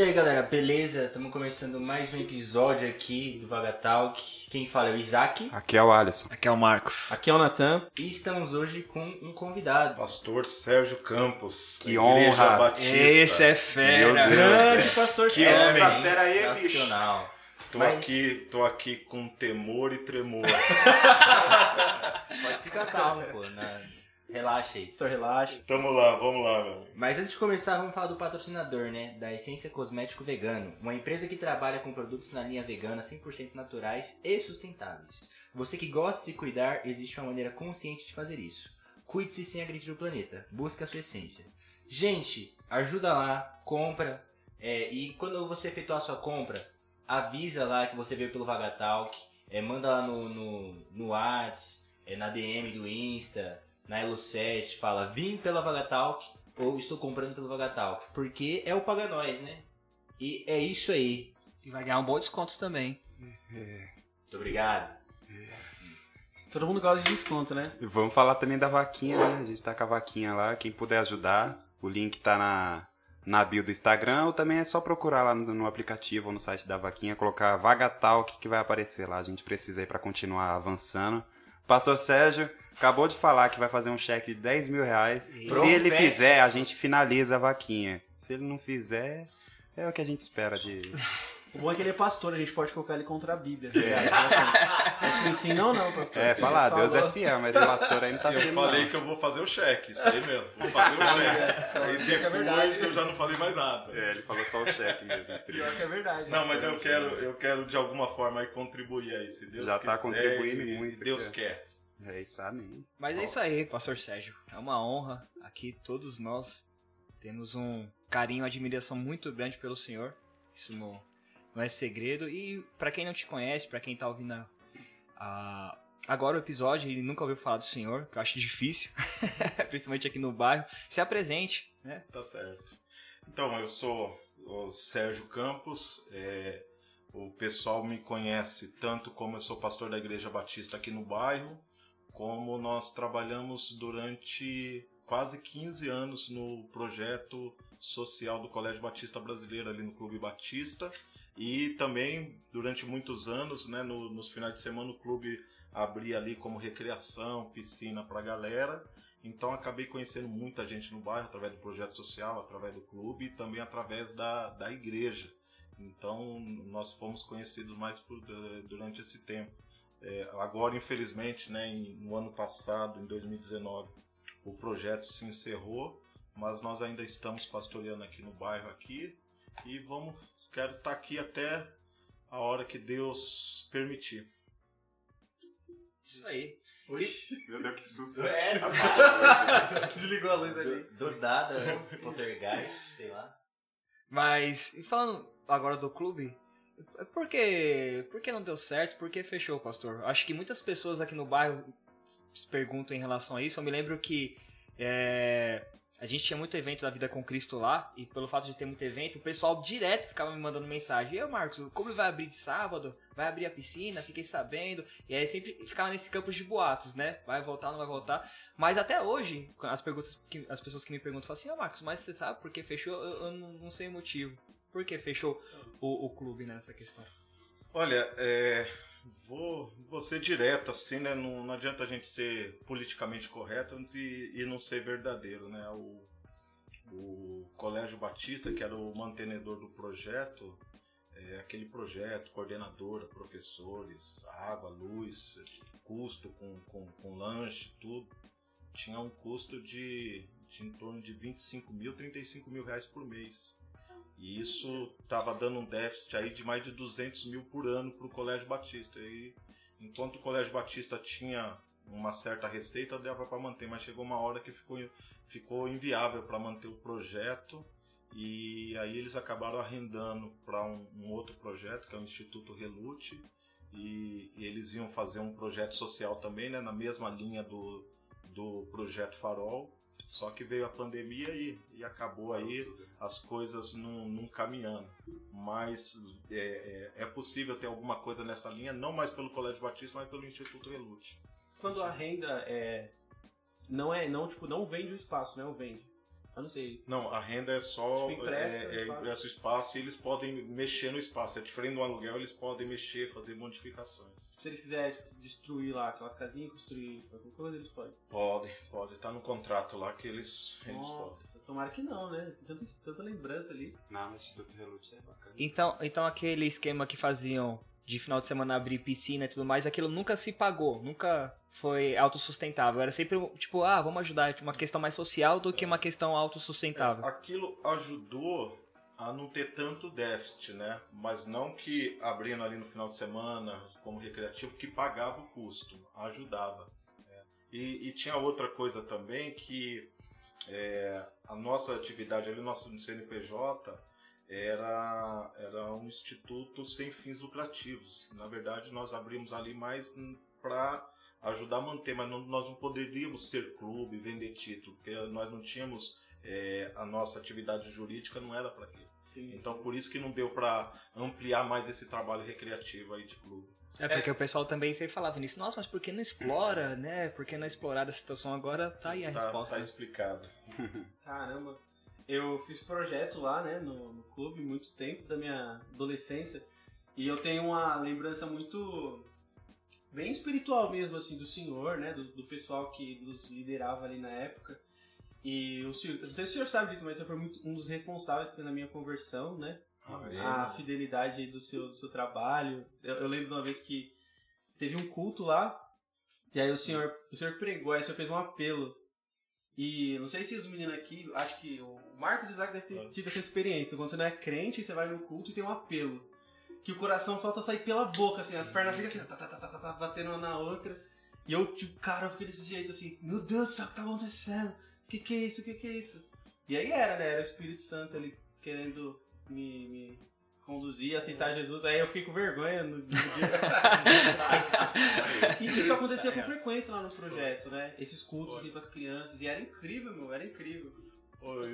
E aí galera, beleza? Estamos começando mais um episódio aqui do Vaga Talk. Quem fala é o Isaac. Aqui é o Alisson. Aqui é o Marcos. Aqui é o Natan. E estamos hoje com um convidado. Pastor Sérgio Campos. Que honra. Batista. Esse é fera. Meu Deus. Grande pastor Que Sérgio. essa fera aí bicho. sensacional. Tô Mas- aqui, tô aqui com temor e tremor. Pode ficar calmo, pô. né? Relaxa aí. Pastor, relaxa. Tamo lá, vamos lá, meu. Mas antes de começar, vamos falar do patrocinador, né? Da Essência Cosmético Vegano. Uma empresa que trabalha com produtos na linha vegana 100% naturais e sustentáveis. Você que gosta de se cuidar, existe uma maneira consciente de fazer isso. Cuide-se sem agredir o planeta. Busque a sua essência. Gente, ajuda lá, compra. é, e quando você efetuar a sua compra, avisa lá que você veio pelo Vagatalk. É, manda lá no, no, no Whats, é, na DM do Insta, na Elo7, fala vim pela Vagatalk ou estou comprando pelo Vagatalk. Porque é o Paga Nós, né? E é isso aí. E vai ganhar um bom desconto também. Muito obrigado. Todo mundo gosta de desconto, né? E vamos falar também da vaquinha, né? A gente tá com a vaquinha lá. Quem puder ajudar, o link tá na, na bio do Instagram ou também é só procurar lá no, no aplicativo ou no site da vaquinha, colocar Vagatalk que vai aparecer lá. A gente precisa aí pra continuar avançando. Pastor Sérgio acabou de falar que vai fazer um cheque de 10 mil reais. Se ele fizer, a gente finaliza a vaquinha. Se ele não fizer, é o que a gente espera de. O bom é que ele é pastor, a gente pode colocar ele contra a Bíblia. É sim, sim, não, não, pastor. É, falar, Deus é fiel, mas o pastor aí não tá Eu sendo. falei não. que eu vou fazer o cheque, isso aí mesmo. Vou fazer o cheque. É verdade. depois eu já não falei mais nada. É, ele falou só o cheque mesmo. Pior que é verdade. Não, mas eu quero, eu quero de alguma forma aí contribuir aí, se Deus Já tá quiser contribuindo e muito, Deus quer. É isso, amém. Mas é isso aí, pastor Sérgio. É uma honra. Aqui todos nós temos um carinho admiração muito grande pelo Senhor. Isso não, não é segredo. E pra quem não te conhece, pra quem tá ouvindo a- a- agora o episódio e nunca ouviu falar do Senhor, que eu acho difícil, principalmente aqui no bairro, se apresente, né? Tá certo. Então, eu sou o Sérgio Campos. é, o pessoal me conhece tanto como eu sou pastor da Igreja Batista aqui no bairro, como nós trabalhamos durante quase 15 anos no projeto social do Colégio Batista Brasileiro ali no Clube Batista e também durante muitos anos, né, no- nos finais de semana o clube abria ali como recreação, piscina para a galera. Então acabei conhecendo muita gente no bairro através do projeto social, através do clube e também através da, da igreja. Então nós fomos conhecidos mais por, eh, durante esse tempo. É, agora, infelizmente, né, em- no ano passado, em 2019, o projeto se encerrou, mas nós ainda estamos pastoreando aqui no bairro aqui e vamos quero estar aqui até a hora que Deus permitir. Isso aí. Meu Deus, que susto. É, Desligou a luz ali. do, do nada, poltergeist, sei lá. Mas, e falando agora do clube, por que, por que não deu certo? Por que fechou, pastor? Acho que muitas pessoas aqui no bairro se perguntam em relação a isso. Eu me lembro que é, a gente tinha muito evento da Vida com Cristo lá, e pelo fato de ter muito evento, o pessoal direto ficava me mandando mensagem. Eu, Marcos, o clube vai abrir de sábado? Vai abrir a piscina? Fiquei sabendo. E aí sempre ficava nesse campo de boatos, né? Vai voltar, não vai voltar. Mas até hoje, as perguntas que as pessoas que me perguntam falam assim, ó Marcos, mas você sabe por que fechou? Eu, eu não sei o motivo. Por que fechou o, o clube nessa questão? Olha, é, vou, vou ser direto, assim, né? Não, não adianta a gente ser politicamente correto e, e não ser verdadeiro, né? O, o Colégio Batista, que era o mantenedor do projeto, é, aquele projeto, coordenadora, professores, água, luz, custo com, com, com lanche, tudo, tinha um custo de, de em torno de 25 mil, 35 mil reais por mês. E isso estava dando um déficit aí de mais de 200 mil por ano para o Colégio Batista. E enquanto o Colégio Batista tinha uma certa receita, dava para manter, mas chegou uma hora que ficou, ficou inviável para manter o projeto. E aí eles acabaram arrendando para um, um outro projeto, que é o Instituto Relute. E, e eles iam fazer um projeto social também, né, na mesma linha do, do projeto Farol. Só que veio a pandemia e, e acabou aí as coisas não, não caminhando. Mas é, é, é possível ter alguma coisa nessa linha, não mais pelo Colégio Batista, mas pelo Instituto Relute. Quando a renda é. Não é. Não, tipo, não vende o espaço, né? Ou vende. Eu não sei. Não, a renda é só Tipo, empresta é, o é, espaço. empresta o espaço e eles podem mexer no espaço. É diferente do aluguel, eles podem mexer, fazer modificações. Se eles quiserem destruir lá aquelas casinhas, construir qualquer coisa, eles podem. Podem, pode. Tá no contrato lá que eles, eles podem. Nossa, tomara que não, né? Tem tanta, tanta lembrança ali. Não, o Instituto Relute é bacana. Então, então aquele esquema que faziam de final de semana abrir piscina e tudo mais, aquilo nunca se pagou, nunca foi autossustentável. Era sempre tipo, ah, vamos ajudar, uma questão mais social do que uma questão autossustentável. Aquilo ajudou a não ter tanto déficit, né? Mas não que abrindo ali no final de semana como recreativo que pagava o custo, ajudava. né? E, e tinha outra coisa também que é, a nossa atividade ali, nosso CNPJ era, era um instituto sem fins lucrativos. Na verdade, nós abrimos ali mais para ajudar a manter, mas não- nós não poderíamos ser clube, vender título, porque nós não tínhamos é, a nossa atividade jurídica não era para aquilo. Então por isso que não deu para ampliar mais esse trabalho recreativo aí de clube. É porque o pessoal também sempre falava nisso, nossa, mas por que não explora, né? Por que não explorar a situação agora? Tá aí a tá, resposta. tá explicado. Caramba. Eu fiz projeto lá, né, no, no clube, muito tempo da minha adolescência. E eu tenho uma lembrança muito. bem espiritual mesmo, assim, do senhor, né, do, do pessoal que nos liderava ali na época. E o senhor, não sei se o senhor sabe disso, mas o senhor foi muito, um dos responsáveis pela minha conversão, né? Amém. a fidelidade do seu, do seu trabalho. Eu, eu lembro de uma vez que teve um culto lá, e aí o senhor, o senhor pregou, aí o senhor fez um apelo. E não sei se os meninos aqui, acho que o Marcos Isaac deve ter tido essa experiência. Quando você não é crente, você vai no culto e tem um apelo. Que o coração falta sair pela boca, assim, as pernas ficam assim, tá, tá, tá, tá, tá, tá, batendo uma na outra. E eu, tipo, cara, eu fiquei desse jeito assim, meu Deus do céu, o que tá acontecendo? Que que é isso? Que que é isso? E aí era, né? Era o Espírito Santo ali querendo me, me conduzir, aceitar Jesus. Aí eu fiquei com vergonha no, dia. e isso acontecia com frequência lá no projeto, né? Esses cultos assim pras crianças. E era incrível, meu, era incrível.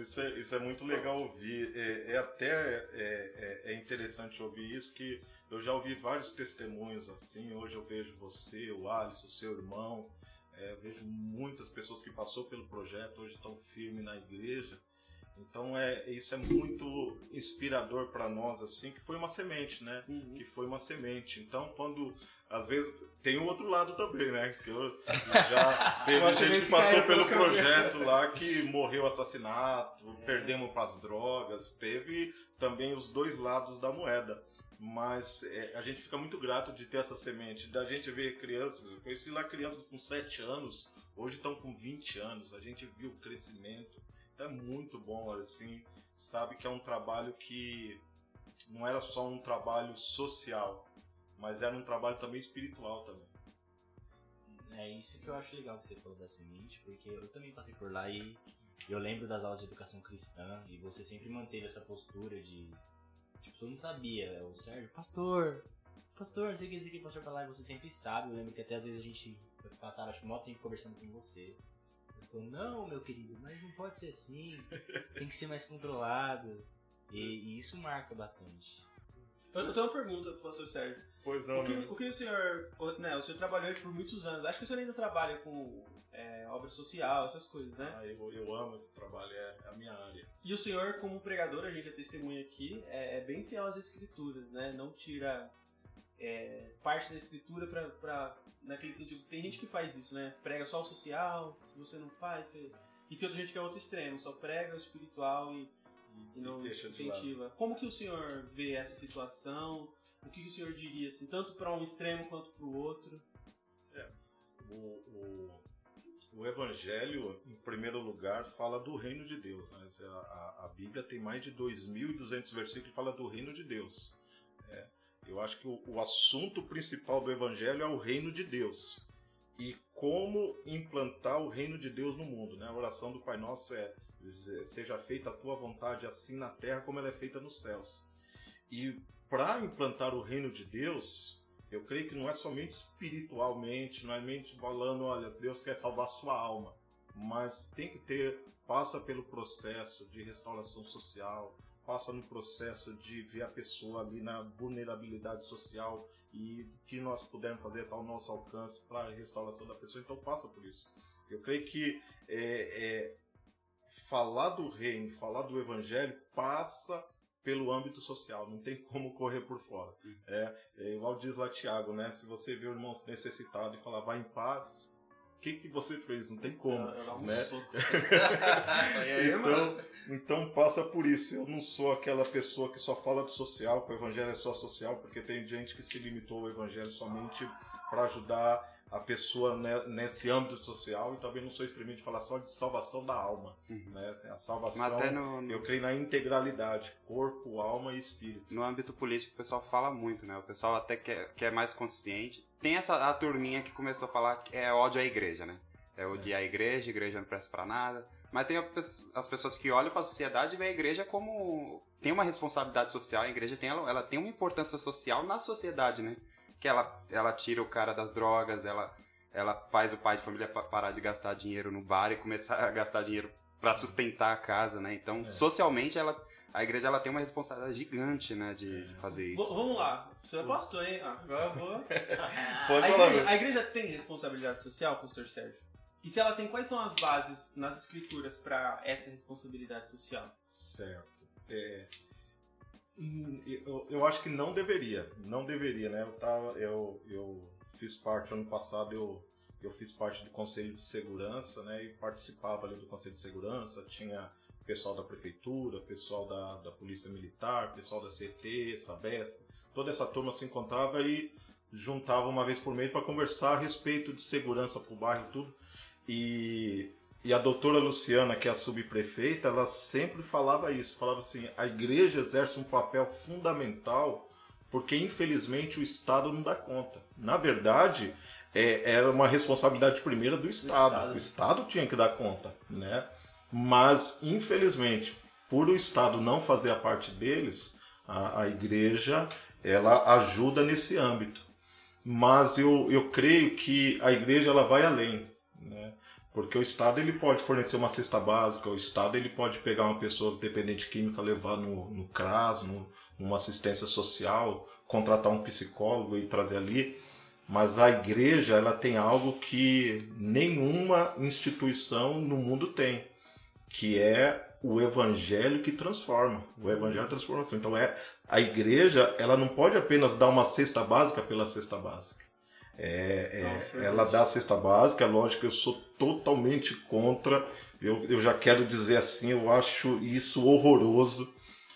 Isso, é, isso é muito legal ouvir. É, é até é, é- é interessante ouvir isso, que eu já ouvi vários testemunhos assim. Hoje eu vejo você, o Alisson, o seu irmão. é, eu vejo muitas pessoas que passou pelo projeto, hoje estão firmes na igreja. Então é, isso é muito inspirador para nós, assim, que foi uma semente, né? que foi uma semente. Então, quando às vezes tem o outro lado também, né? Que eu já teve gente que passou pelo projeto lá que morreu assassinato, perdemos para as drogas, teve também os dois lados da moeda. Mas é, a gente fica muito grato de ter essa semente, da gente ver crianças, eu conheci lá crianças com 7 anos, hoje estão com 20 anos, a gente viu o crescimento. É muito bom, assim, sabe que é um trabalho que não era só um trabalho social, mas era um trabalho também espiritual também. É isso que eu acho legal que você falou da semente, porque eu também passei por lá e eu lembro das aulas de educação cristã e você sempre manteve essa postura de. Tipo, todo mundo sabia, o Sérgio, pastor, pastor, não sei o que, não sei o que, pastor pra lá, e você sempre sabe. Eu lembro que até às vezes a gente passava, acho que maior tempo conversando com você. Ele falou, não, meu querido, mas não pode ser assim, tem que ser mais controlado. E, e isso marca bastante. Eu, eu tenho uma pergunta pro pastor Sérgio. Pois O que, o que o senhor. o- Né, o senhor trabalhou por muitos anos. Acho que o senhor ainda trabalha com é, obra social, essas coisas, né? Ah, eu, eu amo esse trabalho, é a minha área. E o senhor, como pregador, a gente é testemunha aqui, é, é bem fiel às escrituras, né? Não tira é, parte da escritura pra. naquele sentido. Tem gente que faz isso, né? Prega só o social, se você não faz, você... E tem outra gente que é outro extremo, só prega o espiritual e, e não deixa de incentiva. Como que o senhor vê essa situação? O que, que o senhor diria, assim, tanto para um extremo quanto para o outro? O, o, o Evangelho, em primeiro lugar, fala do reino de Deus. Né? A, a- a Bíblia tem mais de 2.200 versículos que fala do reino de Deus. É, eu acho que o, o assunto principal do Evangelho é o reino de Deus. E como implantar o reino de Deus no mundo. Né? A oração do Pai Nosso é seja feita a tua vontade assim na terra como ela é feita nos céus. E para implantar o reino de Deus, eu creio que não é somente espiritualmente, não é somente falando, olha, Deus quer salvar sua alma, mas tem que ter, passa pelo processo de restauração social, passa no processo de ver a pessoa ali na vulnerabilidade social e o que nós pudermos fazer está ao nosso alcance para a restauração da pessoa, então passa por isso. Eu creio que é, é, falar do reino, falar do evangelho, passa pelo âmbito social, não tem como correr por fora. É, é igual diz lá Tiago, né? Se você vê o irmão necessitado e falar, vai em paz, o que, que você fez? Não tem como. Eu dava um né? Então, então passa por isso. Eu não sou aquela pessoa que só fala do social, que o evangelho é só social, porque tem gente que se limitou ao evangelho somente para ajudar a pessoa ne- nesse âmbito social e também não sou extremamente falar só de salvação da alma. Né? A salvação, no, no- eu creio na integralidade, corpo, alma e espírito. no âmbito político o pessoal fala muito, né? O pessoal até que é, que é mais consciente. Tem essa a turminha que começou a falar que é ódio à igreja, né? É odiar a igreja, a igreja não presta pra nada. Mas tem a as pessoas que olham pra sociedade e veem a igreja como. tem uma responsabilidade social, a igreja tem, ela, ela tem uma importância social na sociedade, né? Que ela, ela tira o cara das drogas, ela, ela faz o pai de família pa- parar de gastar dinheiro no bar e começar a gastar dinheiro pra sustentar a casa, né? Então, socialmente, ela, a igreja ela tem uma responsabilidade gigante, né, de, de fazer V- isso. vamos lá. Você é pastor, hein? Ah, agora eu vou. Pode A falar, igreja, a igreja tem responsabilidade social, pastor Sérgio? E se ela tem, quais são as bases nas escrituras para essa responsabilidade social? Certo. É, eu, eu acho que não deveria. Não deveria, né? Eu, tava, eu, eu fiz parte, ano passado, eu, eu fiz parte do Conselho de Segurança, né? E participava ali do Conselho de Segurança. Tinha pessoal da Prefeitura, pessoal da, da Polícia Militar, pessoal da CT, Sabesp. Toda essa turma se encontrava e juntava uma vez por mês para conversar a respeito de segurança para o bairro e tudo. E e a doutora Luciana, que é a subprefeita, ela sempre falava isso, falava assim, a igreja exerce um papel fundamental porque infelizmente o Estado não dá conta. Na verdade, é, era uma responsabilidade primeira do Estado. Estado. O Estado tinha que dar conta, né? Mas infelizmente, por o Estado não fazer a parte deles, a, a igreja ela ajuda nesse âmbito. Mas eu, eu creio que a igreja ela vai além? Porque o Estado ele pode fornecer uma cesta básica, o Estado ele pode pegar uma pessoa dependente química, levar no, no CRAS, no, numa assistência social, contratar um psicólogo e trazer ali. Mas a igreja ela tem algo que nenhuma instituição no mundo tem, que é o evangelho que transforma. O evangelho é transformação. Então é a igreja ela não pode apenas dar uma cesta básica pela cesta básica. É, é, Nossa, ela dá a cesta básica, é lógico que eu sou totalmente contra. Eu, eu já quero dizer assim, eu acho isso horroroso.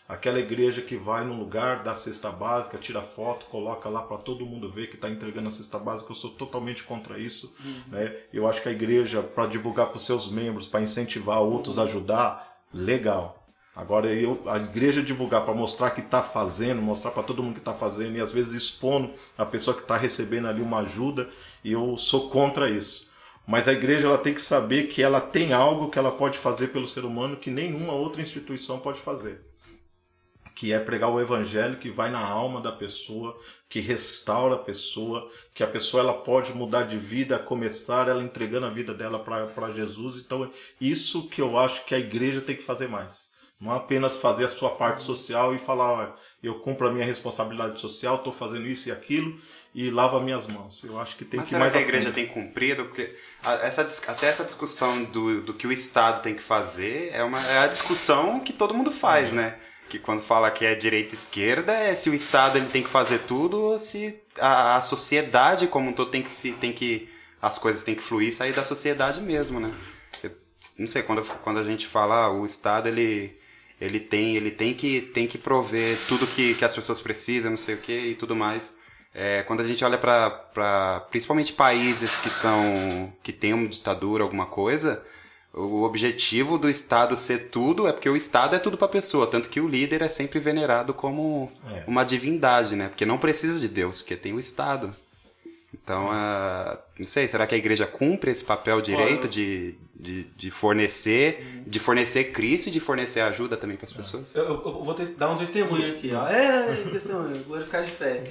Aquela igreja que vai num lugar, dá a cesta básica, tira foto, coloca lá para todo mundo ver que está entregando a cesta básica, eu sou totalmente contra isso. Né? Eu acho que a igreja, para divulgar para os seus membros, para incentivar outros a ajudar, legal. Agora, eu, a igreja divulgar para mostrar que está fazendo, mostrar para todo mundo que está fazendo e às vezes expondo a pessoa que está recebendo ali uma ajuda, e eu sou contra isso. Mas a igreja ela tem que saber que ela tem algo que ela pode fazer pelo ser humano que nenhuma outra instituição pode fazer. Que é pregar o evangelho que vai na alma da pessoa, que restaura a pessoa, que a pessoa ela pode mudar de vida, começar ela entregando a vida dela para Jesus. Então, isso que eu acho que a igreja tem que fazer mais. Não apenas fazer a sua parte social e falar, eu cumpro a minha responsabilidade social, estou fazendo isso e aquilo e lavo as minhas mãos. Eu acho que tem Mas que será mais que a igreja tem cumprido? Porque essa, até essa discussão do, do que o Estado tem que fazer é, uma, é a discussão que todo mundo faz, né? Que quando fala que é direita e esquerda, é se o Estado ele tem que fazer tudo ou se a, a sociedade como um todo tem que, se, tem que. As coisas têm que fluir sair da sociedade mesmo, né? Eu não sei, quando, quando a gente fala ah, o Estado ele. Ele tem, ele tem que, tem que prover tudo que, que as pessoas precisam, não sei o que e tudo mais. É, quando a gente olha para principalmente países que são que têm uma ditadura, alguma coisa, o objetivo do Estado ser tudo é porque o Estado é tudo para a pessoa, tanto que o líder é sempre venerado como É. uma divindade, né? Porque não precisa de Deus, porque tem o Estado. Então, ah, não sei, será que a igreja cumpre esse papel direito Olha, de, de, de fornecer, de fornecer Cristo e de fornecer ajuda também para as pessoas? Eu, eu- eu vou dar um testemunho aqui, ó. É, testemunho, vou ficar de pé.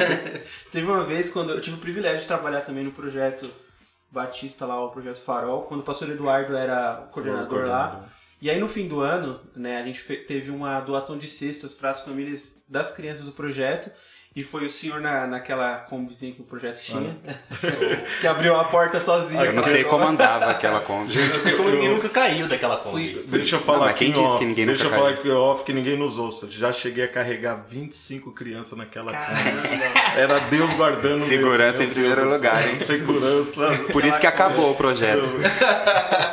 Teve uma vez quando eu tive o privilégio de trabalhar também no projeto Batista lá, o projeto Farol, quando o pastor Eduardo era o coordenador lá. E aí no fim do ano, né, a gente teve uma doação de cestas para as famílias das crianças do projeto. E foi o senhor na, naquela combizinha que o projeto tinha, que abriu a porta sozinho. Eu não sei como andava aquela Kombi. Eu sei como ninguém nunca caiu daquela Kombi. Fui- Deixa eu falar mas quem disse off, que ninguém Deixa eu nunca falar aqui off que ninguém nos ouça. Já cheguei a carregar 25 crianças naquela Caramba. Era Deus guardando Segurança mesmo, em primeiro lugar, hein? Segurança. Por isso que acabou o projeto.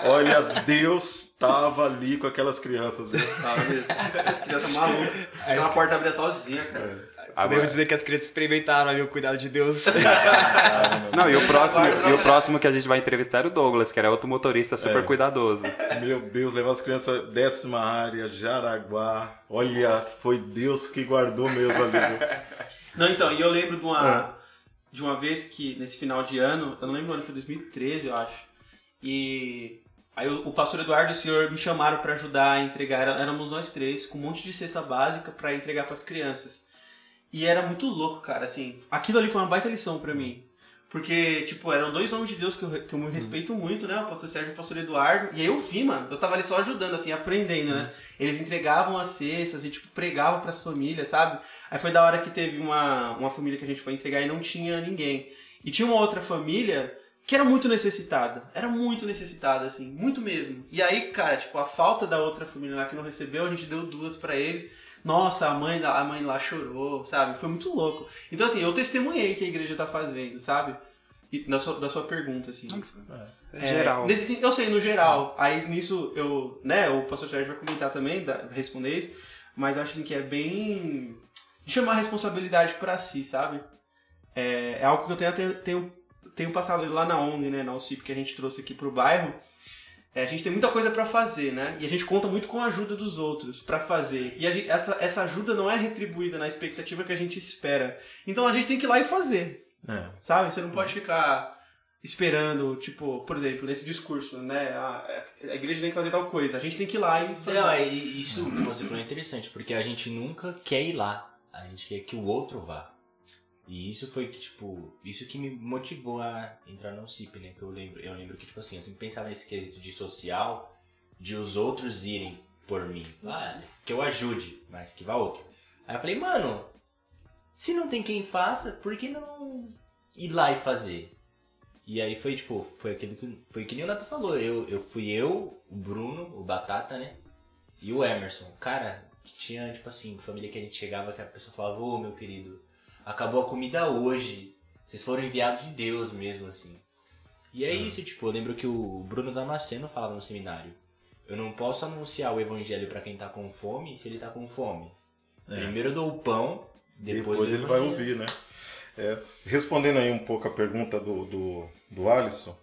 Olha, Deus tava ali com aquelas crianças. viu? Tava mesmo. As crianças malucas. Aquela porta abria sozinha, cara. Podemos dizer que as crianças experimentaram ali o cuidado de Deus. Não, e o próximo, e o próximo que a gente vai entrevistar é o Douglas, que era outro motorista super É. cuidadoso. Meu Deus, levar as crianças décima área, Jaraguá. Olha, foi Deus que guardou mesmo ali. Não, então, e eu lembro de uma, de uma vez que, nesse final de ano, eu não lembro o ano, foi 2013, eu acho. E aí o, o pastor Eduardo e o senhor me chamaram pra ajudar a entregar, era- éramos nós três, com um monte de cesta básica pra entregar pras crianças. E era muito louco, cara, assim, aquilo ali foi uma baita lição pra mim. Porque, tipo, eram dois homens de Deus que eu, que eu me respeito muito, né? O pastor Sérgio e o pastor Eduardo. E aí eu vi, mano. Eu tava ali só ajudando, assim, aprendendo, né? Eles entregavam as cestas e, tipo, pregavam pras famílias, sabe? Aí foi da hora que teve uma, uma família que a gente foi entregar e não tinha ninguém. E tinha uma outra família que era muito necessitada. Era muito necessitada, assim, muito mesmo. E aí, cara, tipo, a falta da outra família lá que não recebeu, a gente deu duas pra eles. Nossa, a mãe, da- a mãe lá chorou, sabe? Foi muito louco. Então, assim, eu testemunhei o que a igreja tá fazendo, sabe? E da sua, da sua pergunta, assim. É geral. Nesse, sen- eu sei, no geral. Aí nisso eu, né, o pastor Sérgio vai comentar também, da- responder isso, mas eu acho assim que é bem de chamar a responsabilidade pra si, sabe? É, é algo que eu tenho, até- tenho, tenho passado lá na ONG, né, na OCIP que a gente trouxe aqui pro bairro. É, a gente tem muita coisa pra fazer, né? E a gente conta muito com a ajuda dos outros pra fazer. E gente- essa, essa ajuda não é retribuída na expectativa que a gente espera. Então a gente tem que ir lá e fazer. É. Sabe? Você não pode ficar esperando, tipo, por exemplo, nesse discurso, né? A, a igreja tem que fazer tal coisa. A gente tem que ir lá e fazer. Não, é, e isso que você falou é interessante, porque a gente nunca quer ir lá. A gente quer que o outro vá. E isso foi que, tipo, isso que me motivou a entrar no CIP, né? Que eu lembro, eu lembro que, tipo assim, eu sempre pensava nesse quesito de social, de os outros irem por mim. Ah, que eu ajude, mas que vá outro. Aí eu falei, mano, se não tem quem faça, por que não ir lá e fazer? E aí foi, tipo, foi aquilo que, foi que nem o Nata falou. Eu, eu fui eu, o Bruno, o Batata, né? E o Emerson. Cara, tinha, tipo assim, família que a gente chegava que a pessoa falava, ô meu querido, acabou a comida hoje. Vocês foram enviados de Deus mesmo, assim. E é isso, tipo, eu lembro que o Bruno Damasceno falava no seminário. Eu não posso anunciar o evangelho pra quem tá com fome se ele tá com fome. Primeiro eu dou o pão, depois, Depois ele vai ouvir, né? É, respondendo aí um pouco a pergunta do, do, do Alisson,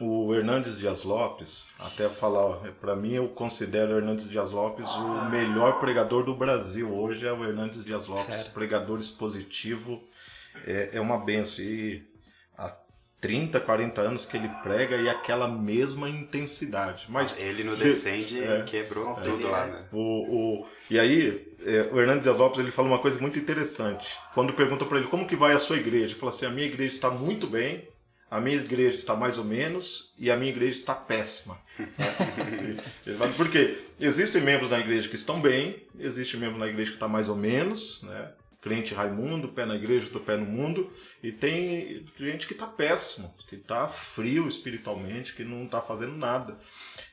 o Hernandes Dias Lopes, até falar, ó, pra mim eu considero o Hernandes Dias Lopes o melhor pregador do Brasil. Hoje é o Hernandes Dias Lopes, pregador expositivo, é, é uma benção. E há 30, 40 anos que ele prega e aquela mesma intensidade. Mas Ele no Descende É. quebrou É. tudo lá, né? o, o, e aí, é, o Hernandes Dias Lopes ele fala uma coisa muito interessante. Quando pergunta para ele como que vai a sua igreja, ele fala assim: a minha igreja está muito bem, a minha igreja está mais ou menos e a minha igreja está péssima. ele fala, por quê? Existem membros na igreja que estão bem, existe membro na igreja que está mais ou menos, né? Crente Raimundo, pé na igreja, outro pé no mundo, e tem gente que está péssimo, que está frio espiritualmente, que não está fazendo nada.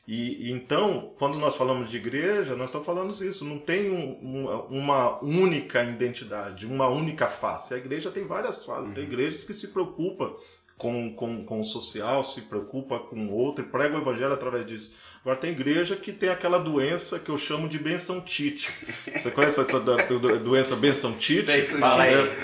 E, e então, quando nós falamos de igreja, nós estamos falando isso. Não tem um- um- uma única identidade, uma única face. A igreja tem várias faces. Tem igrejas que se preocupam com, com, com o social, se preocupa com o outro e prega o evangelho através disso. Agora tem igreja que tem aquela doença que eu chamo de benção Tite. Você conhece essa do- do- doença benção Tite? Benção. Tite.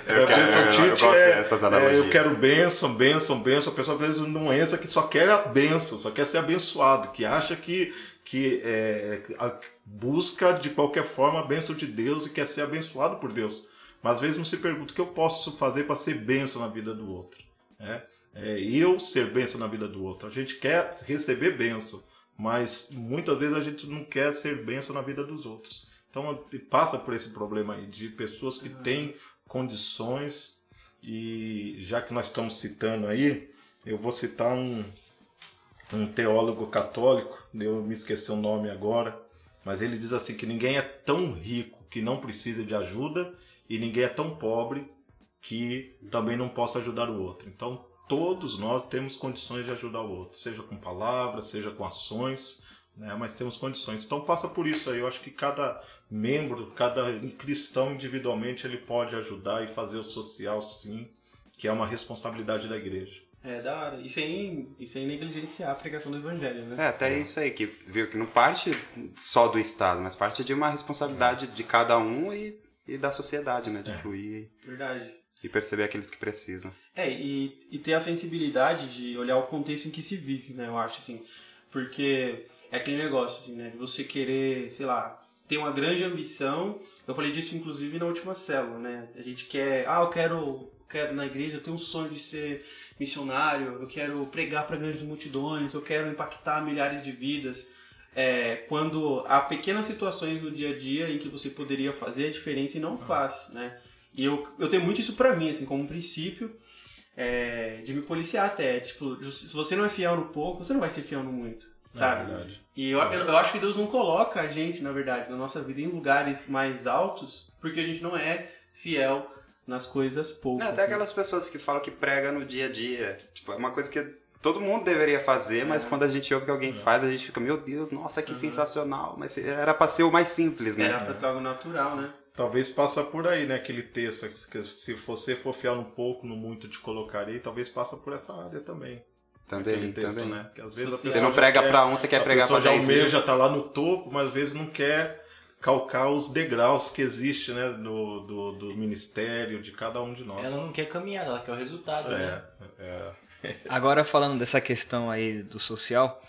É, Eu quero- benção eu Tite é- é, eu quero bênção, bênção, bênção. A pessoa às vezes uma doença que só quer a bênção, só quer ser abençoado, que acha que, que é, a- busca de qualquer forma a bênção de Deus e quer ser abençoado por Deus. Mas às vezes não se pergunta o que eu posso fazer para ser bênção na vida do outro. né? É, eu ser bênção na vida do outro. A gente quer receber bênção, mas muitas vezes a gente não quer ser bênção na vida dos outros. Então passa por esse problema aí de pessoas que têm condições e já que nós estamos citando aí, eu vou citar um, um teólogo católico, eu me esqueci o nome agora, mas ele diz assim que ninguém é tão rico que não precisa de ajuda e ninguém é tão pobre que também não possa ajudar o outro. Então, todos nós temos condições de ajudar o outro, seja com palavras, seja com ações, né? mas temos condições. Então, passa por isso aí. Eu acho que cada membro, cada cristão individualmente, ele pode ajudar e fazer o social, sim, que é uma responsabilidade da igreja. É, da hora. E sem, e sem negligenciar a pregação do evangelho, né? É, até isso aí, que viu que não parte só do Estado, mas parte de uma responsabilidade de cada um e, e da sociedade, né? De fluir Verdade. E perceber aqueles que precisam. É, e, e ter a sensibilidade de olhar o contexto em que se vive, né? Eu acho, assim. Porque é aquele negócio, assim, né? De você querer, sei lá, ter uma grande ambição. Eu falei disso, inclusive, na última célula, né? A gente quer... Ah, eu quero, quero na igreja, eu tenho um sonho de ser missionário, eu quero pregar para grandes multidões, eu quero impactar milhares de vidas. É, quando há pequenas situações no dia a dia em que você poderia fazer a diferença e não faz, né? E eu, eu tenho muito isso pra mim, assim, como um princípio é, de me policiar até. Tipo, se você não é fiel no pouco, você não vai ser fiel no muito, sabe? É verdade. E eu, eu, eu acho que Deus não coloca a gente, na verdade, na nossa vida em lugares mais altos porque a gente não é fiel nas coisas poucas. Não, até né? aquelas pessoas que falam que prega no dia a dia. Tipo, é uma coisa que todo mundo deveria fazer, mas quando a gente ouve que alguém faz, a gente fica, meu Deus, nossa, que sensacional. Mas era pra ser o mais simples, né? Era pra ser algo natural, né? Talvez passa por aí, né? Aquele texto que se você for fiel no pouco, no muito te colocarei, talvez passa por essa área também. Também, Aquele texto, também. né? Que às vezes a Você não já prega pra um, você quer a pregar já 10 mil. almeja, tá lá no topo, mas às vezes não quer calcar os degraus que existe, né? Do, do, do ministério de cada um de nós. Ela não quer caminhar, ela quer o resultado, né? É, é. Agora falando dessa questão aí do social,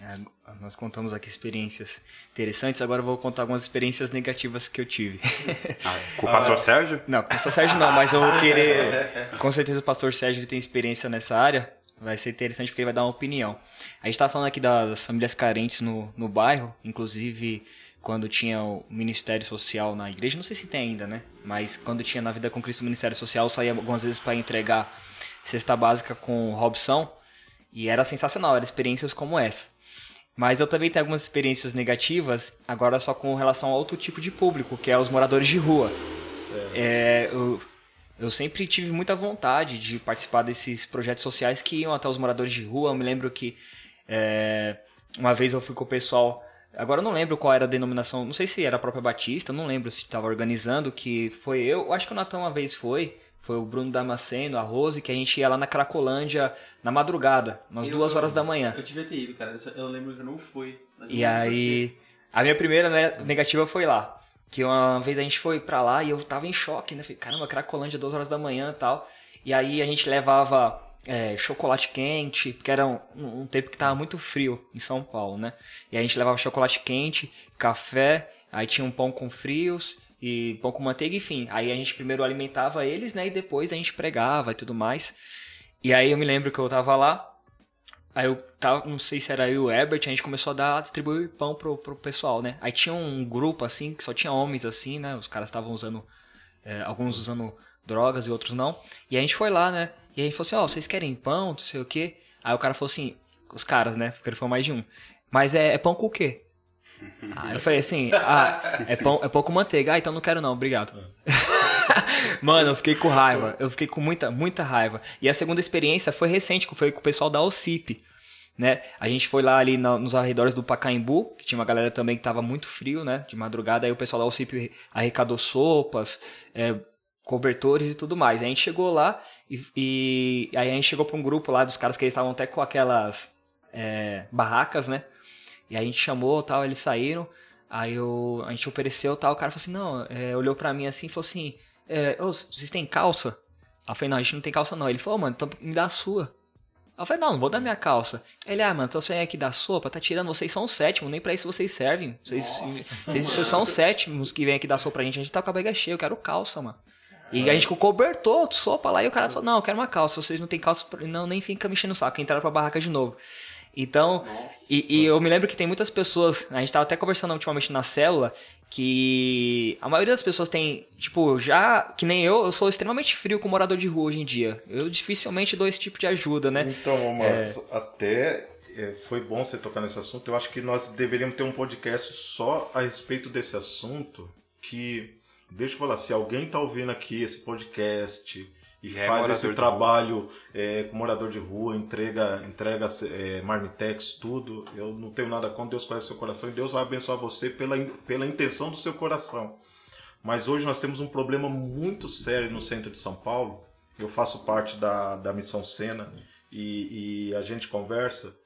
é, nós contamos aqui experiências interessantes, agora eu vou contar algumas experiências negativas que eu tive. Ah, com o pastor Sérgio? Não, com o pastor Sérgio não, mas eu vou querer. Com certeza o pastor Sérgio ele tem experiência nessa área. Vai ser interessante porque ele vai dar uma opinião. A gente tá falando aqui das famílias carentes no, no bairro, inclusive quando tinha o Ministério Social na igreja, não sei se tem ainda, né? Mas quando tinha na Vida com Cristo o Ministério Social, eu saía algumas vezes para entregar cesta básica com o Robson e era sensacional, eram experiências como essa. Mas eu também tenho algumas experiências negativas, agora só com relação a outro tipo de público, que é os moradores de rua. É, eu, eu sempre tive muita vontade de participar desses projetos sociais que iam até os moradores de rua. Eu me lembro que é, uma vez eu fui com o pessoal. Agora eu não lembro qual era a denominação, não sei se era a própria Batista, não lembro se estava organizando, que foi eu, eu acho que o Natan uma vez foi, foi o Bruno Damasceno, a Rose, que a gente ia lá na Cracolândia na madrugada, umas Eu- duas horas da manhã. Eu devia ter ido, cara. Eu lembro que eu não fui. E aí, a minha primeira né, negativa foi lá. Que uma vez a gente foi pra lá e eu tava em choque, né? Falei, caramba, Cracolândia, duas horas da manhã e tal. E aí a gente levava é, chocolate quente, porque era um, um tempo que tava muito frio em São Paulo, né? E a gente levava chocolate quente, café, aí tinha um pão com frios e pão com manteiga, enfim. Aí a gente primeiro alimentava eles, né? E depois a gente pregava e tudo mais. E aí eu me lembro que eu tava lá, Aí eu tava, não sei se era eu e o Herbert, a gente começou a dar, a distribuir pão pro, pro pessoal, né? Aí tinha um grupo assim, que só tinha homens assim, né? Os caras estavam usando, é, alguns usando drogas e outros não. E a gente foi lá, né? E a gente falou assim, ó, vocês querem pão, não sei o quê. Aí o cara falou assim, os caras, né? Porque ele foi mais de um. Mas é, é pão com o quê? Aí eu falei assim, ah, é pão, é pão com manteiga. Ah, então não quero não, obrigado. Mano, eu fiquei com raiva. Eu fiquei com muita, muita raiva. E a segunda experiência foi recente, que foi com o pessoal da OCIP. Né? A gente foi lá ali na- nos arredores do Pacaembu, que tinha uma galera também que tava muito frio, né? De madrugada. Aí o pessoal da OCIP arrecadou sopas, é, cobertores e tudo mais. Aí a gente chegou lá e, e aí a gente chegou pra um grupo lá dos caras que eles estavam até com aquelas é, barracas, né? E aí a gente chamou tal, eles saíram. Aí eu, a gente ofereceu tal, o cara falou assim, não, é, olhou pra mim assim e falou assim, é, "Ô, vocês têm calça? Aí eu falei, não, a gente não tem calça não. Ele falou, "Ô, mano, então me dá a sua. Aí eu falei, não, não vou dar minha calça. Ele, ah, mano, então você vem aqui dar sopa, tá tirando, vocês são os sétimos, nem pra isso vocês servem. Vocês, vocês, vocês são os sétimos que vêm aqui dar sopa pra gente, a gente tá com a barriga cheia, eu quero calça, mano. E a gente cobertou sopa lá e o cara falou, não, eu quero uma calça, vocês não tem calça, não, nem fica mexendo o saco, entraram pra barraca de novo. Então, e, e eu me lembro que tem muitas pessoas, a gente tava até conversando ultimamente na célula, que a maioria das pessoas tem, tipo, já, que nem eu, eu sou extremamente frio com morador de rua hoje em dia. Eu dificilmente dou esse tipo de ajuda, né? Então, Marcos, até é, foi bom você tocar nesse assunto. Eu acho que nós deveríamos ter um podcast só a respeito desse assunto, que Deixa eu falar, se alguém tá ouvindo aqui esse podcast e é faz esse trabalho é, com morador de rua, entrega, entrega é, marmitex, tudo, eu não tenho nada contra, Deus conhece seu coração e Deus vai abençoar você pela, pela intenção do seu coração. Mas hoje nós temos um problema muito sério no centro de São Paulo. Eu faço parte da, da Missão Sena e, e a gente conversa.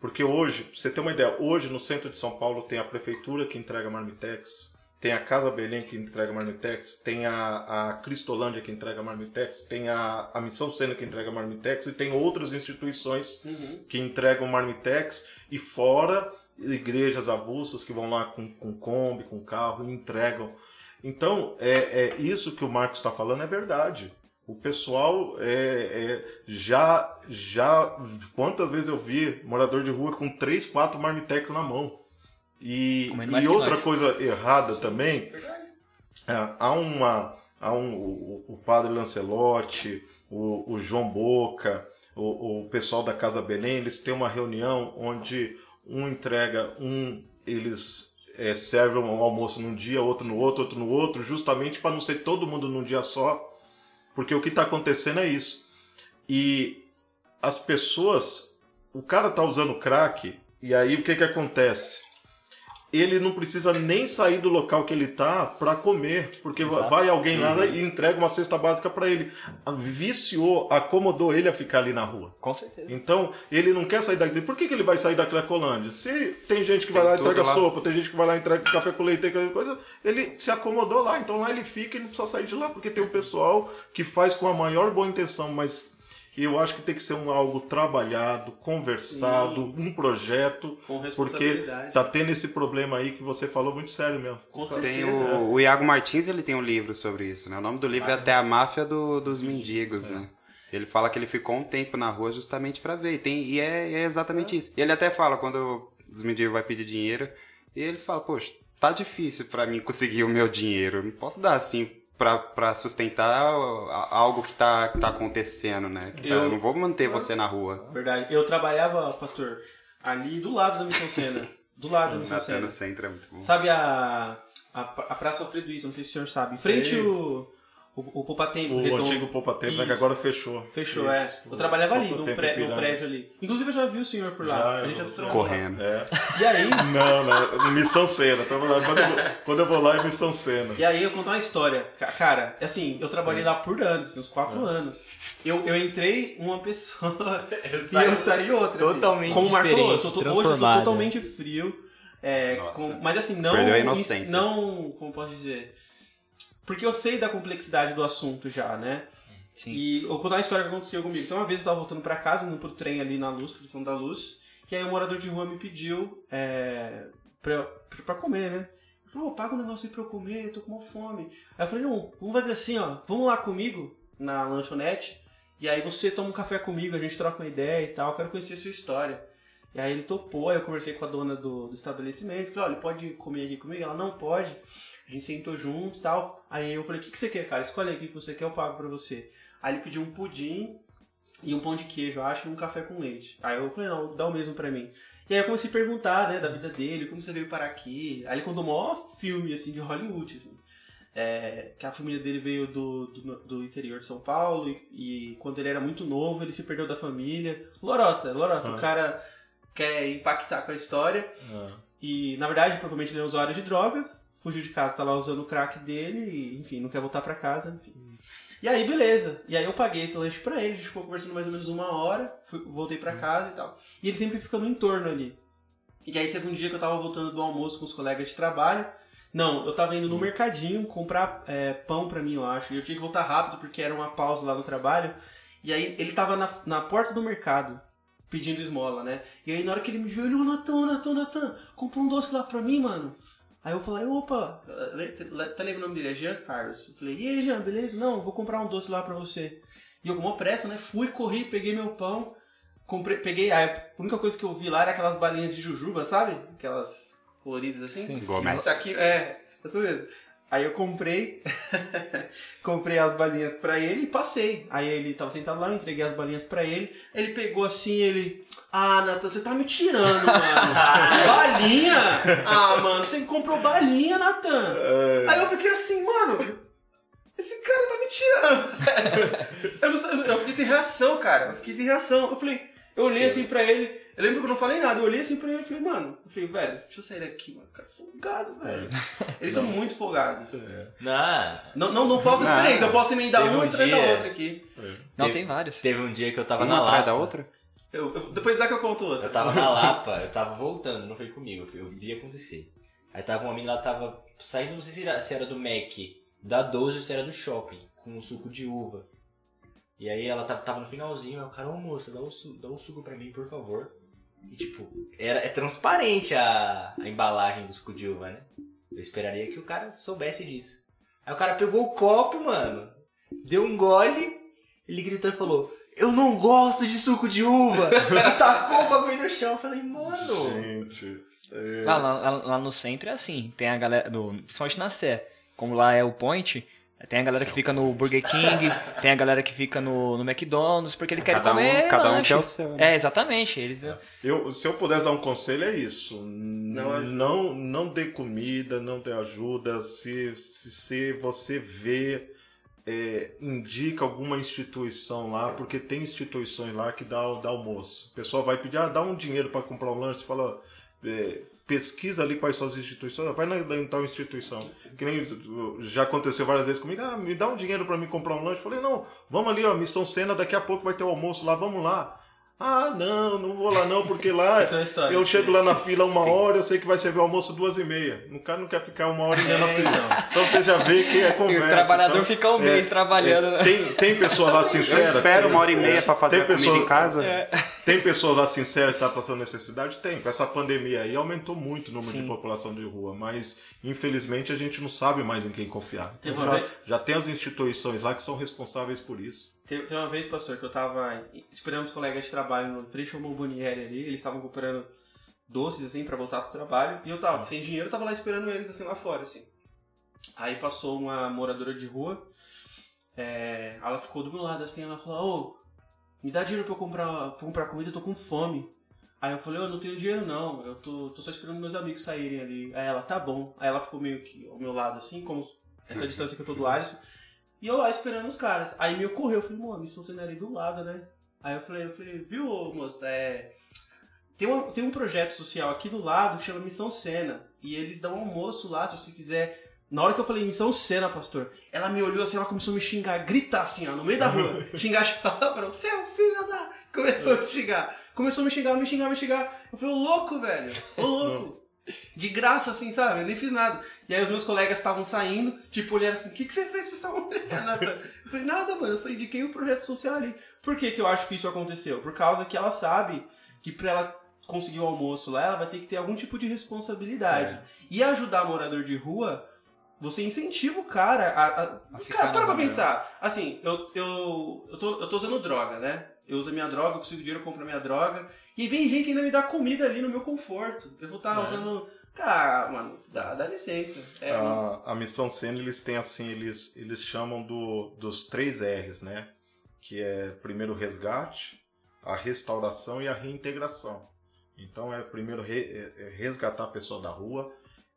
Porque hoje, pra você ter uma ideia, hoje no centro de São Paulo tem a prefeitura que entrega marmitex, tem a Casa Belém que entrega marmitex, tem a, a Cristolândia que entrega marmitex, tem a, a Missão Sena que entrega marmitex e tem outras instituições que entregam marmitex e fora igrejas avulsas que vão lá com, com Kombi, com carro e entregam. Então, é, é isso que o Marcos está falando é verdade. O pessoal é, é, já, já. Quantas vezes eu vi morador de rua com três, quatro marmitex na mão? E, e outra nós. coisa errada também. é, há uma. Há um, o, o padre Lancelotti, o, o João Boca, o, o pessoal da Casa Belém, eles têm uma reunião onde um entrega, um eles é, servem um almoço num dia, outro no outro, outro no outro, justamente para não ser todo mundo num dia só, porque o que está acontecendo é isso. E as pessoas, o cara tá usando crack, e aí o que que acontece? Ele não precisa nem sair do local que ele tá para comer, porque Exato. vai alguém lá e entrega uma cesta básica para ele. Viciou, acomodou ele a ficar ali na rua. Com certeza. Então, ele não quer sair daqui. Por que, que ele vai sair da Cracolândia? Se tem gente que vai Tem lá e entrega lá. sopa, tem gente que vai lá e entrega café com leite, tem aquela coisa, ele se acomodou lá. Então lá ele fica e não precisa sair de lá, porque tem um pessoal que faz com a maior boa intenção, mas eu acho que tem que ser um algo trabalhado, conversado, um projeto, Com porque tá tendo esse problema aí que você falou muito sério mesmo. Com Tem certeza. o, o Iago Martins, ele tem um livro sobre isso, né? O nome do livro é até a máfia do- dos mendigos, né? Ele fala que ele ficou um tempo na rua justamente pra ver. E, tem, e é, é exatamente isso. E ele até fala quando os mendigos vai pedir dinheiro, e ele fala, poxa, tá difícil pra mim conseguir o meu dinheiro. Eu não posso dar assim pra, pra sustentar algo que tá, que tá acontecendo, né? Que tá- Eu- eu não vou manter você na rua. Verdade. Eu trabalhava, pastor, ali do lado da Missão Sena. Do lado da Missão Até Sena. no centro é muito bom. Sabe a, a, a Praça Alfredo Isso, não sei se o senhor sabe. Em frente o, o, o Poupatempo O Redondo. antigo Poupa Tempo, né, que agora fechou. Fechou, Isso. é. Eu trabalhava ali, no, pré- no Ipiranga. prédio ali. Inclusive eu já vi o senhor por lá. Já, a gente já eu- se trocou. Correndo. É. E aí, Não, não, Missão Cena. Quando eu, vou- quando eu vou lá é Missão Cena. E aí eu conto uma história. Ca- Cara, assim, eu É. trabalhei lá por anos, assim, uns quatro anos. Eu, eu entrei uma pessoa e saí eu saí outra. totalmente assim. Como eu sou hoje eu sou transformada. totalmente frio. é, com- mas assim, não. Perdeu a inocência. Não. Como posso dizer? Porque eu sei da complexidade do assunto já, né? Sim. E eu vou contar uma história que aconteceu comigo. Então, uma vez eu tava voltando pra casa, indo pro trem ali na luz, pressão da luz. E aí, um morador de rua me pediu é, pra, pra, pra comer, né? Ele falou, "Ô, paga um negócio aí pra eu comer, eu tô com uma fome. Aí eu falei, não, vamos fazer assim, ó. Vamos lá comigo na lanchonete. E aí você toma um café comigo, a gente troca uma ideia e tal. Eu quero conhecer a sua história. E aí ele topou, aí eu conversei com a dona do, do estabelecimento. Falei, olha, pode comer aqui comigo? Ela, não pode. A gente sentou junto e tal. Aí eu falei, o que, que você quer, cara? Escolhe aí o que você quer, eu pago pra você. Aí ele pediu um pudim e um pão de queijo, eu acho, e um café com leite. Aí eu falei, não, dá o mesmo pra mim. E aí eu comecei a perguntar, né, da vida dele, como você veio parar aqui. Aí ele contou o maior filme, assim, de Hollywood, assim. É, que a família dele veio do, do, do interior de São Paulo e, e quando ele era muito novo, ele se perdeu da família. Lorota, Lorota, Ah. o cara quer impactar com a história. Ah. E, na verdade, provavelmente ele é usuário de droga, fugiu de casa, tá lá usando o crack dele e, enfim, não quer voltar pra casa, enfim. E aí, beleza. E aí eu paguei esse lanche pra ele, a gente ficou conversando mais ou menos uma hora, fui- voltei pra casa e tal. E ele sempre fica no entorno ali. E aí teve um dia que eu tava voltando do almoço com os colegas de trabalho. Não, eu tava indo no mercadinho comprar é, pão pra mim, eu acho. E eu tinha que voltar rápido porque era uma pausa lá no trabalho. E aí ele tava na, na porta do mercado pedindo esmola, né? E aí na hora que ele me viu, ele, ô Natan, Natan, Natan, compra um doce lá pra mim, mano. Aí eu falei, opa, tá lembrando o nome dele? É Jean Carlos. Eu falei, e aí, Jean, beleza? Não, eu vou comprar um doce lá pra você. E eu com uma pressa, né? Fui, corri, peguei meu pão, comprei, peguei. A única coisa que eu vi lá era aquelas balinhas de jujuba, sabe? Aquelas coloridas assim. Sim. Gomes. Isso aqui, é, isso mesmo. Aí eu comprei, comprei as balinhas pra ele e passei. Aí ele tava sentado lá, eu entreguei as balinhas pra ele. Ele pegou assim, ele. Ah, Nathan, você tá me tirando, mano. Balinha? Ah, mano, você comprou balinha, Natan. Aí eu fiquei assim, mano, esse cara tá me tirando. eu, não eu fiquei sem reação, cara. Eu fiquei sem reação. Eu falei, eu olhei assim pra ele. Eu lembro que eu não falei nada. Eu olhei assim pra ele e falei, mano, eu falei, velho, deixa eu sair daqui, mano. Cara, folgado, velho. Eles são muito folgados. Não, Não, não, não falta experiência. Eu posso emendar Teve uma um atrás da dia- outra aqui. Não, Teve- tem vários. teve um dia que eu tava na Uma atrás Lapa. da outra? Eu, eu- depois dá que eu conto outra. Eu tava na Lapa, eu tava voltando, não foi comigo, eu fui- eu vi acontecer. Aí tava uma menina, ela tava saindo, não sei se era, se era do Mac, da 12 ou se era do shopping, com um suco de uva. E aí ela tava, tava no finalzinho, aí o cara, ô moça, dá o, su dá o suco pra mim, por favor. E tipo, era, é transparente a, a embalagem do suco de uva, né? Eu esperaria que o cara soubesse disso. Aí o cara pegou o copo, mano, deu um gole, ele gritou e falou: Eu não gosto de suco de uva! E tacou o bagulho no chão. Eu falei, mano. Gente. é, Lá, lá, lá- lá no centro é assim, tem a galera, do, principalmente na Sé, como lá é o Point, tem a galera que fica no Burger King, tem a galera que fica no, no McDonald's, porque eles querem Cada comer um, cada um lanche. quer o seu. né? É, exatamente, eles... Eu, se eu pudesse dar um conselho, é isso. Não. Não, não dê comida, não dê ajuda. Se, se, se você vê, é, indica alguma instituição lá, porque tem instituições lá que dá, dá almoço. O pessoal vai pedir, ah, dá um dinheiro para comprar um lanche, você fala, é, pesquisa ali quais são as instituições, vai na, na tal instituição. Que nem já aconteceu várias vezes comigo, ah, me dá um dinheiro para mim comprar um lanche. Falei, não, vamos ali, ó, Missão Cena, daqui a pouco vai ter o almoço lá, vamos lá. Ah, não, não vou lá não, porque lá Então, a história. eu chego lá na fila uma hora, eu sei que vai servir o almoço duas e meia. O cara não quer ficar uma hora e meia na É, fila. então. Então você já vê que é E conversa. o trabalhador então, fica um mês é, trabalhando, é, né? Tem, tem pessoas lá Eu sinceras. espero uma hora e meia pra fazer Tem a comida pessoa- em casa. Tem pessoas lá sinceras que tá passando necessidade? Tem. Com essa pandemia aí aumentou muito o número Sim. de população de rua, mas infelizmente a gente não sabe mais em quem confiar. Então, já, já tem as instituições lá que são responsáveis por isso. Tem, tem uma vez, pastor, que eu tava esperando os colegas de trabalho no frente ao Bomboniere ali, eles estavam comprando doces, assim, pra voltar pro trabalho, e eu tava sem dinheiro, eu tava lá esperando eles, assim, lá fora, assim. Aí passou uma moradora de rua, é, ela ficou do meu lado, assim, ela falou, ô, me dá dinheiro pra eu comprar, pra comprar comida, eu tô com fome. Aí eu falei, eu não tenho dinheiro não, eu tô, tô só esperando meus amigos saírem ali. Aí ela, tá bom. Aí ela ficou meio que ao meu lado, assim, como essa distância que eu tô do Alisson. E eu lá esperando os caras. Aí me ocorreu, eu falei, mano, missão sendo ali do lado, né? Aí eu falei, eu falei, viu, moça, é. Tem, uma, tem um projeto social aqui do lado que chama Missão Sena. E eles dão almoço lá, se você quiser. Na hora que eu falei Missão Sena, pastor, ela me olhou assim, ela começou a me xingar, gritar assim, ó, no meio da rua. xingar as palavras, seu filho da. Começou a me xingar. Começou a me xingar, me xingar, me xingar. Eu falei, ô louco, velho, ô louco. De graça, assim, sabe? Eu nem fiz nada. E aí os meus colegas estavam saindo, tipo, olhando assim, o que, que você fez pra essa mulher, Nathan? Eu falei, nada, mano, eu só indiquei o projeto social ali. Por que, que eu acho que isso aconteceu? Por causa que ela sabe que pra ela conseguir o almoço lá, ela vai ter que ter algum tipo de responsabilidade. E ajudar morador de rua, você incentiva o cara a. a- A cara, para pra pensar. Assim, eu, eu, eu, tô, eu tô usando droga, né? Eu uso a minha droga, eu consigo dinheiro, eu compro a minha droga. E vem gente ainda me dar comida ali no meu conforto. Eu vou estar É. usando. Cara, mano, dá, dá licença. É, a, a missão Sena, eles têm assim, eles, eles chamam do, dos três R's, né? Que é primeiro o resgate, a restauração e a reintegração. Então é primeiro re- é- é resgatar a pessoa da rua.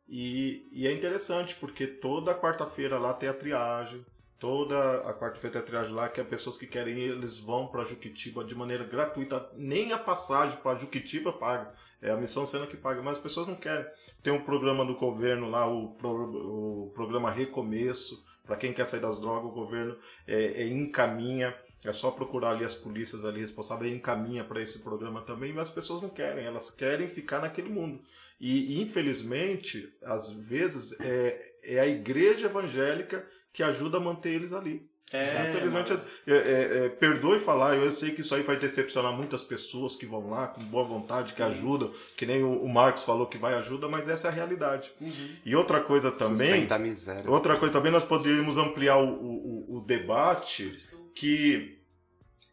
E, e é interessante, porque toda quarta-feira lá tem a triagem. Toda a quarta-feira a triagem lá, que é pessoas que querem ir, eles vão para Juquitiba de maneira gratuita. Nem a passagem para Juquitiba paga. É a missão Sena que paga, mas as pessoas não querem. Tem um programa do governo lá, o, o programa Recomeço. Para quem quer sair das drogas, o governo é, é encaminha. É só procurar ali as polícias ali responsáveis, encaminha para esse programa também, mas as pessoas não querem, elas querem ficar naquele mundo. E, infelizmente, às vezes, é, é a igreja evangélica que ajuda a manter eles ali. é, Infelizmente, é, é, é, perdoe falar, eu sei que isso aí vai decepcionar muitas pessoas que vão lá com boa vontade, que ajudam, que nem o, o Marcos falou que vai ajuda, mas essa é a realidade. Uhum. E outra coisa também, Sustenta a miséria. outra coisa também, nós poderíamos ampliar o, o, o debate que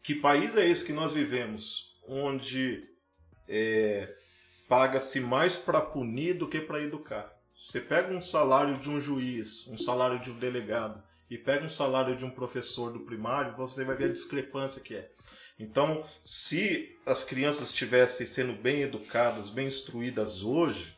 que país é esse que nós vivemos, onde é, paga-se mais para punir do que para educar. Você pega um salário de um juiz, um salário de um delegado, e pega um salário de um professor do primário, você vai ver a discrepância que é. Então, se as crianças estivessem sendo bem educadas, bem instruídas hoje,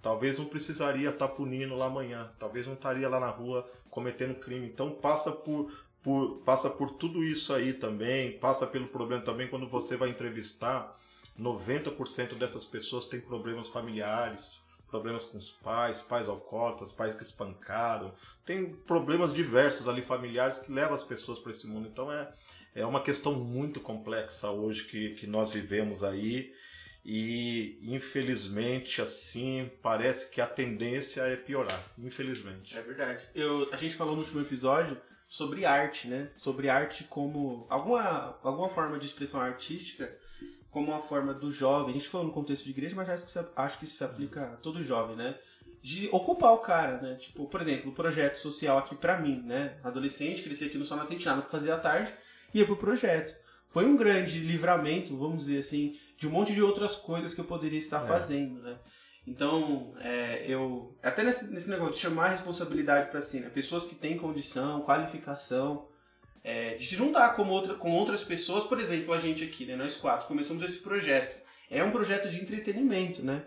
talvez não precisaria estar punindo lá amanhã, talvez não estaria lá na rua cometendo crime. Então passa por, por, passa por tudo isso aí também, passa pelo problema também quando você vai entrevistar, 90% dessas pessoas têm problemas familiares, problemas com os pais, pais alcoólatras, pais que espancaram, tem problemas diversos ali familiares que levam as pessoas para esse mundo. Então é, é uma questão muito complexa hoje que, que nós vivemos aí e infelizmente assim parece que a tendência é piorar, infelizmente. É verdade. Eu, a gente falou no último episódio sobre arte, né? Sobre arte como alguma, alguma forma de expressão artística, como uma forma do jovem. A gente falou no contexto de igreja, mas acho que, se, acho que isso se aplica a todo jovem, né? De ocupar o cara, né? Tipo, por exemplo, o projeto social aqui pra mim, né? Adolescente, cresci aqui no Sol Nascente, nada pra fazer à tarde, ia pro projeto. Foi um grande livramento, vamos dizer assim, de um monte de outras coisas que eu poderia estar é. fazendo, né? Então, é, eu. Até nesse, nesse negócio de chamar a responsabilidade para si, né? Pessoas que têm condição, qualificação, é, de se juntar com, outra, com outras pessoas, por exemplo, a gente aqui, né? Nós quatro, começamos esse projeto. É um projeto de entretenimento, né?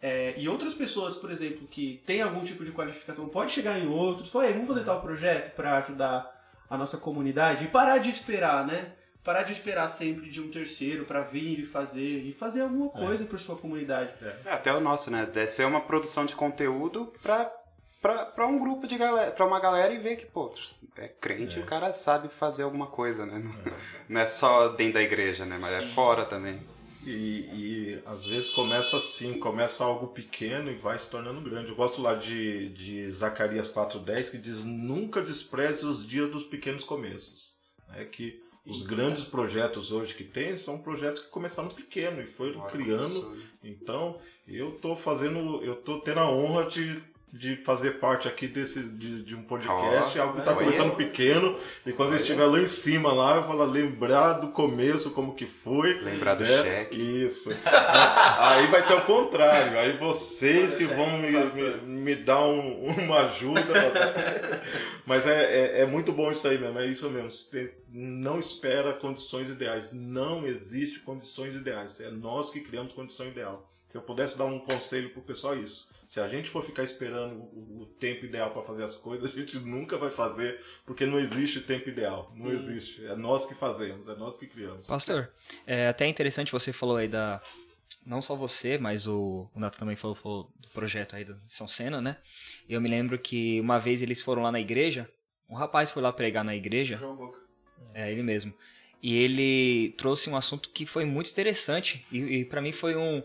É, e outras pessoas, por exemplo, que têm algum tipo de qualificação, pode chegar em outros, falar, vamos fazer tal projeto para ajudar a nossa comunidade e parar de esperar, né? parar de esperar sempre de um terceiro para vir e fazer e fazer alguma é. coisa é. por sua comunidade. É. até o nosso, né? Deve ser uma produção de conteúdo para para um grupo de galera, para uma galera e ver que, pô, é crente, é. o cara sabe fazer alguma coisa, né? Não é, não é só dentro da igreja, né? Mas é Sim. é fora também. E, e, às vezes começa assim, começa algo pequeno e vai se tornando grande. Eu gosto lá de, de Zacarias 4.10 que diz, nunca despreze os dias dos pequenos começos. É que os grandes projetos hoje que tem são projetos que começaram pequeno e foram criando. Então, eu estou fazendo, eu tô tendo a honra de de fazer parte aqui desse de, de um podcast, oh, algo que está começando pequeno, e quando eu estiver lá em cima lá, eu vou lembrar do começo, como que foi. Lembrar né? do cheque. Isso. aí vai ser o contrário, aí vocês que vão me, me, me dar um, uma ajuda. Mas é, é, é, muito bom isso aí mesmo, é isso mesmo. Não espera condições ideais. Não existe condições ideais. É nós que criamos condição ideal. Se eu pudesse dar um conselho pro pessoal, é isso se a gente for ficar esperando o, tempo ideal para fazer as coisas, a gente nunca vai fazer, porque não existe tempo ideal. Não Sim. existe. É nós que fazemos, é nós que criamos. Pastor, é até interessante você falou aí da. Não só você, mas o, o Nato também falou, falou, do projeto aí do São Sena, né? Eu me lembro que uma vez eles foram lá na igreja, um rapaz foi lá pregar na igreja. João Boca. É, ele mesmo. E ele trouxe um assunto que foi muito interessante. E, e para mim foi um,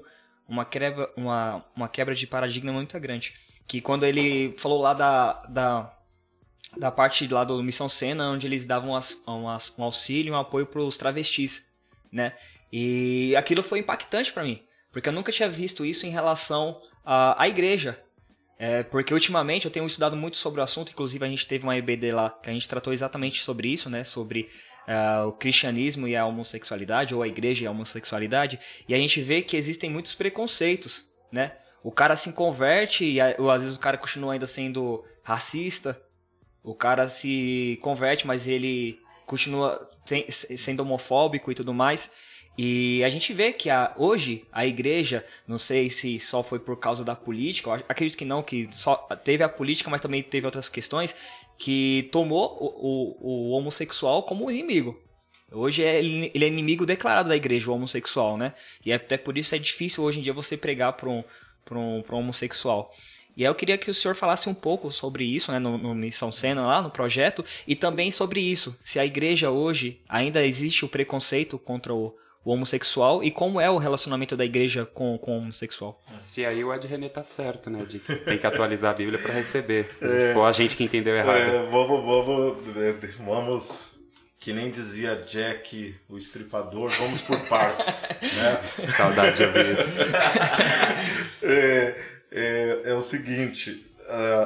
uma quebra, uma, uma quebra de paradigma muito grande. Que quando ele falou lá da, da, da parte lá do Missão Sena, onde eles davam as, umas, um auxílio, um apoio para os travestis, né? E aquilo foi impactante para mim, porque eu nunca tinha visto isso em relação à, à igreja. É, porque ultimamente eu tenho estudado muito sobre o assunto, inclusive a gente teve uma EBD lá que a gente tratou exatamente sobre isso, né? Sobre uh, o cristianismo e a homossexualidade, ou a igreja e a homossexualidade, e a gente vê que existem muitos preconceitos, né? O cara se converte e ou, às vezes o cara continua ainda sendo racista, o cara se converte, mas ele continua tem, sendo homofóbico e tudo mais. E a gente vê que a, hoje a igreja, não sei se só foi por causa da política, acredito que não, que só teve a política, mas também teve outras questões, que tomou o, o, o homossexual como inimigo. Hoje é, ele é inimigo declarado da igreja, o homossexual, né? E até por isso é difícil hoje em dia você pregar para um, um, um homossexual. E aí eu queria que o senhor falasse um pouco sobre isso, né, no, no Missão Sena lá, no projeto, e também sobre isso, se a igreja hoje ainda existe o preconceito contra o, o homossexual e como é o relacionamento da igreja com, com o homossexual. Se aí o Ed René tá certo, né? De que tem que atualizar a Bíblia para receber. É, tipo, a gente que entendeu errado. É, vamos, vamos, é, vamos, que nem dizia Jack, o estripador, vamos por partes. né? Saudade de ouvir isso. É, é, é o seguinte,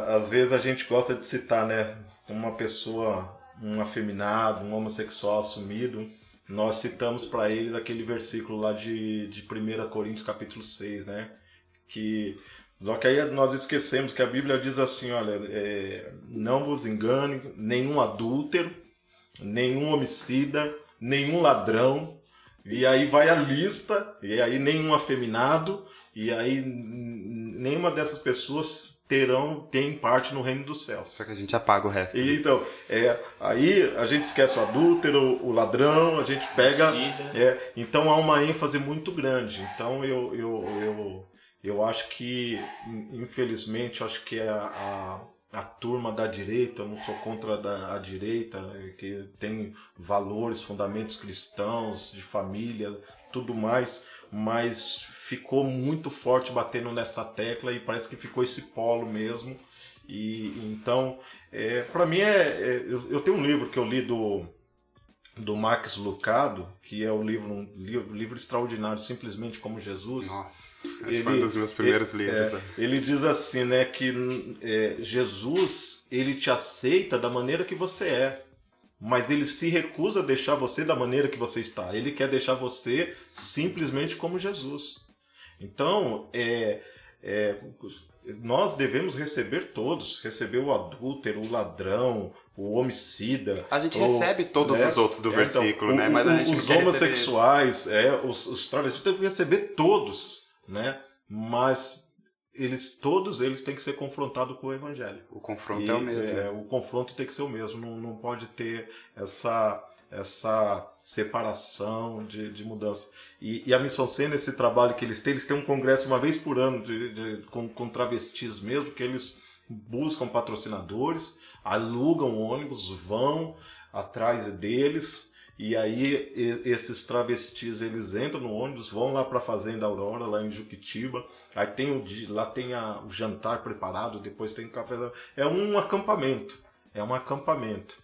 às vezes a gente gosta de citar, né? Uma pessoa, um afeminado, um homossexual assumido nós citamos para eles aquele versículo lá de, de 1 Coríntios capítulo 6, né? Que, só que aí nós esquecemos que a Bíblia diz assim, olha, é, não vos engane, nenhum adúltero, nenhum homicida, nenhum ladrão, e aí vai a lista, e aí nenhum afeminado, e aí nenhuma dessas pessoas terão tem parte no reino dos céus. Só que a gente apaga o resto. E, então, é, aí a gente esquece o adúltero, o ladrão, a gente pega. É, então há uma ênfase muito grande. Então eu, eu, eu, eu acho que, infelizmente, eu acho que é a, a, a turma da direita, eu não sou contra a, da, a direita, é, que tem valores, fundamentos cristãos, de família, tudo mais, mas ficou muito forte batendo nessa tecla e parece que ficou esse polo mesmo. E então, é, para mim é, é- eu, eu tenho um livro que eu li do do Max Lucado, que é o livro um livro, livro extraordinário, simplesmente como Jesus. Nossa, esse Ele- foi um dos meus primeiros ele- livros. é, ele diz assim, né, que é, Jesus ele te aceita da maneira que você é, mas ele se recusa a deixar você da maneira que você está. Ele quer deixar você simplesmente como Jesus. Então, é, é, nós devemos receber todos, receber o adúltero, o ladrão, o homicida. A gente o- recebe todos né? os outros do É, versículo, então, né? o- Mas a gente os homossexuais, é, os, os travestis têm que receber todos, né? Mas eles todos eles têm que ser confrontados com o evangelho. O confronto E, é o mesmo. é, o confronto tem que ser o mesmo, não, não pode ter essa, essa separação de, de mudança. E, e a Missão Sena, esse trabalho que eles têm, eles têm um congresso uma vez por ano de, de- com, com travestis mesmo, que eles buscam patrocinadores, alugam ônibus, vão atrás deles, e aí esses travestis eles entram no ônibus, vão lá para a Fazenda Aurora, lá em Juquitiba, aí tem o, lá tem a- o jantar preparado, depois tem o café. É um acampamento, é um acampamento.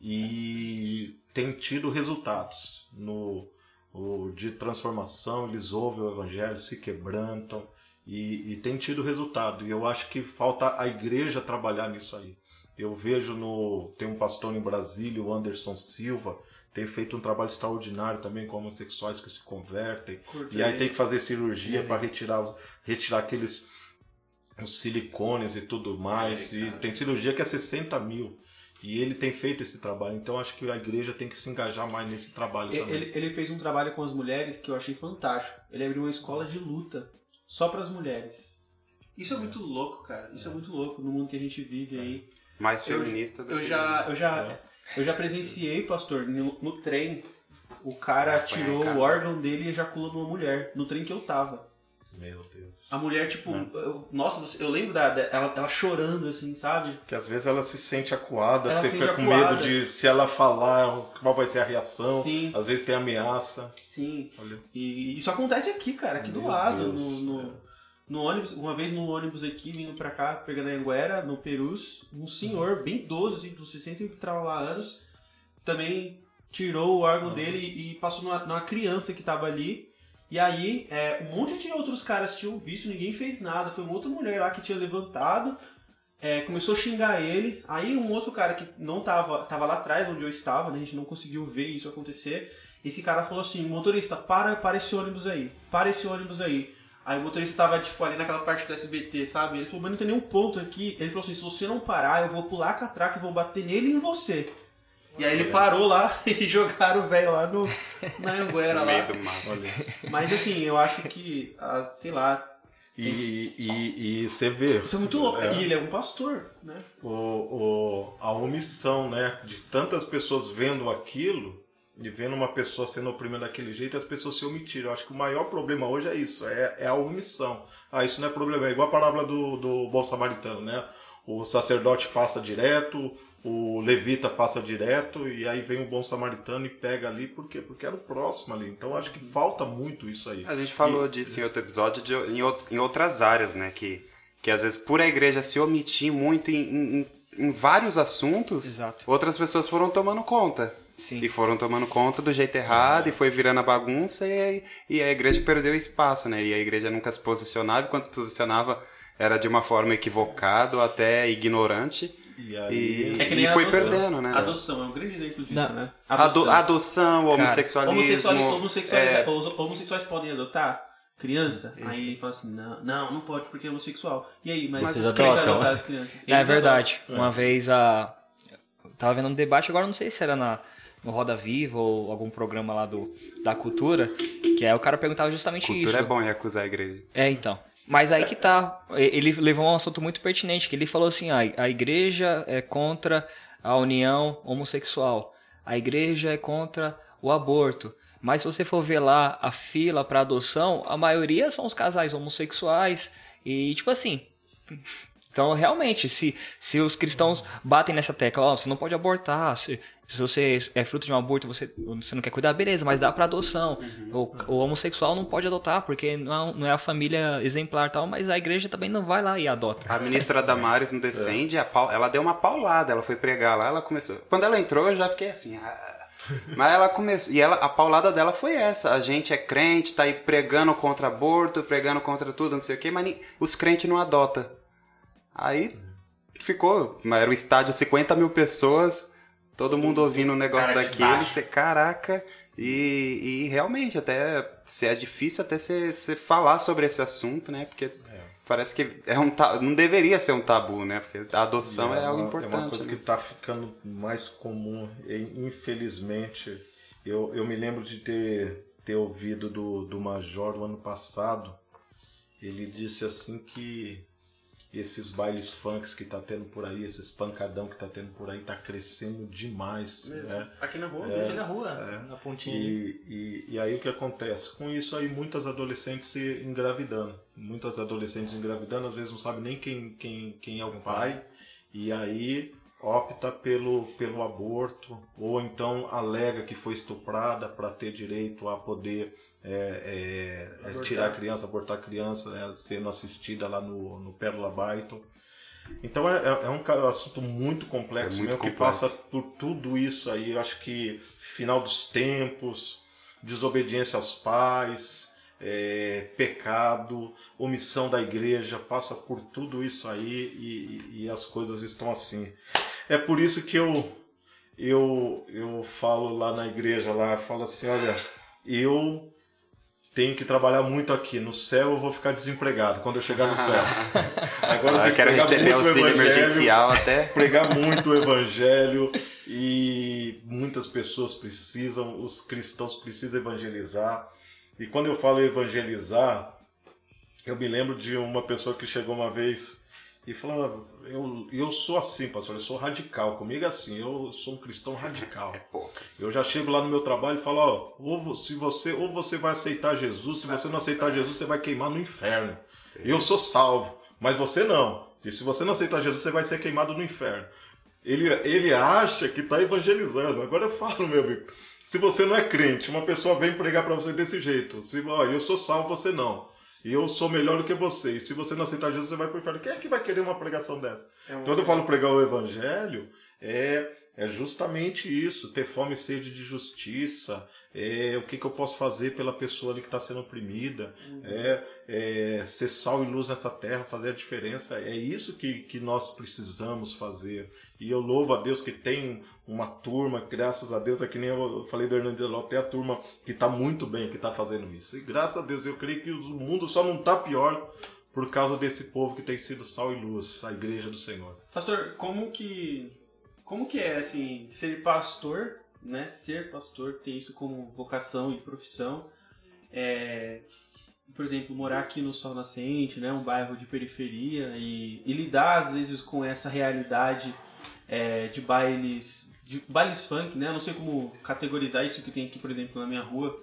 E tem tido resultados no, o- de transformação, eles ouvem o evangelho, se quebrantam e, e tem tido resultado. E eu acho que falta a igreja trabalhar nisso aí. Eu vejo no. Tem um pastor em Brasília, o Anderson Silva, tem feito um trabalho extraordinário também com homossexuais que se convertem. E aí tem que fazer cirurgia para retirar, retirar aqueles os silicones e tudo mais. E tem cirurgia que é 60 mil. E ele tem feito esse trabalho. Então acho que a igreja tem que se engajar mais nesse trabalho também. Ele, ele fez um trabalho com as mulheres que eu achei fantástico. Ele abriu uma escola de luta só para as mulheres. Isso é muito louco, cara. Isso é muito louco no mundo que a gente vive aí. Mais Eu- feminista do Eu que- já, eu já, eu já presenciei, pastor, no, no trem. O cara em tirou o órgão dele e ejaculou numa mulher, no trem que eu tava. Meu Deus. A mulher, tipo, É. eu- nossa, eu lembro da, ela, ela chorando, assim, sabe? Porque às vezes ela se sente acuada, Ela fica com acuada. medo de se ela falar, qual vai ser a reação. Sim. Às vezes tem ameaça. Sim. Olha. E isso acontece aqui, cara, aqui do Meu lado, Deus, no, no, no ônibus, uma vez no ônibus aqui, vindo pra cá, pegando a Anguera, no Perus, um senhor bem idoso, assim, dos 60 e lá anos, também tirou o órgão dele e passou numa, numa criança que tava ali. E aí, é, um monte de outros caras tinham visto, ninguém fez nada. Foi uma outra mulher lá que tinha levantado, é, começou a xingar ele. Aí um outro cara que não tava, tava lá atrás, onde eu estava, né, a gente não conseguiu ver isso acontecer. Esse cara falou assim, motorista, para, para esse ônibus aí, para esse ônibus aí. Aí o motorista tava, tipo, ali naquela parte do SBT, sabe? Ele falou, mas não tem nenhum ponto aqui. Ele falou assim, se você não parar, eu vou pular a catraca e vou bater nele e em você. E aí ele parou lá e jogaram o velho lá no, na Anguera lá. meio do mato. Mas assim, eu acho que, ah, sei lá, E, e, e você vê. isso é muito louco. É. E ele é um pastor, né? o, o- a omissão, né? De tantas pessoas vendo aquilo e vendo uma pessoa sendo oprimida daquele jeito, as pessoas se omitiram. Eu acho que o maior problema hoje é isso, é, é a omissão. Ah, isso não é problema, é igual a parábola do, do bom samaritano, né? O sacerdote passa direto, o levita passa direto, e aí vem o bom samaritano e pega ali, por quê? Porque era o próximo ali. Então acho que falta muito isso aí. A gente falou disso em outro episódio, de- em, out- em outras áreas, né? Que, que às vezes por a igreja se omitir muito em, em- em vários assuntos, Exato. outras pessoas foram tomando conta. Sim. E foram tomando conta do jeito errado e foi virando a bagunça e, e a igreja perdeu espaço, né? E a igreja nunca se posicionava e quando se posicionava era de uma forma equivocada ou até ignorante. E E, aí. É que nem e a foi adoção. perdendo, né? Adoção é um grande exemplo disso, Não. né? Ado- adoção, homossexualismo. Homossexual, homossexual, é, os homossexuais podem adotar criança? Aí fala assim, não, não, não pode porque é homossexual. E aí, mas, Vocês quem vai adotam? adotar as crianças? É verdade. É. Uma vez a. Tava vendo um debate, agora não sei se era na, no Roda Viva ou algum programa lá do, da cultura, que aí o cara perguntava justamente cultura isso. é bom em acusar a igreja. É, então. Mas aí que tá. Ele levou um assunto muito pertinente, que ele falou assim, ah, a igreja é contra a união homossexual. A igreja é contra o aborto. Mas se você for ver lá a fila para adoção, a maioria são os casais homossexuais. E, tipo assim. Então, realmente, se, se os cristãos batem nessa tecla, ó, você não pode abortar, se, se você é fruto de um aborto você, você não quer cuidar, beleza, mas dá para adoção. Uhum. O, o, homossexual não pode adotar, porque não é, não é a família exemplar tal, mas a igreja também não vai lá e adota. A ministra Damares no Descende, é. ela deu uma paulada, ela foi pregar lá, ela começou. Quando ela entrou, eu já fiquei assim. Ah, mas ela começou. E ela, a paulada dela foi essa. A gente é crente, tá aí pregando contra aborto, pregando contra tudo, não sei o quê, mas os crentes não adotam. Aí ficou. Era um estádio 50 mil pessoas, todo mundo ouvindo o um negócio Cara daquele. Você, caraca. E, e realmente, até se é difícil até você falar sobre esse assunto, né? Porque parece que é um não deveria ser um tabu, né? Porque a adoção é, é, algo importante. É uma coisa né? que está ficando mais comum, e, infelizmente. Eu, eu me lembro de ter, ter ouvido do, do Major no ano passado. Ele disse assim que esses bailes funks que tá tendo por aí, esses pancadão que tá tendo por aí, tá crescendo demais. Né? Aqui na rua, é, aqui na rua, é. na pontinha. E, e, e, aí o que acontece? Com isso aí muitas adolescentes se engravidando. Muitas adolescentes engravidando, às vezes não sabem nem quem, quem, quem é o pai. E aí opta pelo, pelo aborto, ou então alega que foi estuprada para ter direito a poder é, é, é tirar a criança, abortar a criança, né, sendo assistida lá no, no Pérola Byton. Então é, é, é um assunto muito complexo, é muito mesmo, complexo. que passa por tudo isso aí. Eu acho que final dos tempos, desobediência aos pais, é, pecado, omissão da igreja, passa por tudo isso aí e, e, as coisas estão assim. É por isso que eu, eu, eu falo lá na igreja, lá, falo assim, olha, eu tenho que trabalhar muito aqui. No céu eu vou ficar desempregado quando eu chegar no céu. Agora eu, eu quero receber auxílio emergencial até. Pregar muito o evangelho e muitas pessoas precisam, os cristãos precisam evangelizar. E quando eu falo evangelizar, eu me lembro de uma pessoa que chegou uma vez e falou: eu, eu sou assim, pastor, eu sou radical. Comigo é assim, eu sou um cristão radical. É. Eu já chego lá no meu trabalho e falo, ó, ou, se você, ou você vai aceitar Jesus, se você não aceitar Jesus, você vai queimar no inferno. Eu sou salvo, mas você não. E se você não aceitar Jesus, você vai ser queimado no inferno. Ele, ele acha que está evangelizando. Agora eu falo, meu amigo. Se você não é crente, uma pessoa vem pregar para você desse jeito. Se, ó, eu sou salvo, você não eu sou melhor do que você. E se você não aceitar Jesus, você vai para o inferno. Quem é que vai querer uma pregação dessa? É um... Quando eu falo pregar o evangelho, é, é justamente isso: ter fome e sede de justiça. É, o que, que eu posso fazer pela pessoa ali que está sendo oprimida, uhum. é, é, ser sal e luz nessa terra, fazer a diferença. É isso que, que nós precisamos fazer. E eu louvo a Deus que tem uma turma, graças a Deus, é que nem eu falei do Hernandes Ló, tem a turma que está muito bem, que está fazendo isso. E graças a Deus, eu creio que o mundo só não está pior por causa desse povo que tem sido sal e luz, a igreja do Senhor. Pastor, como que como que é assim ser pastor, né? Ser pastor, ter isso como vocação e profissão, é, por exemplo, morar aqui no Sol Nascente, né? Um bairro de periferia e, e lidar às vezes com essa realidade é, de bailes de bailes funk, né? Eu não sei como categorizar isso que tem aqui, por exemplo, na minha rua.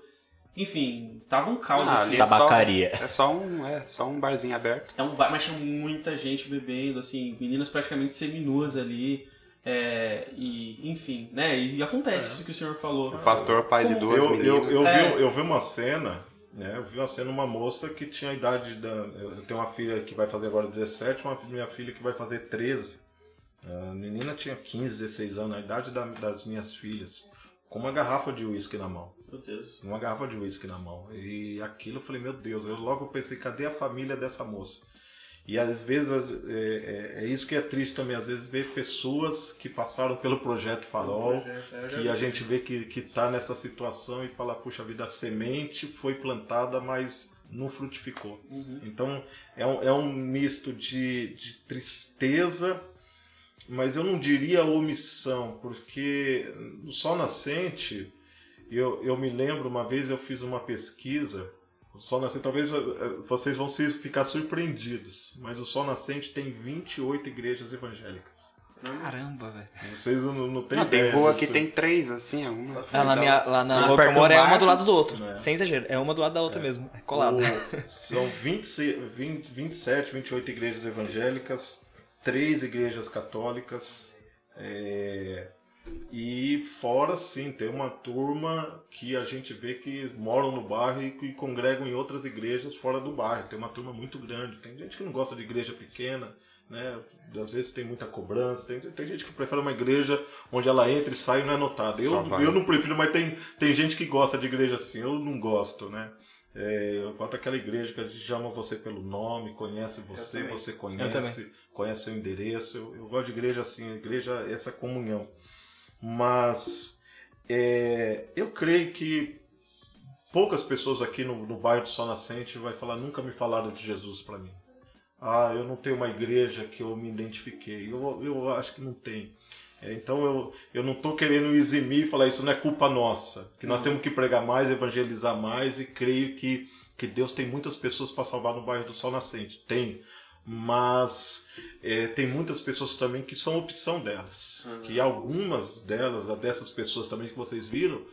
Enfim, tava um caos ah, aqui. Tabacaria. É só, um, é só um barzinho aberto. É um bar, mas tinha muita gente bebendo, assim, meninas praticamente seminuas ali. É, e, enfim, né? E acontece é. isso que o senhor falou. O pastor, pai Como? de duas eu, meninas. Eu, eu, é. vi, eu vi uma cena, né? Eu vi uma cena, uma moça que tinha a idade da. Eu tenho uma filha que vai fazer agora 17, uma minha filha que vai fazer 13. A menina tinha 15, 16 anos, a idade da, das minhas filhas, com uma garrafa de uísque na mão. Meu Deus. Uma garrafa de uísque na mão. E aquilo eu falei, meu Deus, eu logo pensei, cadê a família dessa moça? E às vezes é, é, é isso que é triste também, às vezes ver pessoas que passaram pelo projeto Farol, projeto, é, que a gente vê que está nessa situação e fala, puxa vida, a semente foi plantada, mas não frutificou. Uhum. Então é um, é um misto de, de tristeza mas eu não diria omissão, porque no Sol Nascente, eu, eu me lembro uma vez eu fiz uma pesquisa O Sol Nascente, talvez eh, vocês vão se ficar surpreendidos, mas o Sol Nascente tem 28 igrejas evangélicas. Caramba, velho. Vocês não, não têm Não, ideia. tem rua que tem três, assim, uma. Ah, lá, minha, lá na rua que eu perto moro do é uma do lado do outro. né? Sem exagero, é uma do lado da outra mesmo. É colado. O- são 26, 20, 27, 28 igrejas evangélicas, três igrejas católicas, é, e fora sim, tem uma turma que a gente vê que moram no bairro e que congregam em outras igrejas fora do bairro. Tem uma turma muito grande. Tem gente que não gosta de igreja pequena, né? Às vezes tem muita cobrança. Tem, tem gente que prefere uma igreja onde ela entra e sai e não é notada. Eu, eu não prefiro, mas tem, tem gente que gosta de igreja assim. Eu não gosto, né? É, eu boto aquela igreja que a gente chama você pelo nome, conhece você, você conhece, conhece seu endereço. Eu, eu gosto de igreja assim, igreja essa comunhão. Mas é, eu creio que poucas pessoas aqui no, no bairro do Sol Nascente vai falar, nunca me falaram de Jesus para mim. Ah, eu não tenho uma igreja que eu me identifiquei. Eu, eu acho que não tem. É, então eu, eu não estou querendo eximir e falar isso não é culpa nossa. Que nós temos que pregar mais, evangelizar mais e creio que, que Deus tem muitas pessoas para salvar no bairro do Sol Nascente. Tem. Mas é, tem muitas pessoas também que são opção delas. Que algumas delas, dessas pessoas também que vocês viram,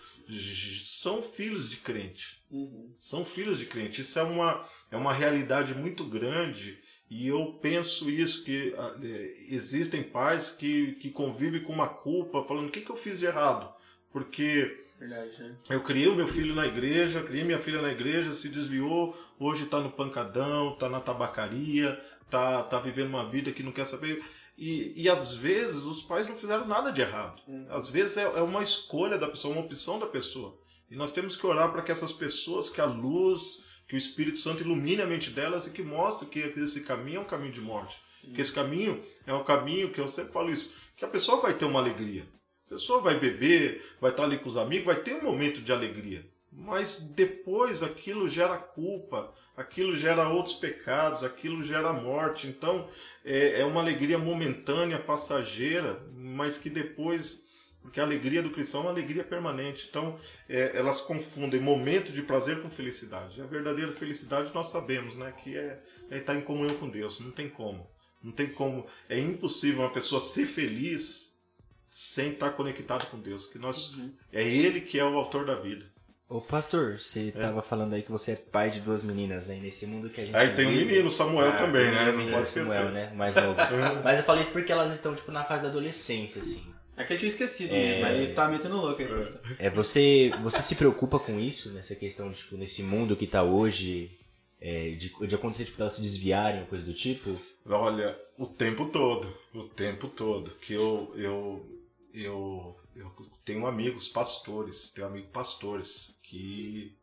são filhos de crente Uhum. são filhos de crente. Isso é uma, é uma realidade muito grande e eu penso isso, que eh, existem pais que, que convivem com uma culpa, falando o que, que eu fiz de errado? Porque Verdade, né? eu criei o meu filho na igreja, criei minha filha na igreja, se desviou, hoje está no pancadão, está na tabacaria, está tá vivendo uma vida que não quer saber. E, e às vezes os pais não fizeram nada de errado. Às vezes é, é uma escolha da pessoa, uma opção da pessoa. E nós temos que orar para que essas pessoas, que a luz, que o Espírito Santo ilumine a mente delas e que mostre que esse caminho é um caminho de morte. Que esse caminho é um caminho que eu sempre falo isso, que a pessoa vai ter uma alegria. A pessoa vai beber, vai estar ali com os amigos, vai ter um momento de alegria. Mas depois aquilo gera culpa, aquilo gera outros pecados, aquilo gera morte. Então é, é uma alegria momentânea, passageira, mas que depois porque a alegria do cristão é uma alegria permanente. Então, é, elas confundem momento de prazer com felicidade. A verdadeira felicidade nós sabemos, né? Que é, é estar em comunhão com Deus. Não tem como. Não tem como. É impossível uma pessoa ser feliz sem estar conectado com Deus. Que nós, É Ele que é o autor da vida. Ô pastor, você tava falando aí que você é pai de duas meninas, né? E Nesse mundo que a gente Aí tem um vive- menino, Samuel Ah, também, né? um Não menino, pode esquecer. Samuel, né? Mais novo. Mas eu falei isso porque elas estão, tipo, na fase da adolescência, assim. É que eu tinha esquecido, É. né? mas ele tá metendo louco aí. pastor. É, você, você se preocupa com isso, nessa questão, tipo, nesse mundo que tá hoje, é, de, de acontecer, tipo, elas se desviarem, ou coisa do tipo? Olha, o tempo todo, o tempo todo, que eu eu eu, eu tenho amigos pastores, tenho amigos pastores que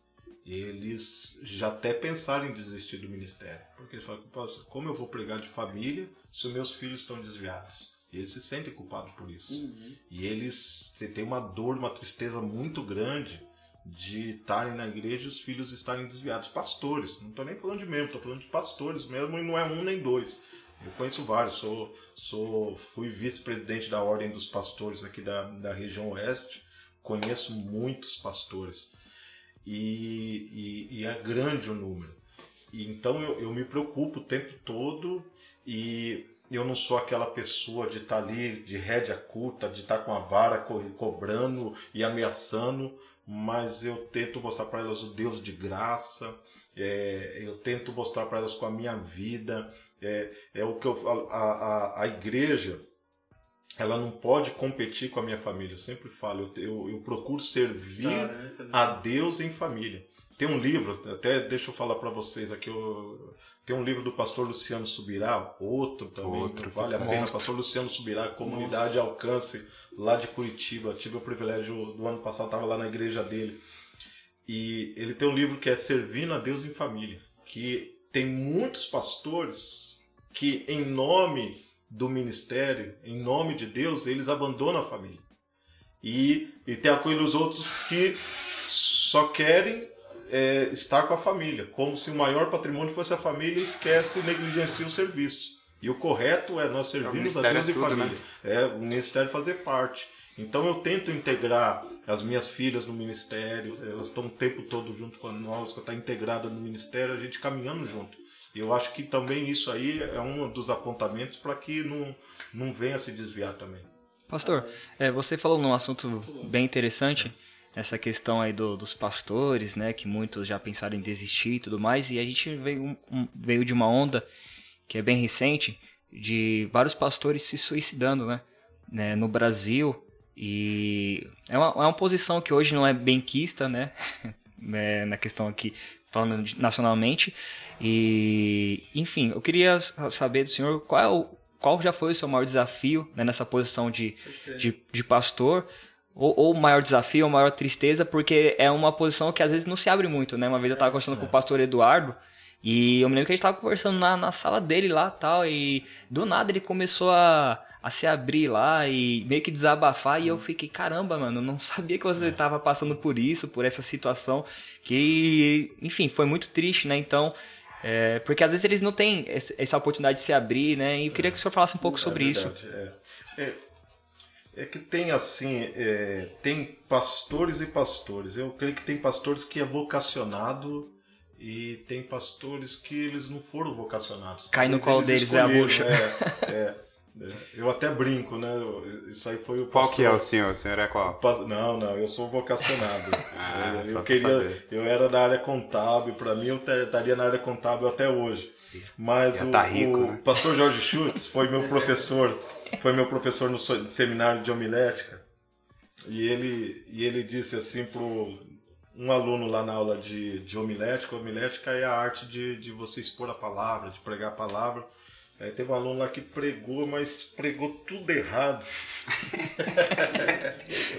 eles já até pensaram em desistir do ministério, porque eles falam, "Pastor, como eu vou pregar de família se os meus filhos estão desviados? E eles se sentem culpados por isso. E eles têm uma dor, uma tristeza muito grande de estarem na igreja e os filhos estarem desviados. Pastores, não estou nem falando de membro, estou falando de pastores mesmo, e não é um nem dois. Eu conheço vários, sou, sou, fui vice-presidente da Ordem dos Pastores aqui da, da região oeste, conheço muitos pastores e, e, e é grande o número. Então eu, eu me preocupo o tempo todo e eu não sou aquela pessoa de estar ali de rédea curta, de estar com a vara co- cobrando e ameaçando, mas eu tento mostrar para elas o Deus de graça, é, eu tento mostrar para elas com a minha vida, é, é o que eu a, a, a igreja ela não pode competir com a minha família, eu sempre falo, eu, eu, eu procuro servir? Essa a Deus em família. Tem um livro, até deixa eu falar para vocês aqui, eu, tem um livro do pastor Luciano Subirá, outro também, Outro, vale a pena, monstro. pastor Luciano Subirá, comunidade alcance lá de Curitiba. Tive o privilégio do ano passado, estava lá na igreja dele. E ele tem um livro que é Servindo a Deus em Família, que tem muitos pastores que, em nome do ministério, em nome de Deus, eles abandonam a família. E, e tem aqueles outros que só querem é, estar com a família, como se o maior patrimônio fosse a família e esquece e negligencia o serviço. E o correto é nós servirmos a Deus é e tudo, família. É o ministério fazer parte. Então eu tento integrar as minhas filhas no ministério, elas estão o tempo todo junto com nós, que está integrada no ministério, a gente caminhando junto. Eu acho que também isso aí é um dos apontamentos para que não, não venha se desviar também. Pastor, é, você falou num assunto bem interessante, essa questão aí do, dos pastores, né, que muitos já pensaram em desistir e tudo mais, e a gente veio, um, veio de uma onda que é bem recente, de vários pastores se suicidando, né, né no Brasil, e é uma, é uma posição que hoje não é benquista, né? é, na questão aqui, falando nacionalmente. E, enfim, eu queria saber do senhor qual, é o, qual já foi o seu maior desafio né, nessa posição de, de, de pastor ou, maior desafio, ou maior tristeza, porque é uma posição que às vezes não se abre muito, né? Uma vez eu estava conversando é. com o pastor Eduardo, e eu me lembro que a gente estava conversando na, na sala dele lá tal, e do nada ele começou a, a se abrir lá e meio que desabafar. E eu fiquei, caramba, mano, não sabia que você estava é. passando por isso, por essa situação. Que, enfim, foi muito triste, né? Então, é, porque às vezes eles não têm essa oportunidade de se abrir, né? E eu queria que o senhor falasse um pouco é sobre verdade, isso. É. é. É que tem assim, é, tem pastores e pastores. Eu creio que tem pastores que é vocacionado e tem pastores que eles não foram vocacionados. Cai no colo deles é a bucha. É, é. Eu até brinco, né? Isso aí foi o Qual pastor... que é o senhor? O senhor é qual? Não, não, eu sou vocacionado. ah, eu, eu queria, eu era da área contábil, para mim eu estaria na área contábil até hoje. Mas o, tá rico, o né? pastor Jorge Schutz foi meu professor, foi meu professor no seminário de homilética. E ele, e ele disse assim pro um aluno lá na aula de, de homilética, homilética é a arte de, de você expor a palavra, de pregar a palavra. Aí teve um aluno lá que pregou, mas pregou tudo errado.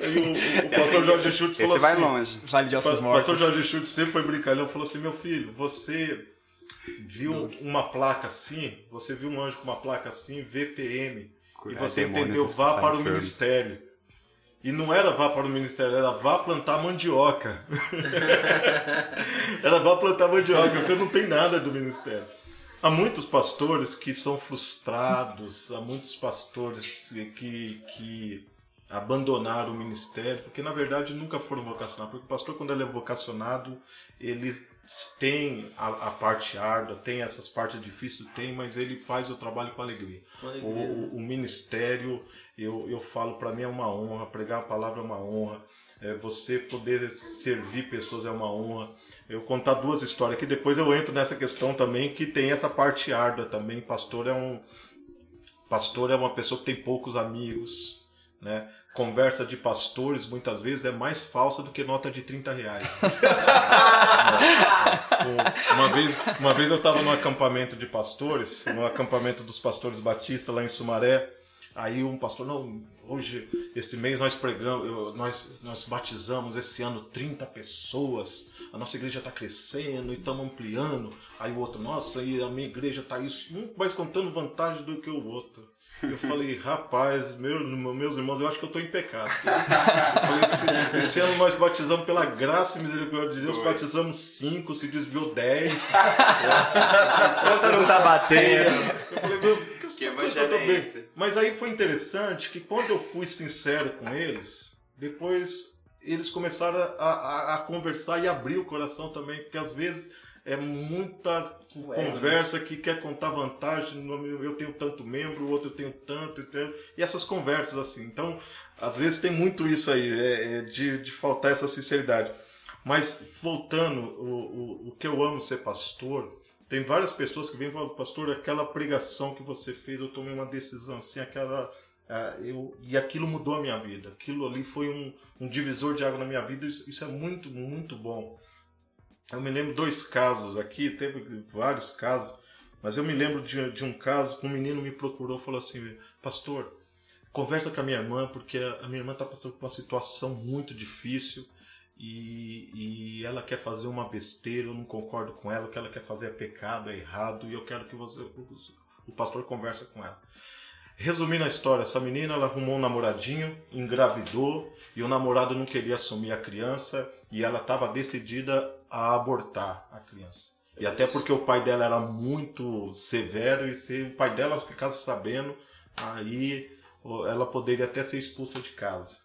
Aí o, o, o pastor Jorge Schultz falou Esse assim. vai longe. Vale de ossos mortos. O pastor Jorge Schultz sempre foi brincalhão, falou assim: meu filho, você viu uma placa assim, você viu um anjo com uma placa assim, VPM, e você entendeu, vá para o ministério. E não era vá para o ministério, era vá plantar mandioca. era vá plantar mandioca, você não tem nada do ministério. Há muitos pastores que são frustrados, há muitos pastores que, que abandonaram o ministério, porque na verdade nunca foram vocacionados. Porque o pastor, quando ele é vocacionado, ele tem a, a parte árdua, tem essas partes difíceis, tem, mas ele faz o trabalho com alegria. alegria. O, o, o, ministério, eu, eu falo, para mim é uma honra, pregar a palavra é uma honra, é, você poder servir pessoas é uma honra eu contar duas histórias aqui, depois eu entro nessa questão também que tem essa parte árdua também. Pastor é um pastor é uma pessoa que tem poucos amigos, né? Conversa de pastores muitas vezes é mais falsa do que nota de 30 reais. uma, vez, uma vez eu estava no acampamento de pastores, no acampamento dos pastores Batista lá em Sumaré. Aí um pastor, não, hoje, esse mês nós pregamos, nós, nós batizamos esse ano 30 pessoas a nossa igreja está crescendo e estamos ampliando. Aí o outro, nossa, e a minha igreja está isso, muito mais contando vantagem do que o outro. Eu falei, rapaz, meu, meus irmãos, eu acho que eu estou em pecado. Falei, esse, esse, ano nós batizamos pela graça e misericórdia de Deus, Dois. batizamos cinco, se desviou dez. Conta não tá batendo. Eu falei, meu, que, que é? Mas aí foi interessante que quando eu fui sincero com eles, depois eles começaram a, a, a, conversar e abrir o coração também, porque às vezes é muita Ué, conversa né? que quer contar vantagem, eu tenho tanto membro, o outro tem tanto, e essas conversas assim. Então, às vezes tem muito isso aí, é, é de, de faltar essa sinceridade. Mas voltando, o, o, o que eu amo ser pastor, tem várias pessoas que vêm e falam, pastor, aquela pregação que você fez, eu tomei uma decisão assim, aquela eu, e aquilo mudou a minha vida. Aquilo ali foi um, um divisor de água na minha vida. Isso, isso, é muito, muito bom. Eu me lembro dois casos aqui, teve vários casos, mas eu me lembro de, de um caso que um menino me procurou e falou assim: Pastor, conversa com a minha irmã, porque a, a minha irmã está passando por uma situação muito difícil e, e, ela quer fazer uma besteira, eu não concordo com ela, o que ela quer fazer é pecado, é errado, e eu quero que você, o, o pastor converse com ela. Resumindo a história, essa menina ela arrumou um namoradinho, engravidou e o namorado não queria assumir a criança e ela estava decidida a abortar a criança. E até porque o pai dela era muito severo e se o pai dela ficasse sabendo, aí ela poderia até ser expulsa de casa.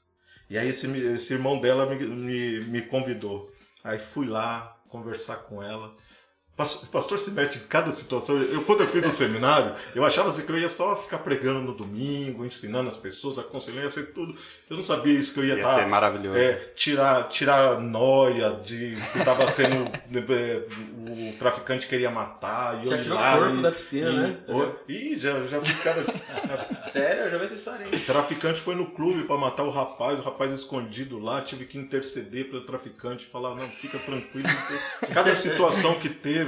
E aí esse, esse irmão dela me, me, me convidou. Aí fui lá conversar com ela. Pas- Pastor se mete em cada situação. Eu, quando eu fiz o seminário, eu achava assim que eu ia só ficar pregando no domingo, ensinando as pessoas, aconselhando, ia ser tudo. Eu não sabia isso que eu ia Ia estar. ser maravilhoso. É, tirar, tirar a noia de que estava sendo. é, o traficante queria matar. E Já eu tirou lá o corpo e- da piscina, e- né? Ô, Ih, já, já vi cara. Sério, eu já vi essa história aí. O traficante foi no clube para matar o rapaz, o rapaz escondido lá, tive que interceder pelo traficante, falar, não, fica tranquilo. Cada situação que teve.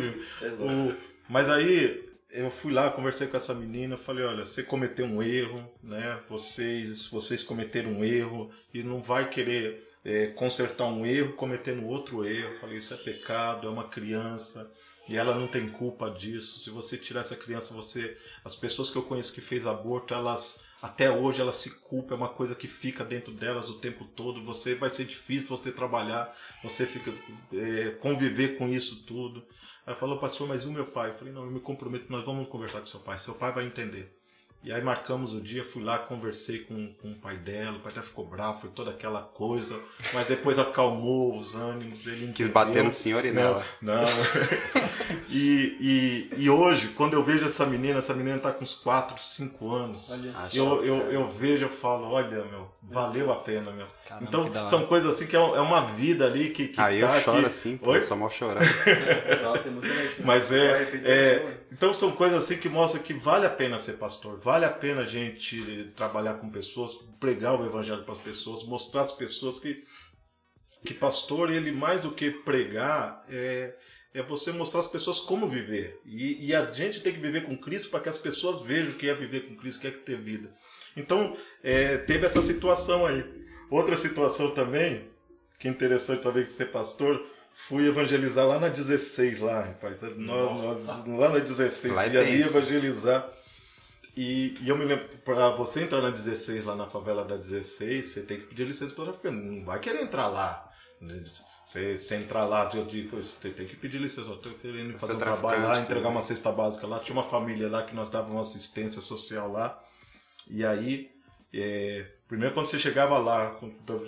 O- Mas aí eu fui lá, conversei com essa menina, falei, olha, você cometeu um erro, né? Vocês, vocês cometeram um erro e não vai querer é, consertar um erro cometendo outro erro. Falei, isso é pecado, é uma criança. E ela não tem culpa disso. Se você tirar essa criança, você. As pessoas que eu conheço que fez aborto, elas até hoje elas se culpam, é uma coisa que fica dentro delas o tempo todo. Você vai ser difícil você trabalhar, você fica é, conviver com isso tudo. Aí falou, pastor, mas o meu pai? Eu falei, não, eu me comprometo, nós vamos conversar com seu pai, seu pai vai entender. E aí marcamos o dia, fui lá, conversei com, com o pai dela, o pai até ficou bravo, foi toda aquela coisa, mas depois acalmou os ânimos, ele Quis entendeu. bater no senhor e Não, nela. não. e, e, e hoje, quando eu vejo essa menina, essa menina tá com uns 4, 5 anos. Olha Ah. Eu, eu, eu vejo, eu falo, olha, meu, valeu a pena, meu. Caramba, então, são coisas assim que é, é uma vida ali que, que Aí tá eu choro aqui. assim, pô, Oi? eu só mal chorar. Nossa, emocionante. Mas Vai é, é- ué. Então são coisas assim que mostram que vale a pena ser pastor, vale a pena a gente trabalhar com pessoas, pregar o evangelho para as pessoas, mostrar às pessoas que, que pastor, ele mais do que pregar, é, é você mostrar às pessoas como viver. E, e a gente tem que viver com Cristo para que as pessoas vejam o que é viver com Cristo, o que é ter vida. Então, é, teve essa situação aí. Outra situação também, que é interessante também de ser pastor, fui evangelizar lá na 16 lá, rapaz. Nós, nós- lá na 16, Lá é ia ali evangelizar. E, e eu me lembro, para você entrar na 16, lá na favela da 16, você tem que pedir licença para traficante. Não vai querer entrar lá. Você, você entrar lá, eu digo, você tem que pedir licença. Eu tô querendo fazer é um trabalho lá, traficante entregar também. uma cesta básica lá. Tinha uma família lá que nós dávamos assistência social lá. E aí, é, primeiro quando você chegava lá,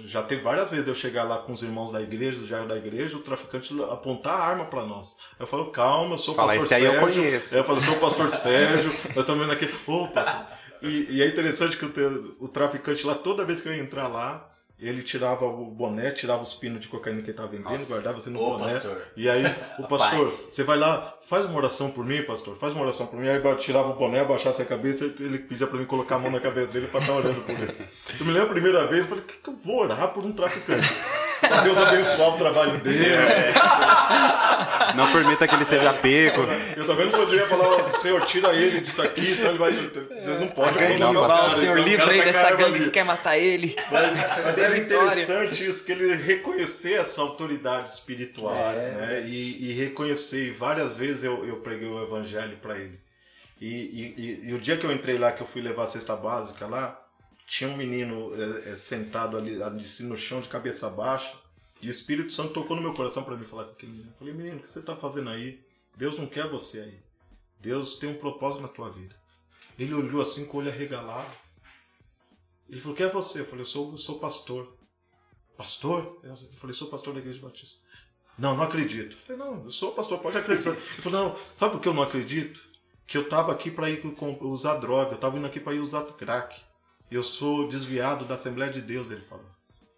já teve várias vezes eu chegar lá com os irmãos da igreja, os diários da igreja, o traficante apontar a arma para nós. Eu falo, calma, eu sou o Fala, pastor aí eu Sérgio. conheço. Eu falo, eu sou o pastor Sérgio, estamos vendo aqui. Ô, pastor. E, e é interessante que o, o traficante lá, toda vez que eu ia entrar lá, ele tirava o boné, tirava os pinos de cocaína que ele estava vendendo, Nossa. guardava assim no Ô, boné. pastor. E aí, o pastor, você vai lá, faz uma oração por mim, pastor, faz uma oração por mim. Aí tirava o boné, abaixava a cabeça, ele pedia pra mim colocar a mão na cabeça dele pra estar orando por ele. Eu me lembro a primeira vez, eu falei, que, que eu vou orar por um traficante? Deus abençoar o trabalho dele. Não permita que ele seja pego. Eu também não poderia falar, Senhor, tira ele disso aqui, senão ele vai. Vocês não Senhor, então o livra cara aí dessa gangue ali. que quer matar ele. Mas, mas era vitória. interessante isso, que ele reconhecer essa autoridade espiritual, É. né? E, e reconhecer, várias vezes eu, eu preguei o evangelho para ele. E, e- e- e o dia que eu entrei lá, que eu fui levar a cesta básica lá, tinha um menino é, é, sentado ali, ali no chão de cabeça baixa, e o Espírito Santo tocou no meu coração para mim falar com aquele menino. Eu falei, menino, o que você está fazendo aí? Deus não quer você aí. Deus tem um propósito na tua vida. Ele olhou assim com o olho arregalado. Ele falou, quem é você? Eu falei, eu sou, eu sou pastor. Pastor? Eu falei, sou pastor da Igreja Batista. Não, não acredito. Eu falei, não, eu sou pastor, pode acreditar. Ele falou, não, sabe por que eu não acredito? Que eu tava aqui para ir usar droga, eu tava indo aqui para ir usar crack. Eu sou desviado da Assembleia de Deus, ele falou.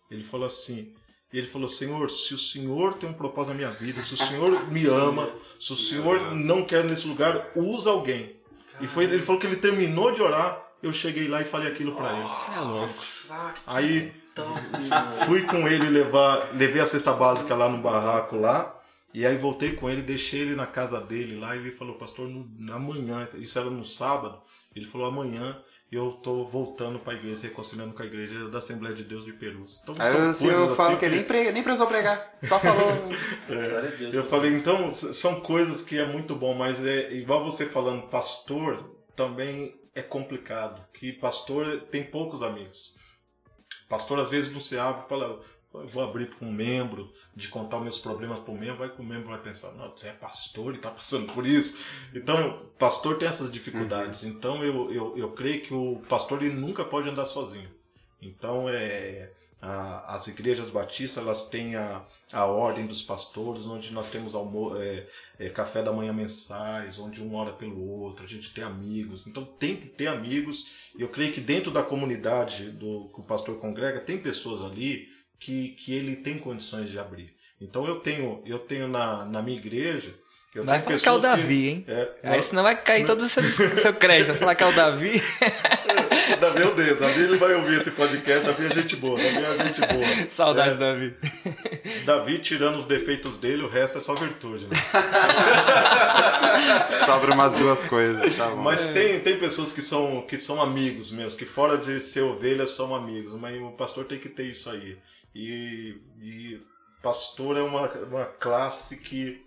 Ele falou assim, e ele falou, Senhor, se o Senhor tem um propósito na minha vida, se o Senhor me ama, se o Senhor não quer nesse lugar, usa alguém. E foi, ele falou que ele terminou de orar, eu cheguei lá e falei aquilo para ele. Você é louco. Aí fui com ele levar, levei a cesta básica lá no barraco lá, e aí voltei com ele, deixei ele na casa dele lá, e ele falou, pastor, no, amanhã, isso era no sábado, ele falou, amanhã eu tô voltando para a igreja, reconciliando com a igreja da Assembleia de Deus de Perus. Então, Aí são o senhor coisas fala assim que nem, pre... nem precisou pregar. Só falou. Glória a Deus. eu falei, então, são coisas que é muito bom, mas é igual você falando, pastor também é complicado, que pastor tem poucos amigos. Pastor às vezes não se abre, fala, eu vou abrir para um membro, de contar os meus problemas para o membro, vai que o membro vai pensar, não, você é pastor e está passando por isso. Então, pastor tem essas dificuldades. Então, eu, eu, eu creio que o pastor ele nunca pode andar sozinho. Então, é, a- as igrejas batistas elas têm a, a ordem dos pastores, onde nós temos almo é, é, café da manhã mensais, onde um ora pelo outro, a gente tem amigos. Então tem que ter amigos. E eu creio que dentro da comunidade do que o pastor congrega, tem pessoas ali que, que ele tem condições de abrir. Então eu tenho, eu tenho na, na minha igreja. Eu Vai tenho falar que é o Davi, hein? É, Aí senão vai cair todo o seu, seu crédito. Vai falar que é o Davi. Davi, meu Deus, Davi ele vai ouvir esse podcast, Davi é gente boa, Davi é gente boa. Saudades, Davi. Davi, tirando os defeitos dele, o resto é só virtude, né? Sobra umas duas coisas, tá bom. Mas tem, tem pessoas que são, que são amigos mesmo, que fora de ser ovelhas são amigos, mas o pastor tem que ter isso aí. E, e pastor é uma, uma classe que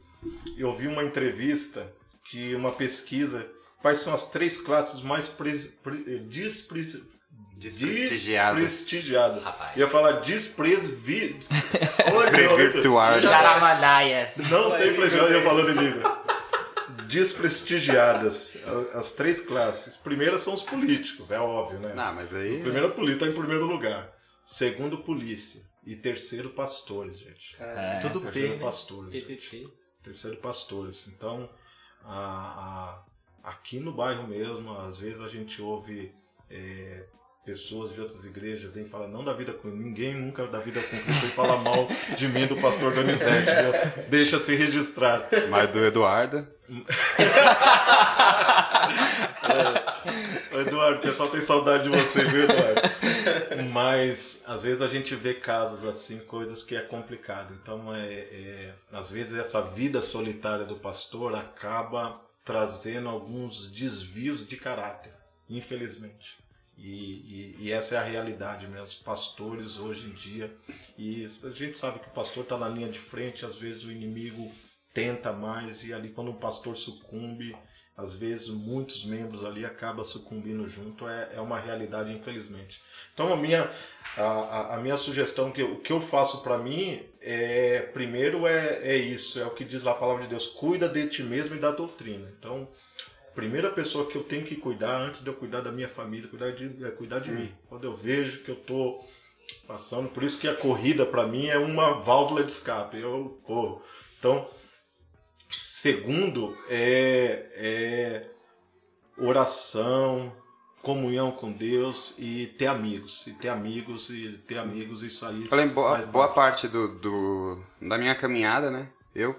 eu vi uma entrevista que uma pesquisa quais são as três classes mais pre, pre, despre, Desprestigiadas. desprestigiadas. Rapaz. Eu ia falar despresvi... Charamanaias. Não tem prejuízo eu falando em língua. Desprestigiadas. As três classes. Primeira são os políticos, é óbvio, né? Não, mas aí. Primeiro, político tá em primeiro lugar. Segundo, polícia. E terceiro, pastores, gente. É, Tudo P, terceiro, né? pastores. PPP. Terceiro, pastores. Então, a- a- aqui no bairro mesmo, às vezes a gente ouve é, pessoas de outras igrejas vêm falar não da vida com ninguém nunca da vida com Cristo e fala mal de mim do pastor Donizete, viu? deixa se registrar. Mas do Eduardo. Ô, Eduardo, o pessoal tem saudade de você, viu, Eduardo? Mas às vezes a gente vê casos assim, coisas que é complicado. Então, é, é, às vezes essa vida solitária do pastor acaba trazendo alguns desvios de caráter, infelizmente. E, e- e essa é a realidade mesmo. Os pastores hoje em dia. E a gente sabe que o pastor está na linha de frente, às vezes o inimigo tenta mais, e ali quando o pastor sucumbe, às vezes muitos membros ali acabam sucumbindo junto, é, é uma realidade, infelizmente. Então a minha, a, a- minha sugestão, que eu- o que eu faço para mim, é primeiro é, é isso, é o que diz lá a palavra de Deus, cuida de ti mesmo e da doutrina. Então, a primeira pessoa que eu tenho que cuidar, antes de eu cuidar da minha família, cuidar de, é cuidar de mim. Quando eu vejo que eu tô passando, por isso que a corrida para mim é uma válvula de escape. Eu, pô, então, segundo é, é oração, comunhão com Deus e ter amigos. E ter amigos, e ter amigos, isso aí. Falei, boa, boa parte. do, do- da minha caminhada, né? Eu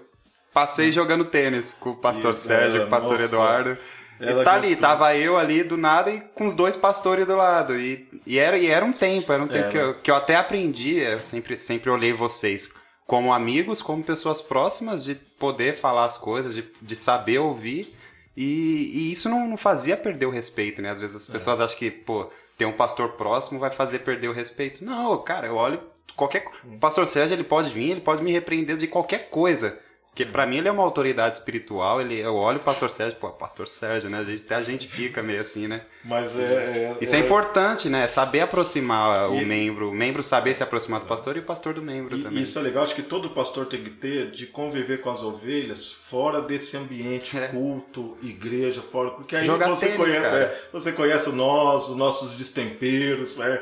passei jogando tênis com o pastor Isso, Sérgio, é, com o pastor nossa. Eduardo. E tá ali, gostou. tava eu ali do nada e com os dois pastores do lado. E, e, era, e era um tempo, era um tempo que, eu, que eu até aprendi, eu sempre, sempre olhei vocês como amigos, como pessoas próximas, de poder falar as coisas, de, de saber ouvir. E, e isso não, não fazia perder o respeito, né? Às vezes as pessoas acham que, pô, ter um pastor próximo vai fazer perder o respeito. Não, cara, eu olho qualquer. O pastor Sérgio, ele pode vir, ele pode me repreender de qualquer coisa. Porque pra mim ele é uma autoridade espiritual, ele, eu olho o pastor Sérgio, pô, pastor Sérgio, né? A gente, até a gente fica meio assim, né? Mas é, Isso é, é importante, né? Saber aproximar E- o membro, o membro saber se aproximar do pastor e o pastor do membro E também. isso é legal, acho que todo pastor tem que ter de conviver com as ovelhas fora desse ambiente É. culto, igreja, fora, porque aí Jogar você tênis, conhece, é, você conhece nós, os nossos destemperos, né?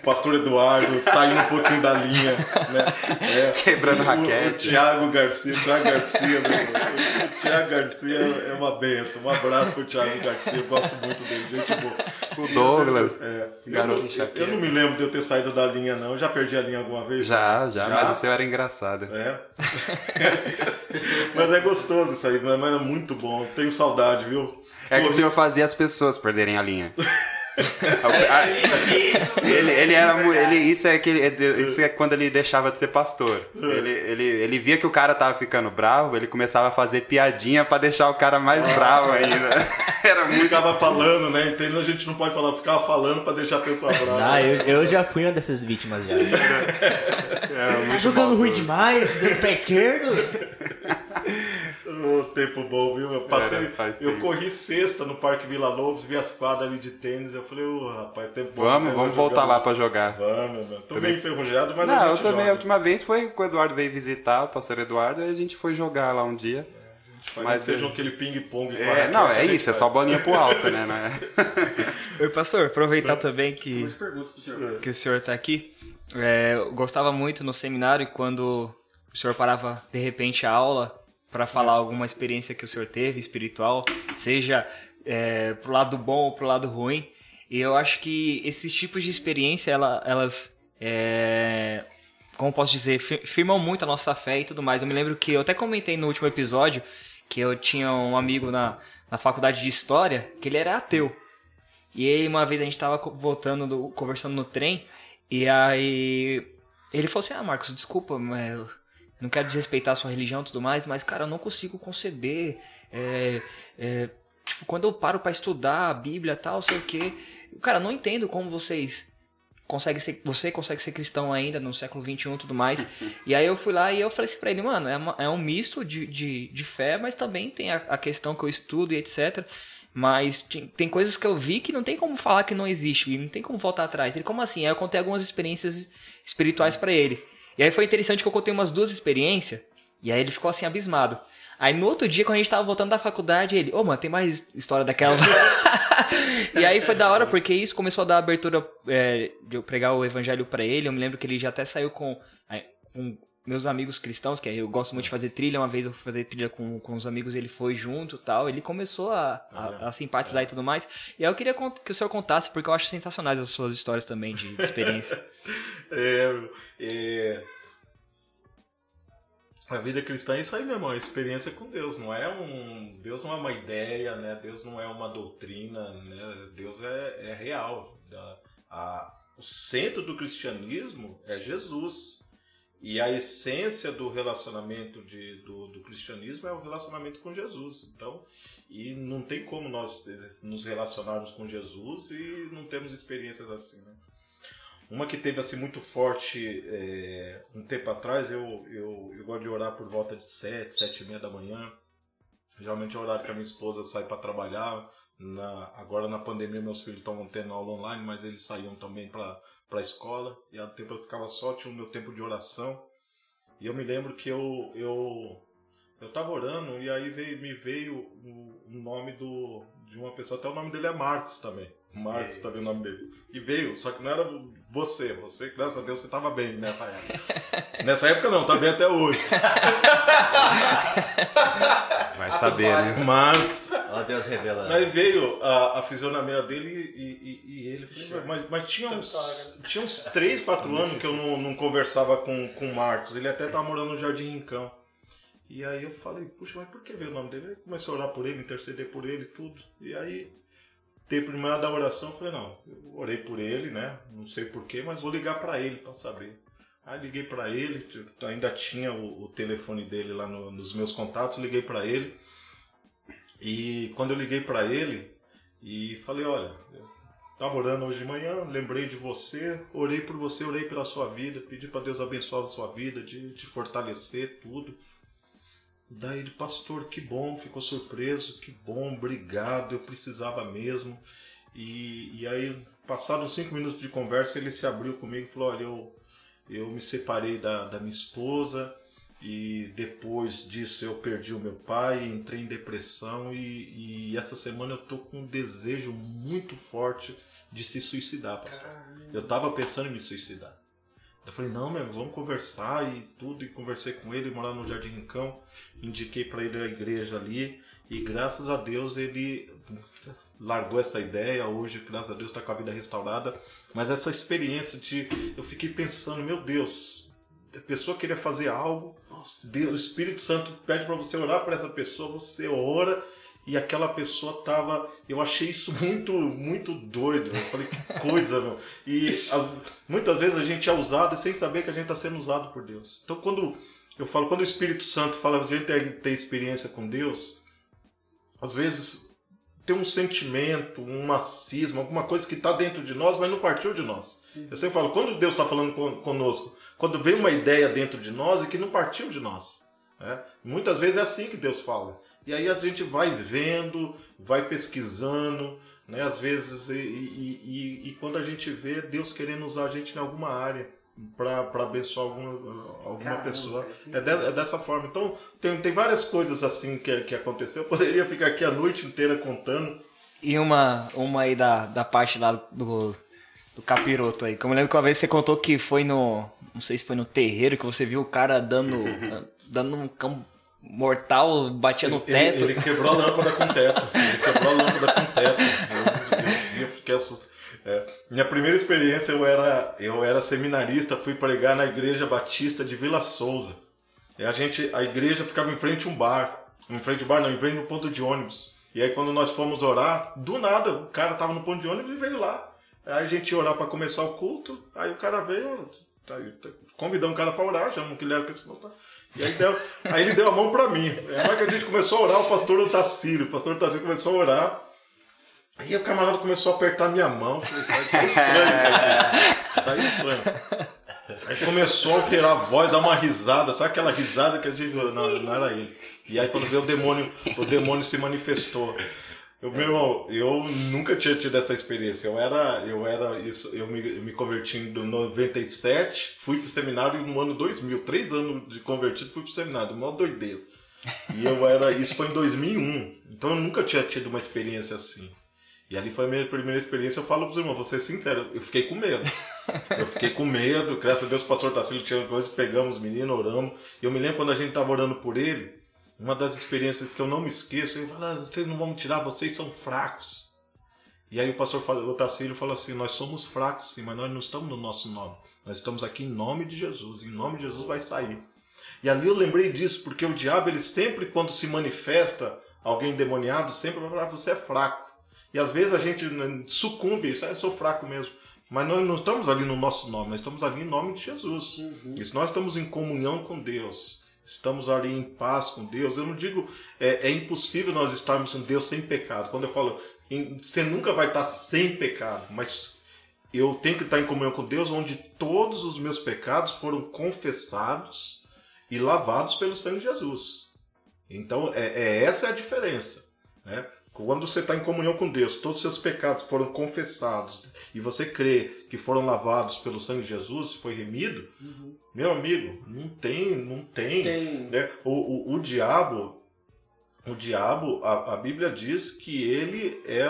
O pastor Eduardo saindo um pouquinho da linha, né? É. Quebrando O- O, raquete. Thiago Garcia, o Thiago Garcia, meu o Thiago Garcia é uma benção. Um abraço pro Thiago Garcia, eu gosto muito dele, gente boa. O Douglas. É, eu, Garoto não, enxaqueca. eu não me lembro de eu ter saído da linha, não. Eu já perdi a linha alguma vez? Já, já, Já? mas o seu era engraçado. É. Mas é gostoso isso aí, mas é muito bom. Tenho saudade, viu? É que o senhor fazia as pessoas perderem a linha. Isso. Ele, ele era mu- ele isso é que ele- isso é quando ele deixava de ser pastor. Ele, ele, ele via que o cara tava ficando bravo, ele começava a fazer piadinha pra deixar o cara mais bravo ainda. Era muito Ficava falando, né? Então a gente não pode falar, ficava falando pra deixar a pessoa brava. Ah, eu, eu já fui uma dessas vítimas já. era Tá jogando ruim demais? Dois pés esquerdo? Tempo bom, viu? Eu passei, Era, faz eu tempo. corri sexta no Parque Vila Lobos, vi as quadras ali de tênis, eu falei, ô rapaz, tempo bom. Vamos, né? vamos voltar jogar. lá pra jogar. Vamos, mano. Tô Também- meio enferrujado, mas a Não, eu também, a joga. última vez foi que o Eduardo veio visitar o pastor Eduardo e a gente foi jogar lá um dia. Mas mas seja é- aquele ping-pong. a É, não, a é isso, é só bolinha pro alto, né? né? Oi, pastor, aproveitar também que, senhor. que o senhor tá aqui. É, eu gostava muito no seminário quando o senhor parava de repente a aula para falar alguma experiência que o senhor teve espiritual, seja é, pro lado bom ou pro lado ruim. E eu acho que esses tipos de experiência, ela, elas, é, como posso dizer, firmam muito a nossa fé e tudo mais. Eu me lembro que eu até comentei no último episódio que eu tinha um amigo na, na faculdade de História que ele era ateu. E aí uma vez a gente tava voltando, do, conversando no trem, e aí ele falou assim, ah Marcos, desculpa, mas não quero desrespeitar a sua religião e tudo mais, mas cara, eu não consigo conceber. É, é, tipo, quando eu paro para estudar a Bíblia e tal, sei o que. Cara, não entendo como vocês conseguem ser. Você consegue ser cristão ainda no século XXI e tudo mais. e aí eu fui lá e eu falei assim pra ele, mano, é, uma, é um misto de, de, de fé, mas também tem a, a questão que eu estudo e etc. Mas tem coisas que eu vi que não tem como falar que não existe, e não tem como voltar atrás. Ele, como assim? Aí eu contei algumas experiências espirituais para ele. E aí foi interessante que eu contei umas duas experiências, e aí ele ficou assim abismado. Aí no outro dia, quando a gente tava voltando da faculdade, ele, ô oh, mano, tem mais história daquela. e aí foi da hora, porque isso começou a dar abertura é, de eu pregar o evangelho para ele. Eu me lembro que ele já até saiu com, com meus amigos cristãos, que eu gosto muito de fazer trilha, uma vez eu fui fazer trilha com, com os amigos, ele foi junto tal, ele começou a, a, a simpatizar e tudo mais. E aí eu queria que o senhor contasse, porque eu acho sensacionais as suas histórias também de, de experiência. é, é, a vida cristã é isso aí, meu irmão, a experiência com Deus, não é um. Deus não é uma ideia, né? Deus não é uma doutrina, né? Deus é, é real. A, o centro do cristianismo é Jesus. E a essência do relacionamento de, do, do, cristianismo é o relacionamento com Jesus. Então, e não tem como nós nos relacionarmos com Jesus e não temos experiências assim, né? Uma que teve assim muito forte é, um tempo atrás, eu, eu, eu gosto de orar por volta de sete, sete e meia da manhã. Geralmente é o horário que a minha esposa sai para trabalhar. Na, agora na pandemia meus filhos estão tendo aula online, mas eles saíam também para para a escola e ao tempo eu ficava só, tinha o meu tempo de oração. E eu me lembro que eu eu eu tava orando e aí veio, me veio o, o nome do de uma pessoa, até o nome dele é Marcos também. Marcos também é o nome dele. E veio, só que não era você, você, graças a Deus, você tava bem nessa época. nessa época não, tá bem até hoje. Vai saber, né? Mas. Ó Deus revela. Mas veio a, a fisionomia dele e, e, e ele falou, mas, mas tinha uns, tinha uns 3, 4 anos que eu não, não conversava com, com o Marcos. Ele até tava morando no Jardim Rincão. E aí eu falei, puxa, mas por que veio o nome dele? Ele começou a orar por ele, interceder por ele tudo. E aí de manhã da oração, falei, não, eu orei por ele, né? Não sei porquê, mas vou ligar para ele para saber. Aí liguei para ele, ainda tinha o, o telefone dele lá no, nos meus contatos, liguei para ele. E quando eu liguei para ele e falei, olha, eu orando hoje de manhã, lembrei de você, orei por você, orei pela sua vida, pedi para Deus abençoar a sua vida, de te fortalecer, tudo. Daí ele, pastor, que bom, ficou surpreso, que bom, obrigado, eu precisava mesmo. E, e aí, passados cinco minutos de conversa, ele se abriu comigo e falou: Olha, eu, eu me separei da, da minha esposa e depois disso eu perdi o meu pai, entrei em depressão e, e essa semana eu tô com um desejo muito forte de se suicidar. Eu tava pensando em me suicidar. Eu falei, não, meu, vamos conversar e tudo. E conversei com ele, morar no Jardim Rincão. Indiquei para ele a igreja ali. E graças a Deus ele largou essa ideia. Hoje, graças a Deus, está com a vida restaurada. Mas essa experiência de. Eu fiquei pensando, meu Deus, a pessoa queria fazer algo. Deus, o Espírito Santo pede para você orar para essa pessoa. Você ora e aquela pessoa tava. Eu achei isso muito, muito doido. Eu falei, que coisa, meu. E as, muitas vezes a gente é usado sem saber que a gente está sendo usado por Deus. Então, quando eu falo, quando o Espírito Santo fala a gente tem, tem experiência com Deus, às vezes tem um sentimento, um macismo, alguma coisa que está dentro de nós, mas não partiu de nós. Eu sempre falo, quando Deus está falando conosco, quando vem uma ideia dentro de nós e que não partiu de nós. Né? Muitas vezes é assim que Deus fala. E aí a gente vai vendo, vai pesquisando, né? Às vezes, e, e, e, e quando a gente vê Deus querendo usar a gente em alguma área para abençoar alguma, alguma Caramba, pessoa. É, de, é, dessa forma. Então, tem, tem várias coisas assim que, que aconteceu. Eu poderia ficar aqui a noite inteira contando. E uma, uma aí da, da parte lá do, do capiroto aí. Como eu lembro que uma vez você contou que foi no. Não sei se foi no terreiro que você viu o cara dando. dando um cão mortal, batia no teto. Ele, ele quebrou a lâmpada com o teto. Ele quebrou a lâmpada com o teto. Eu, eu, fiquei assustado. É. Minha primeira experiência eu era, eu era seminarista, fui pregar na igreja batista de Vila Souza. E a gente, a igreja ficava em frente a um bar, em frente ao bar não, em frente ao ponto de ônibus. E aí quando nós fomos orar, do nada o cara tava no ponto de ônibus e veio lá. Aí a gente ia orar para começar o culto, aí o cara veio, tá, tá, convidou um cara para orar, chamou que ele era cristão, tá. E aí, deu, aí ele deu a mão para mim. É hora que a gente começou a orar, o pastor Otacílio, o pastor Otacílio começou a orar. Aí o camarada começou a apertar minha mão. Falei, tá estranho isso aqui. Tá estranho. Aí começou a alterar a voz, dar uma risada. Sabe aquela risada que a gente. Não, não era ele. E aí quando veio o demônio, o demônio se manifestou. Eu, meu irmão, eu nunca tinha tido essa experiência. Eu era, eu era isso, eu me, me converti em 97, fui pro seminário no ano 2000, três anos de convertido, fui pro seminário, uma doideira. E eu era, isso foi em 2001. Então eu nunca tinha tido uma experiência assim. E ali foi a minha primeira experiência. Eu falo para os irmãos, vou ser sincero, eu fiquei com medo. Eu fiquei com medo. Graças a Deus o pastor Tassilo tinha coisas, pegamos os meninos, oramos. E eu me lembro quando a gente estava orando por ele, uma das experiências que eu não me esqueço, eu falei, ah, vocês não vão tirar, vocês são fracos. E aí o pastor o falou assim, nós somos fracos sim, mas nós não estamos no nosso nome. Nós estamos aqui em nome de Jesus. Em nome de Jesus vai sair. E ali eu lembrei disso, porque o diabo, ele sempre, quando se manifesta alguém endemoniado, sempre vai falar, você é fraco. E às vezes a gente né, sucumbe, isso, ah, eu sou fraco mesmo. Mas nós não estamos ali no nosso nome, nós estamos ali em nome de Jesus. Uhum. E se nós estamos em comunhão com Deus, estamos ali em paz com Deus, eu não digo, é, é impossível nós estarmos com Deus sem pecado. Quando eu falo, em, você nunca vai estar sem pecado, mas eu tenho que estar em comunhão com Deus, onde todos os meus pecados foram confessados e lavados pelo sangue de Jesus. Então, é, é essa é a diferença. Né? Quando você está em comunhão com Deus, todos os seus pecados foram confessados e você crê que foram lavados pelo sangue de Jesus, foi remido, uhum. meu amigo, não tem, não tem. tem. Né? O, o, o, diabo, o diabo, a, a Bíblia diz que ele é,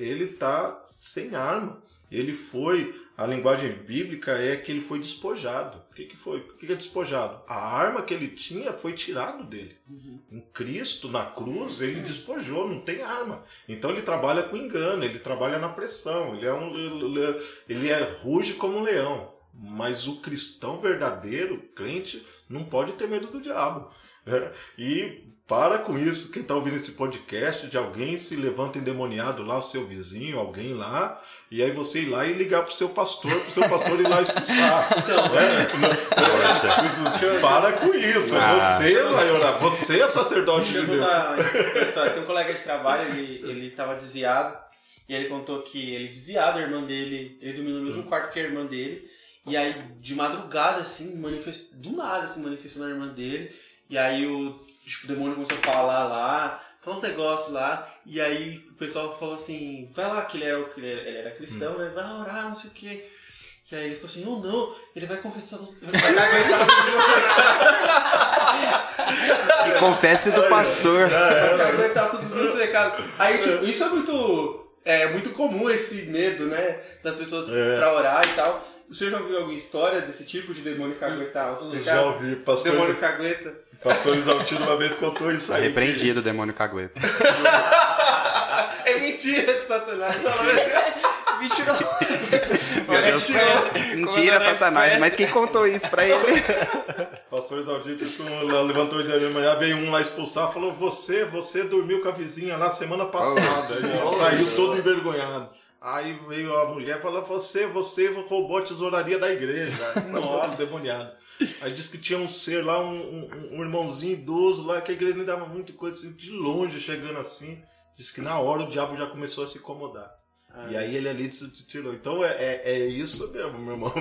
ele está sem arma. Ele foi a linguagem bíblica é que ele foi despojado. O que, que foi? O que, que é despojado? A arma que ele tinha foi tirado dele. Uhum. Em Cristo, na cruz, ele despojou, não tem arma. Então ele trabalha com engano, ele trabalha na pressão, ele é um ele é ruge como um leão. Mas o cristão verdadeiro, crente, não pode ter medo do diabo. E para com isso, quem está ouvindo esse podcast, de alguém se levanta endemoniado lá, o seu vizinho, alguém lá, e aí você ir lá e ligar pro seu pastor, pro seu pastor ir lá expulsar. Então, é, para com isso, ah, você vai orar, você é sacerdote de Deus. história. Tem um colega de trabalho, ele, ele tava desviado, e ele contou que ele desviado, a irmã dele, ele dormiu no mesmo quarto que a irmã dele, e aí de madrugada, assim, manifestou, do nada, assim, manifestou na irmã dele, e aí o, tipo, o demônio começou a falar lá, falar uns negócios lá, e aí o pessoal falou assim, vai lá, que ele era, ele era cristão, hum. né? Vai lá orar, não sei o quê. E aí ele falou assim, não, não, ele vai confessar, ele vai aguentar Que confesse do pastor. Vai aguentar todos os meus pecados. Aí, tipo, isso é muito, é muito comum, esse medo, né? Das pessoas é. pra orar e tal. Você já ouviu alguma história desse tipo de demônio caguetar? Já ouvi, pastor. Demônio cagueta. Pastor Isaltino uma vez contou isso aí. Repreendido o demônio cagueta. é mentira de Satanás. Mentiroso. Mentira, Satanás. Mas quem contou isso pra ele? Pastor Isaltino levantou de manhã, veio um lá expulsar, falou: Você, você dormiu com a vizinha lá semana passada. Oh, saiu todo envergonhado. Aí veio a mulher e falou: Você, você roubou a tesouraria da igreja. Nossa, demoniado. Aí disse que tinha um ser lá, um, um, um, irmãozinho idoso lá, que a igreja nem dava muita coisa, assim, de longe chegando assim. Disse que na hora o diabo já começou a se incomodar. Ah, e aí ele ali se tirou. Então é, é, é isso mesmo, meu irmão.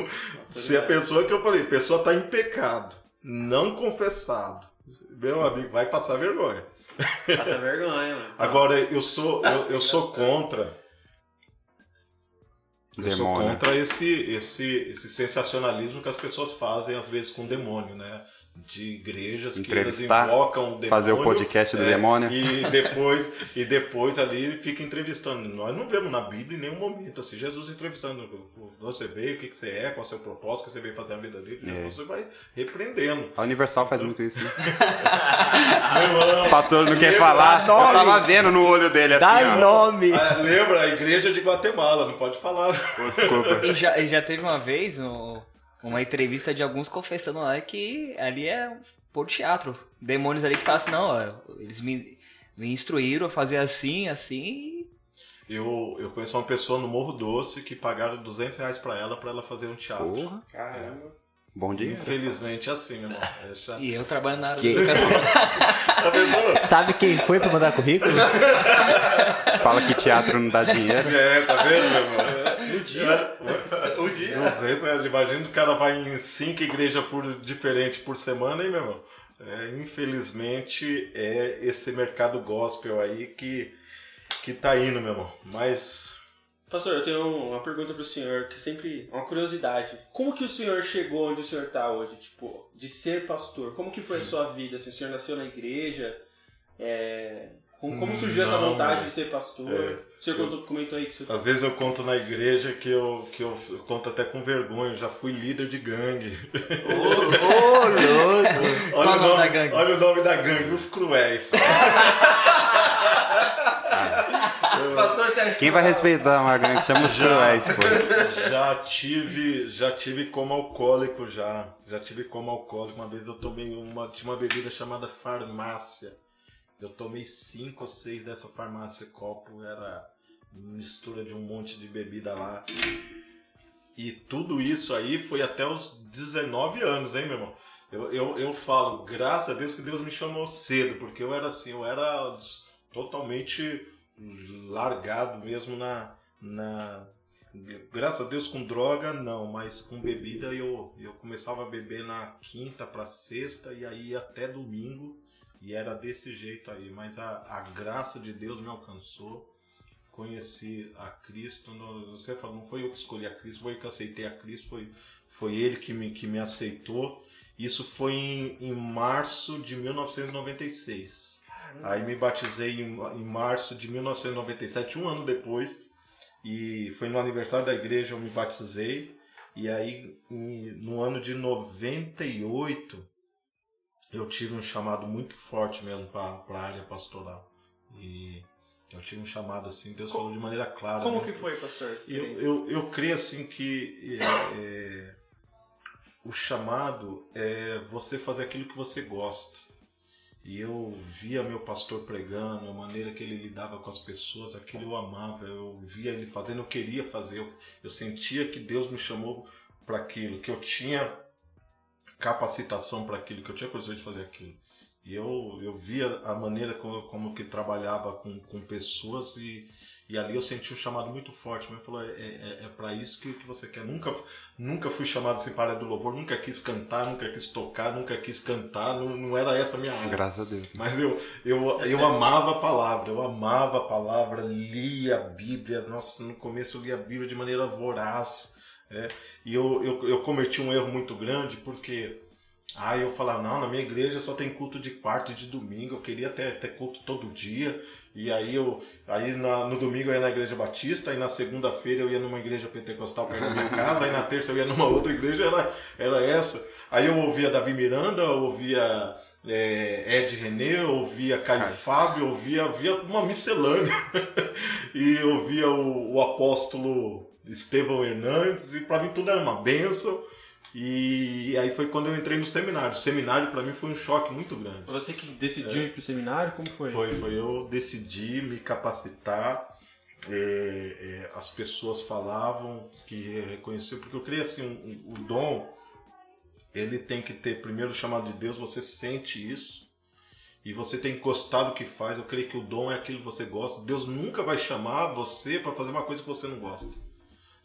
Se a pessoa que eu falei, a pessoa está em pecado, não confessado, meu amigo, vai passar vergonha. Passa vergonha, mano. Agora, eu sou, eu, eu sou contra eu sou contra esse, esse, esse sensacionalismo que as pessoas fazem, às vezes, com demônio, né? De igrejas que eles Entrevistar, invocam o demônio. fazer o podcast do é, demônio. E depois, e depois ali fica entrevistando. Nós não vemos na Bíblia em nenhum momento assim, Jesus entrevistando. Você veio, o que, que você é, qual é o seu propósito, que você veio fazer na vida dele. É. Você vai repreendendo. A Universal faz muito isso, né? O pastor não quer Lembra? falar. Eu nome. tava vendo no olho dele assim, Dá ó. nome! ah, lembra a igreja de Guatemala, não pode falar. Pô, desculpa. E já, e já teve uma vez no- uma entrevista de alguns confessando lá que ali é por teatro. Demônios ali que falam assim, não, ó, eles me, me instruíram a fazer assim, assim. Eu, eu conheço uma pessoa no Morro Doce que pagaram 200 reais pra ela, pra ela fazer um teatro. Porra, Caramba. Bom dia. Infelizmente é assim, meu irmão. É. E eu trabalho na área Que- da educação. Tá? Sabe quem foi pra mandar currículo? Fala que teatro não dá dinheiro. É, tá vendo, meu irmão? Um dia. Um dia. 200 reais. Imagina o cara vai em cinco igrejas por, diferentes por semana, hein, meu irmão? É, infelizmente é esse mercado gospel aí que, que tá indo, meu irmão. Mas Pastor, eu tenho uma pergunta pro senhor, que sempre uma curiosidade. Como que o senhor chegou onde o senhor tá hoje, tipo, de ser pastor? Como que foi a sua vida? Assim, o senhor nasceu na igreja? É, Como, como surgiu essa Não, vontade é. de ser pastor? É. O senhor contou- comentou aí que você... às vezes eu conto na igreja que eu, que eu, eu conto até com vergonha. Eu já fui líder de gangue. Ô, louco! Qual Olha o nome da gangue? Olha o nome da gangue, os cruéis. Pastor Sérgio. Quem vai respeitar uma gangue que chama os cruéis, pô? Já tive, já tive como alcoólico já. Já tive como alcoólico. Uma vez eu tomei uma, tinha uma bebida chamada farmácia. Eu tomei cinco ou seis dessa farmácia copo, era mistura de um monte de bebida lá. E tudo isso aí foi até os 19 anos, hein, meu irmão? Eu, eu, eu falo, graças a Deus que Deus me chamou cedo, porque eu era assim, eu era totalmente largado mesmo na, na graças a Deus com droga não, mas com bebida eu, eu começava a beber na quinta para sexta e aí até domingo e era desse jeito aí, mas a, a graça de Deus me alcançou. Conheci a Cristo, você fala, não foi eu que escolhi a Cristo, foi eu que aceitei a Cristo, foi, foi ele que me, que me aceitou. Isso foi em, em março de 1996. Aí me batizei em, em março de 1997, um ano depois. E foi no aniversário da igreja eu me batizei. E aí, no ano de 98, eu tive um chamado muito forte mesmo para a área pastoral. E eu tive um chamado assim, Deus falou de maneira clara. Como né? que foi, pastor? Eu, eu, eu creio assim que é, é, o chamado é você fazer aquilo que você gosta. E eu via meu pastor pregando, a maneira que ele lidava com as pessoas, aquilo eu amava, eu via ele fazendo, eu queria fazer, eu, eu sentia que Deus me chamou para aquilo, que eu tinha capacitação para aquilo, que eu tinha condições de fazer aquilo. E eu, eu via a maneira como, como que trabalhava com, com pessoas e, e ali eu senti um chamado muito forte. Mas falou, é, é, é para isso que, que você quer. Nunca, nunca fui chamado assim para do louvor, nunca quis cantar, nunca quis tocar, nunca quis cantar, não, não era essa a minha área. Graças a Deus. Mas eu, eu, eu amava a palavra, eu amava a palavra, lia a Bíblia. Nossa, no começo eu lia a Bíblia de maneira voraz. é. E eu, eu, eu cometi um erro muito grande porque aí eu falava, não, na minha igreja só tem culto de quarta e de domingo, eu queria ter, ter culto todo dia. E aí eu aí na- no domingo eu ia na igreja batista, aí na segunda-feira eu ia numa igreja pentecostal perto da minha casa, aí na terça eu ia numa outra igreja, era, era essa. Aí eu ouvia Davi Miranda, ouvia é, Ed René, ouvia Caio Caio. Fábio, ouvia, ouvia uma miscelânea. e ouvia o, o apóstolo Estevão Hernandes, e para mim tudo era uma benção. E aí foi quando eu entrei no seminário. O seminário para mim foi um choque muito grande. Você que decidiu ir pro seminário, como foi? Foi, foi eu decidi me capacitar. é, é, as pessoas falavam que reconheciam, porque eu creio assim, o, o dom ele tem que ter primeiro o chamado de Deus, você sente isso e você tem gostado do que faz. Eu creio que o dom é aquilo que você gosta. Deus nunca vai chamar você para fazer uma coisa que você não gosta.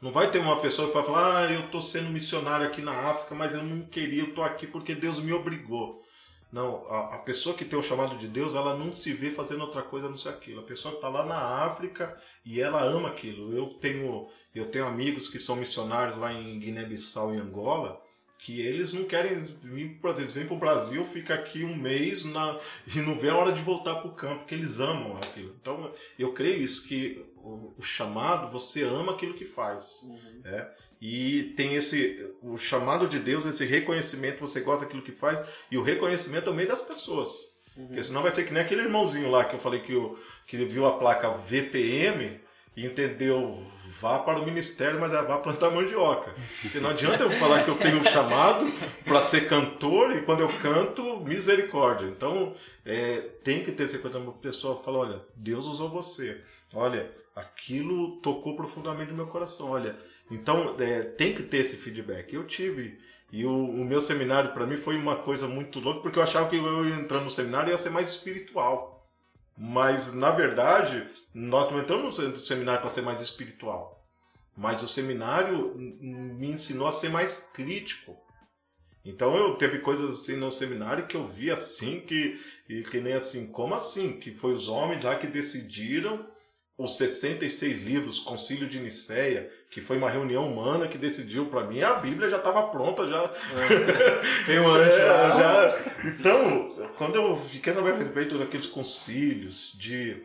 Não vai ter uma pessoa que vai falar, ah, eu estou sendo missionário aqui na África, mas eu não queria, eu estou aqui porque Deus me obrigou. Não, a, a pessoa que tem o chamado de Deus, ela não se vê fazendo outra coisa não ser aquilo. A pessoa está lá na África e ela ama aquilo. Eu tenho, eu tenho amigos que são missionários lá em Guiné-Bissau e Angola, que eles não querem vir para Eles vêm para o Brasil, fica aqui um mês na, e não vê a hora de voltar para o campo, porque eles amam aquilo. Então, eu creio isso, que o, o chamado, você ama aquilo que faz. É? E tem esse o chamado de Deus, esse reconhecimento, você gosta daquilo que faz, e o reconhecimento também das pessoas. Porque senão vai ser que nem aquele irmãozinho lá que eu falei que, o, que viu a placa VPM e entendeu vá para o ministério, mas é vá plantar mandioca. Porque não adianta eu falar que eu tenho um chamado para ser cantor e quando eu canto, misericórdia. Então, é, tem que ter essa coisa. A pessoa fala, olha, Deus usou você. Olha, aquilo tocou profundamente no meu coração. Olha, então é, tem que ter esse feedback. Eu tive. E o, o meu seminário, para mim, foi uma coisa muito louca, porque eu achava que eu entrando no seminário ia ser mais espiritual. Mas, na verdade, nós não entramos no seminário para ser mais espiritual. Mas o seminário me ensinou a ser mais crítico. Então eu teve coisas assim no seminário que eu vi assim que que nem assim, como assim? Que foi os homens lá que decidiram os 66 livros, Concílio de Nicéia, que foi uma reunião humana que decidiu para mim, a Bíblia já estava pronta já. Tem um ano É, já. já. Então, quando eu fiquei sabendo a respeito daqueles concílios de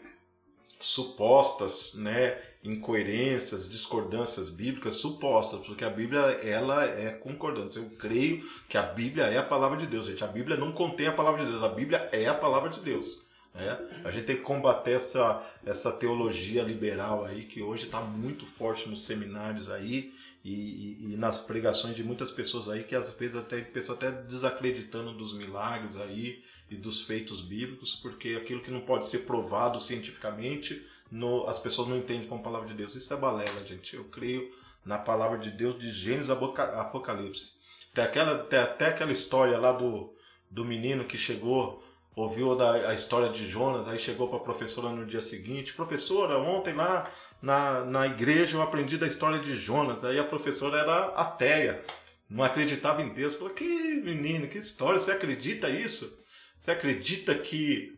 supostas, né, incoerências, discordâncias bíblicas supostas, porque a Bíblia ela é concordância. Eu creio que a Bíblia é a palavra de Deus, gente. A Bíblia não contém a palavra de Deus, a Bíblia é a palavra de Deus. Né? A gente tem que combater essa, essa teologia liberal aí que hoje está muito forte nos seminários aí e, e- e nas pregações de muitas pessoas aí que às vezes até pessoa até desacreditando dos milagres aí e dos feitos bíblicos porque aquilo que não pode ser provado cientificamente no- as pessoas não entendem como palavra de Deus. Isso é balela, gente. Eu creio na palavra de Deus de Gênesis a Apocalipse. Tem, aquela, tem até aquela história lá do, do menino que chegou, ouviu da, a história de Jonas, aí chegou para a professora no dia seguinte: Professora, ontem lá na, na igreja eu aprendi da história de Jonas. Aí a professora era ateia, não acreditava em Deus. Falou: Que menino, que história, você acredita isso? Você acredita que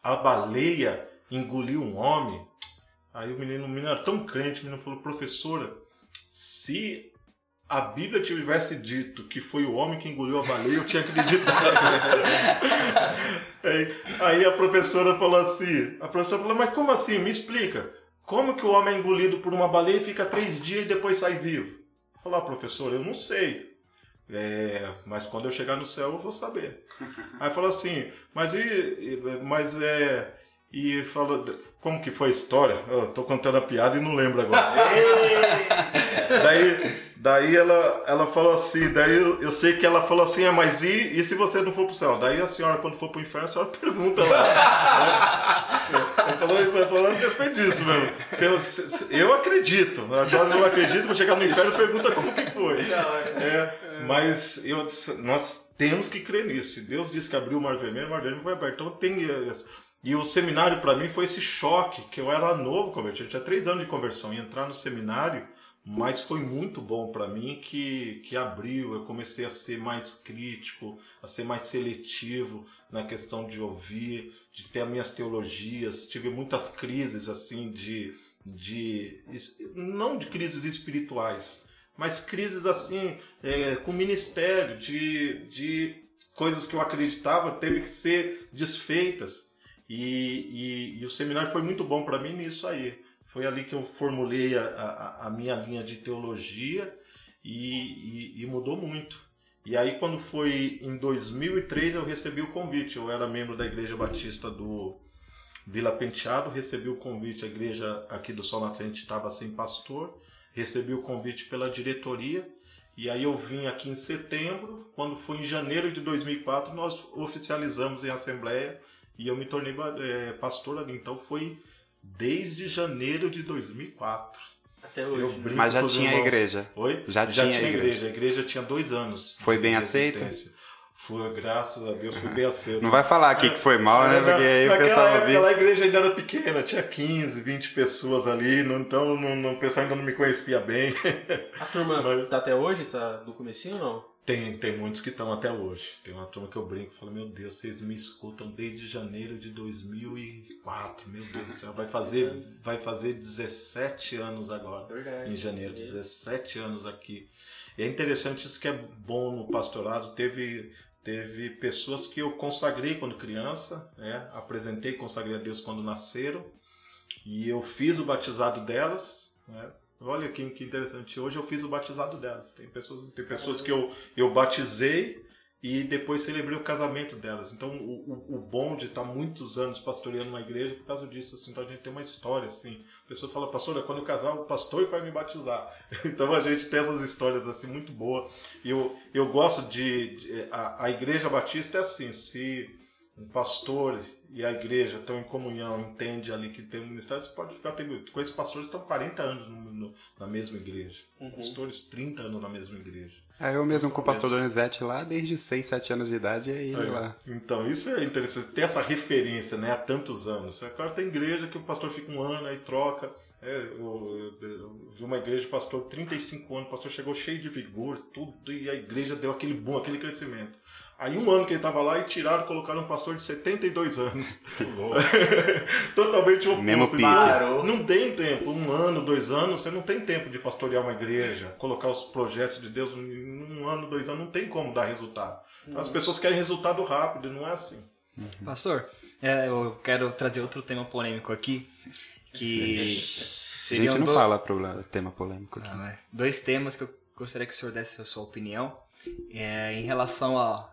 a baleia engoliu um homem? Aí o menino, o menino era tão crente, o menino falou: Professora, se a Bíblia tivesse dito que foi o homem que engoliu a baleia, eu tinha acreditado. aí, aí a professora falou assim: a professora falou, mas como assim? Me explica. Como que o homem é engolido por uma baleia e fica três dias e depois sai vivo? Falou, ah, professora, eu não sei. É, mas quando eu chegar no céu eu vou saber. Aí falou assim, mas e- mas é e falou como que foi a história? Eu tô contando a piada e não lembro agora. daí, daí ela, ela falou assim, daí eu, eu sei que ela falou assim, ah, mas e, e se você não for pro céu? Daí a senhora, quando for pro inferno, a senhora pergunta lá. Ela falou, ela falou a respeito disso mesmo. Se eu, se- eu acredito, a senhora não acredita, vou chegar no inferno e pergunta como que foi. É, mas eu, nós temos que crer nisso. Se Deus disse que abriu o mar vermelho, o mar vermelho foi aberto. Então tem esse- e o seminário para mim foi esse choque, que eu era novo convertido, tinha três anos de conversão. E entrar no seminário, mas foi muito bom para mim que, que abriu, eu comecei a ser mais crítico, a ser mais seletivo na questão de ouvir, de ter as minhas teologias, tive muitas crises assim de, de não de crises espirituais, mas crises assim é, com ministério, de, de coisas que eu acreditava teve que ser desfeitas. E, e, e o seminário foi muito bom para mim nisso aí. Foi ali que eu formulei a, a, a minha linha de teologia e, e, mudou muito. E aí, quando foi em 2003, eu recebi o convite. Eu era membro da Igreja Batista do Vila Penteado, recebi o convite. A igreja aqui do Sol Nascente estava sem pastor. Recebi o convite pela diretoria. E aí eu vim aqui em setembro. Quando foi em janeiro de 2004, nós oficializamos em assembleia e eu me tornei eh, pastor ali. Então foi desde janeiro de 2004. Até hoje. Eu né? Mas já tinha irmãos. igreja. Oi? Já tinha igreja. igreja. A igreja tinha dois anos. Foi bem aceita? existência. Foi, graças a Deus, foi bem aceito. Não vai falar aqui que foi mal, né? Na- Porque aí o pessoal vai época, ouvir. a igreja ainda era pequena, tinha 15, 20 pessoas ali, não- então não, não- o pessoal ainda não me conhecia bem. A turma Mas- tá até hoje, essa, do comecinho ou não? Tem, tem muitos que estão até hoje. Tem uma turma que eu brinco e falo, meu Deus, vocês me escutam desde janeiro de 2004. Meu Deus do céu, vai fazer, vai fazer 17 anos agora. Verdade. Em janeiro, 17 anos aqui. E é interessante isso que é bom no pastorado. Teve, teve pessoas que eu consagrei quando criança, né? apresentei, consagrei a Deus quando nasceram. E eu fiz o batizado delas, né? Olha que, que interessante. Hoje eu fiz o batizado delas. Tem pessoas, tem pessoas que eu, eu batizei e depois celebrei o casamento delas. Então o, o, o bom de estar muitos anos pastoreando uma igreja por causa disso. Assim, então a gente tem uma história assim. A pessoa fala, pastora, quando eu casar, o pastor vai me batizar. Então a gente tem essas histórias assim muito boas. E eu, eu gosto de. de a, a igreja batista é assim: se um pastor e a igreja estão em comunhão, entende ali que tem um ministério, você pode ficar. Tem, com esses pastores estão 40 anos no, no, na mesma igreja. Uhum. Pastores 30 anos na mesma igreja. É, eu mesmo com o pastor Donizete lá, desde os 6, 7 anos de idade, é ele Aí, lá. Então, isso é interessante. Ter essa referência né, há tantos anos. É claro, tem igreja que o pastor fica um ano aí troca. É, eu, eu- eu vi uma igreja, pastor, 35 anos, o pastor chegou cheio de vigor, tudo, e a igreja deu aquele boom, aquele crescimento. Aí um ano que ele estava lá e tiraram e colocaram um pastor de 72 anos. Totalmente oposto. Mesmo. Parou. Não tem tempo. Um ano, dois anos, você não tem tempo de pastorear uma igreja, colocar os projetos de Deus em um ano, dois anos, não tem como dar resultado. As pessoas querem resultado rápido, e não é assim. Pastor, é, eu quero trazer outro tema polêmico aqui, que A gente não do- fala problema, tema polêmico aqui. Ah, né? Dois temas que eu gostaria que o senhor desse a sua opinião. É, em relação a,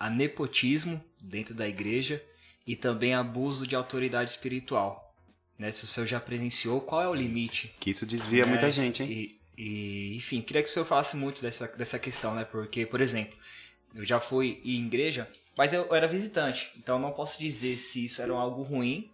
a nepotismo dentro da igreja e também abuso de autoridade espiritual. Né? Se o senhor já presenciou, qual é o limite? Que isso desvia É, muita gente, hein? E, e, enfim, queria que o senhor falasse muito dessa, dessa questão, né? Porque, por exemplo, eu já fui em igreja, mas eu era visitante, então eu não posso dizer se isso era algo ruim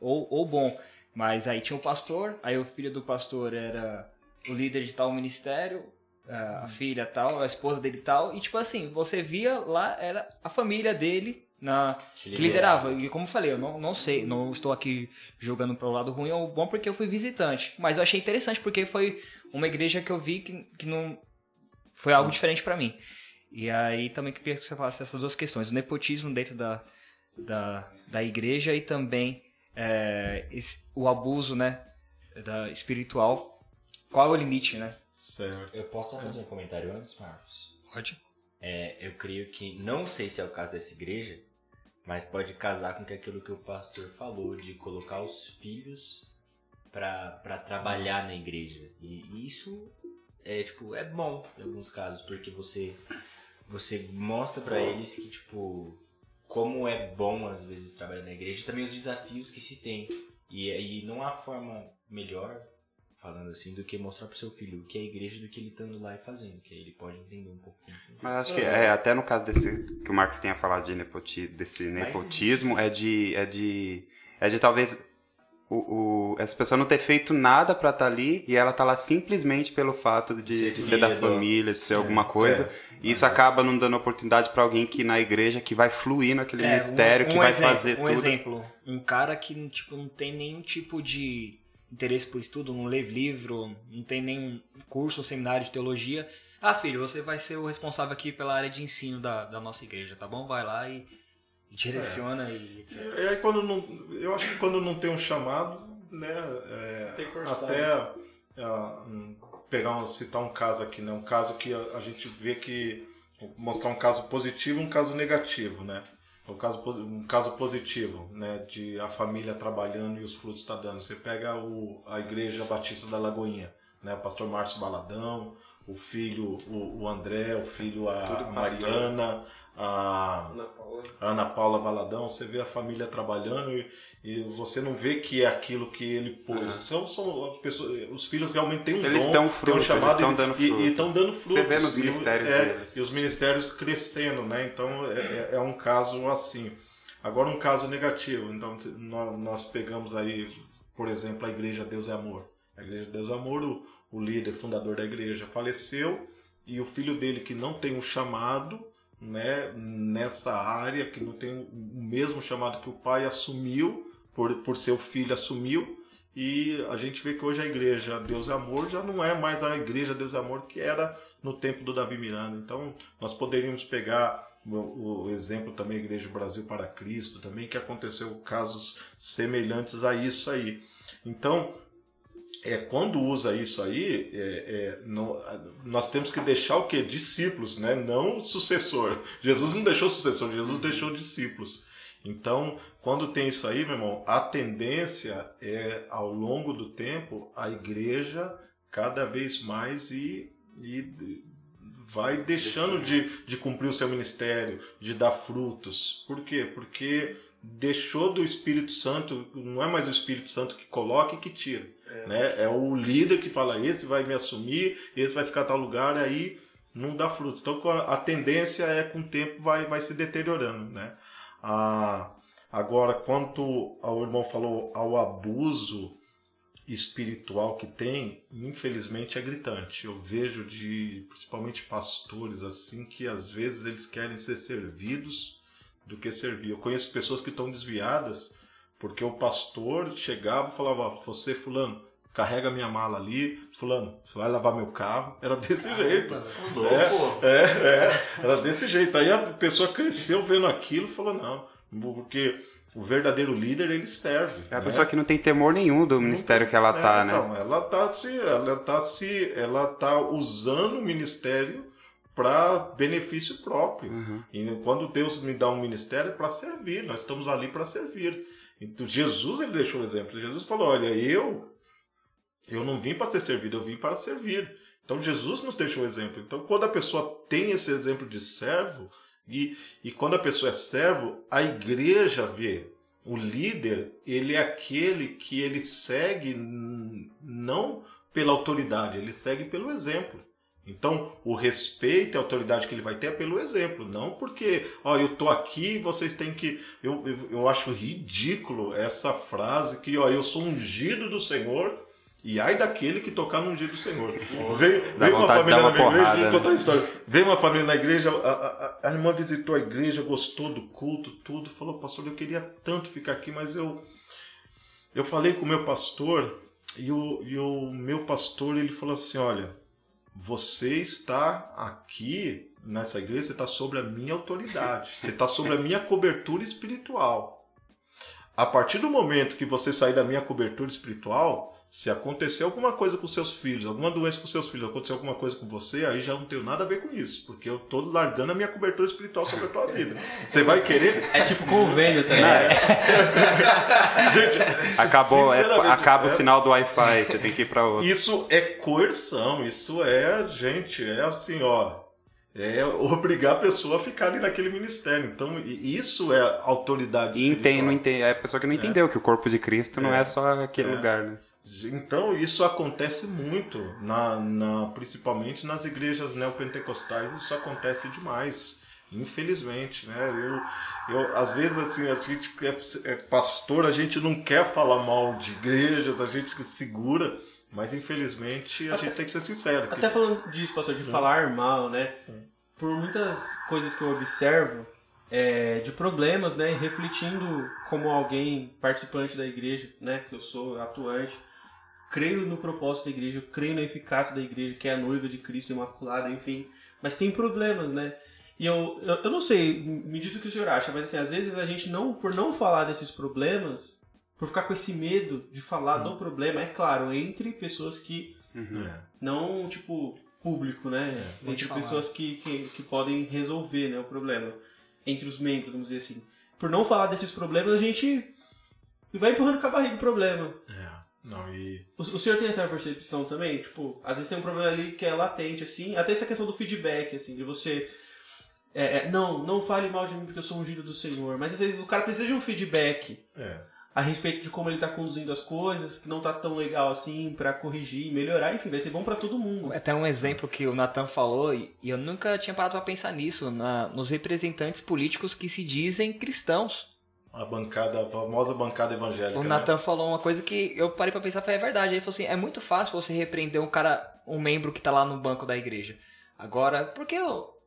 ou, ou bom. Mas aí tinha o pastor, aí o filho do pastor era o líder de tal ministério, a a filha tal, a esposa dele tal, e tipo assim, você via lá, era a família dele na, que liderava. E como eu falei, eu não, não sei, não estou aqui jogando para o lado ruim ou bom porque eu fui visitante. Mas eu achei interessante porque foi uma igreja que eu vi que, que não. Foi algo diferente para mim. E aí também queria que você falasse essas duas questões: o nepotismo dentro da, da, da igreja e também é, esse- o abuso né, da, espiritual. Qual é o limite, né? Certo. Eu posso fazer um comentário antes, Marcos? Pode. É, eu creio que, não sei se é o caso dessa igreja, mas pode casar com aquilo que o pastor falou, de colocar os filhos pra trabalhar na igreja. E, e isso é, tipo, é bom em alguns casos, porque você, você mostra pra eles que, tipo, como é bom às vezes trabalhar na igreja e também os desafios que se tem. E, e não há forma melhor, falando assim, do que mostrar pro seu filho o que é a igreja do que ele estando lá e fazendo, que aí ele pode entender um funciona. Mas acho que é, até no caso desse que o Marcos tenha falado de nepoti, desse nepotismo, é de, é de. É de talvez o, o- essa pessoa não ter feito nada pra estar ali e ela tá lá simplesmente pelo fato de, Ser de ser da família, de ser alguma coisa. é. E isso acaba não dando oportunidade pra alguém que na igreja que vai fluir naquele É, ministério, um- que um vai exemplo, fazer um tudo. exemplo, um cara que tipo não tem nenhum tipo de interesse por estudo, não lê livro, não tem nenhum curso ou seminário de teologia. Ah, filho, você vai ser o responsável aqui pela área de ensino da, da nossa igreja, tá bom? Vai lá e, direciona e etc. E aí quando não, eu acho que quando não tem um chamado, né, é, Tem que forçar, até ah, um, pegar um, citar um caso aqui, né, um caso que a, a gente vê que mostrar um caso positivo, e um caso negativo, né? Um caso, um caso positivo, né, de a família trabalhando e os frutos está dando. Você pega o, a igreja Batista da Lagoinha, né, o pastor Márcio Baladão, o filho, o, o André, o filho a, a. Mariana, a Ana Paula. Ana Paula Valadão, você vê a família trabalhando e, e você não vê que é aquilo que ele pôs. São, são as pessoas, os filhos realmente têm um Eles dom, fruto, um eles chamado tão e- dando e- fruto. E estão dando frutos. Você vê nos E ministérios é, deles. E os ministérios crescendo, né? Então é, é- é um caso assim. Agora um caso negativo. Então nós pegamos aí, por exemplo, a igreja Deus é Amor. A igreja Deus é Amor, o, o líder, fundador da igreja, faleceu e o filho dele que não tem um chamado né, nessa área, que não tem o mesmo chamado que o pai assumiu, por, por ser o filho assumiu, E a gente vê que hoje a igreja Deus é Amor já não é mais a igreja Deus é Amor que era no tempo do Davi Miranda. Então, nós poderíamos pegar o, o exemplo também Igreja Brasil para Cristo, também que aconteceu casos semelhantes a isso aí. Então, é, quando usa isso aí, é, é, não, nós temos que deixar o que? Discípulos, né? não sucessor. Jesus não deixou sucessor, Jesus deixou discípulos. Então, quando tem isso aí, meu irmão, a tendência é, ao longo do tempo, a igreja cada vez mais ir, ir vai deixando de, de cumprir o seu ministério, de dar frutos. Por quê? Porque deixou do Espírito Santo, não é mais o Espírito Santo que coloca e que tira. É, né? é o líder que fala, esse vai me assumir, esse vai ficar tal lugar, aí não dá fruto. Então a, tendência é com o tempo vai, vai se deteriorando. Né? A, agora, quanto ao irmão falou ao abuso espiritual que tem, infelizmente é gritante. Eu vejo de principalmente pastores assim que às vezes eles querem ser servidos do que servir. Eu conheço pessoas que estão desviadas porque o pastor chegava e falava: "Você fulano, carrega minha mala ali, fulano, você vai lavar meu carro". Era desse Caramba, jeito. É, é, é, era desse jeito. Aí a pessoa cresceu vendo aquilo e falou: "Não, porque o verdadeiro líder ele serve. É a né? pessoa que não tem temor nenhum do não ministério tem, que ela é, tá, né? Então, ela tá se, ela tá se, ela tá usando o ministério para benefício próprio. Uhum. E quando Deus me dá um ministério é para servir. Nós estamos ali para servir. Então Jesus ele deixou o exemplo. Jesus falou: olha, eu eu não vim para ser servido, eu vim para servir. Então Jesus nos deixou o exemplo. Então quando a pessoa tem esse exemplo de servo e, e quando a pessoa é servo, a igreja vê. O líder, ele é aquele que ele segue não pela autoridade, ele segue pelo exemplo. Então, o respeito e a autoridade que ele vai ter é pelo exemplo, não porque, ó, eu tô aqui vocês têm que. Eu, eu, eu acho ridículo essa frase que, ó, eu sou ungido do Senhor e ai daquele que tocar no ungido do Senhor. Veio, veio uma família uma na minha porrada, igreja, né? contar uma história. Veio uma família na igreja, a, a, a, irmã visitou a igreja, gostou do culto, tudo, falou, pastor, eu queria tanto ficar aqui, mas eu. Eu falei com o meu pastor, e o, e o meu pastor ele falou assim: olha, você está aqui nessa igreja, você está sobre a minha autoridade, você está sobre a minha cobertura espiritual. A partir do momento que você sair da minha cobertura espiritual, se acontecer alguma coisa com seus filhos, alguma doença com seus filhos, acontecer alguma coisa com você, aí já não tenho nada a ver com isso, porque eu tô largando a minha cobertura espiritual sobre a tua vida. Você vai querer. É tipo convênio também. É. Gente, acabou, é, acaba é, o sinal do Wi-Fi, você tem que ir para outro. Isso é coerção, isso é, gente, é assim, ó. É obrigar a pessoa a ficar ali naquele ministério. Então, isso é autoridade espiritual. Entendo, entendo. É a pessoa que não é. entendeu é. que o corpo de Cristo não é, é só aquele é. lugar, né? Então isso acontece muito, na, na, principalmente nas igrejas neopentecostais, isso acontece demais, infelizmente, né? Eu, eu, às vezes assim, a gente é, é pastor, a gente não quer falar mal de igrejas, a gente segura, mas infelizmente a até, gente tem que ser sincero. Até que... falando disso, pastor, de hum. falar mal, né? Hum. Por muitas coisas que eu observo, é, de problemas, né? Refletindo como alguém participante da igreja, né? Que eu sou atuante creio no propósito da igreja, creio na eficácia da igreja, que é a noiva de Cristo Imaculada, enfim. Mas tem problemas, né? E eu, eu, eu, não sei, me diz o que o senhor acha, mas assim, às vezes a gente não, por não falar desses problemas, por ficar com esse medo de falar uhum. do problema, é claro, entre pessoas que uhum. não, tipo, público, né? É, entre pessoas que, que, que, podem resolver né, o problema. Entre os membros, vamos dizer assim. Por não falar desses problemas, a gente vai empurrando com a barriga o problema. É. Não, e... o, o senhor tem essa percepção também? Tipo, às vezes tem um problema ali que é latente, assim, até essa questão do feedback, assim, de você. É, é, não, não fale mal de mim porque eu sou ungido do Senhor. Mas às vezes o cara precisa de um feedback é. a respeito de como ele está conduzindo as coisas, que não está tão legal assim, para corrigir, melhorar, enfim, vai ser bom para todo mundo. É até um exemplo que o Nathan falou, e eu nunca tinha parado para pensar nisso, na, nos representantes políticos que se dizem cristãos. A bancada, a famosa bancada evangélica. O Nathan né? falou uma coisa que eu parei para pensar, foi é verdade. Ele falou assim: é muito fácil você repreender um cara, um membro que tá lá no banco da igreja. Agora, por que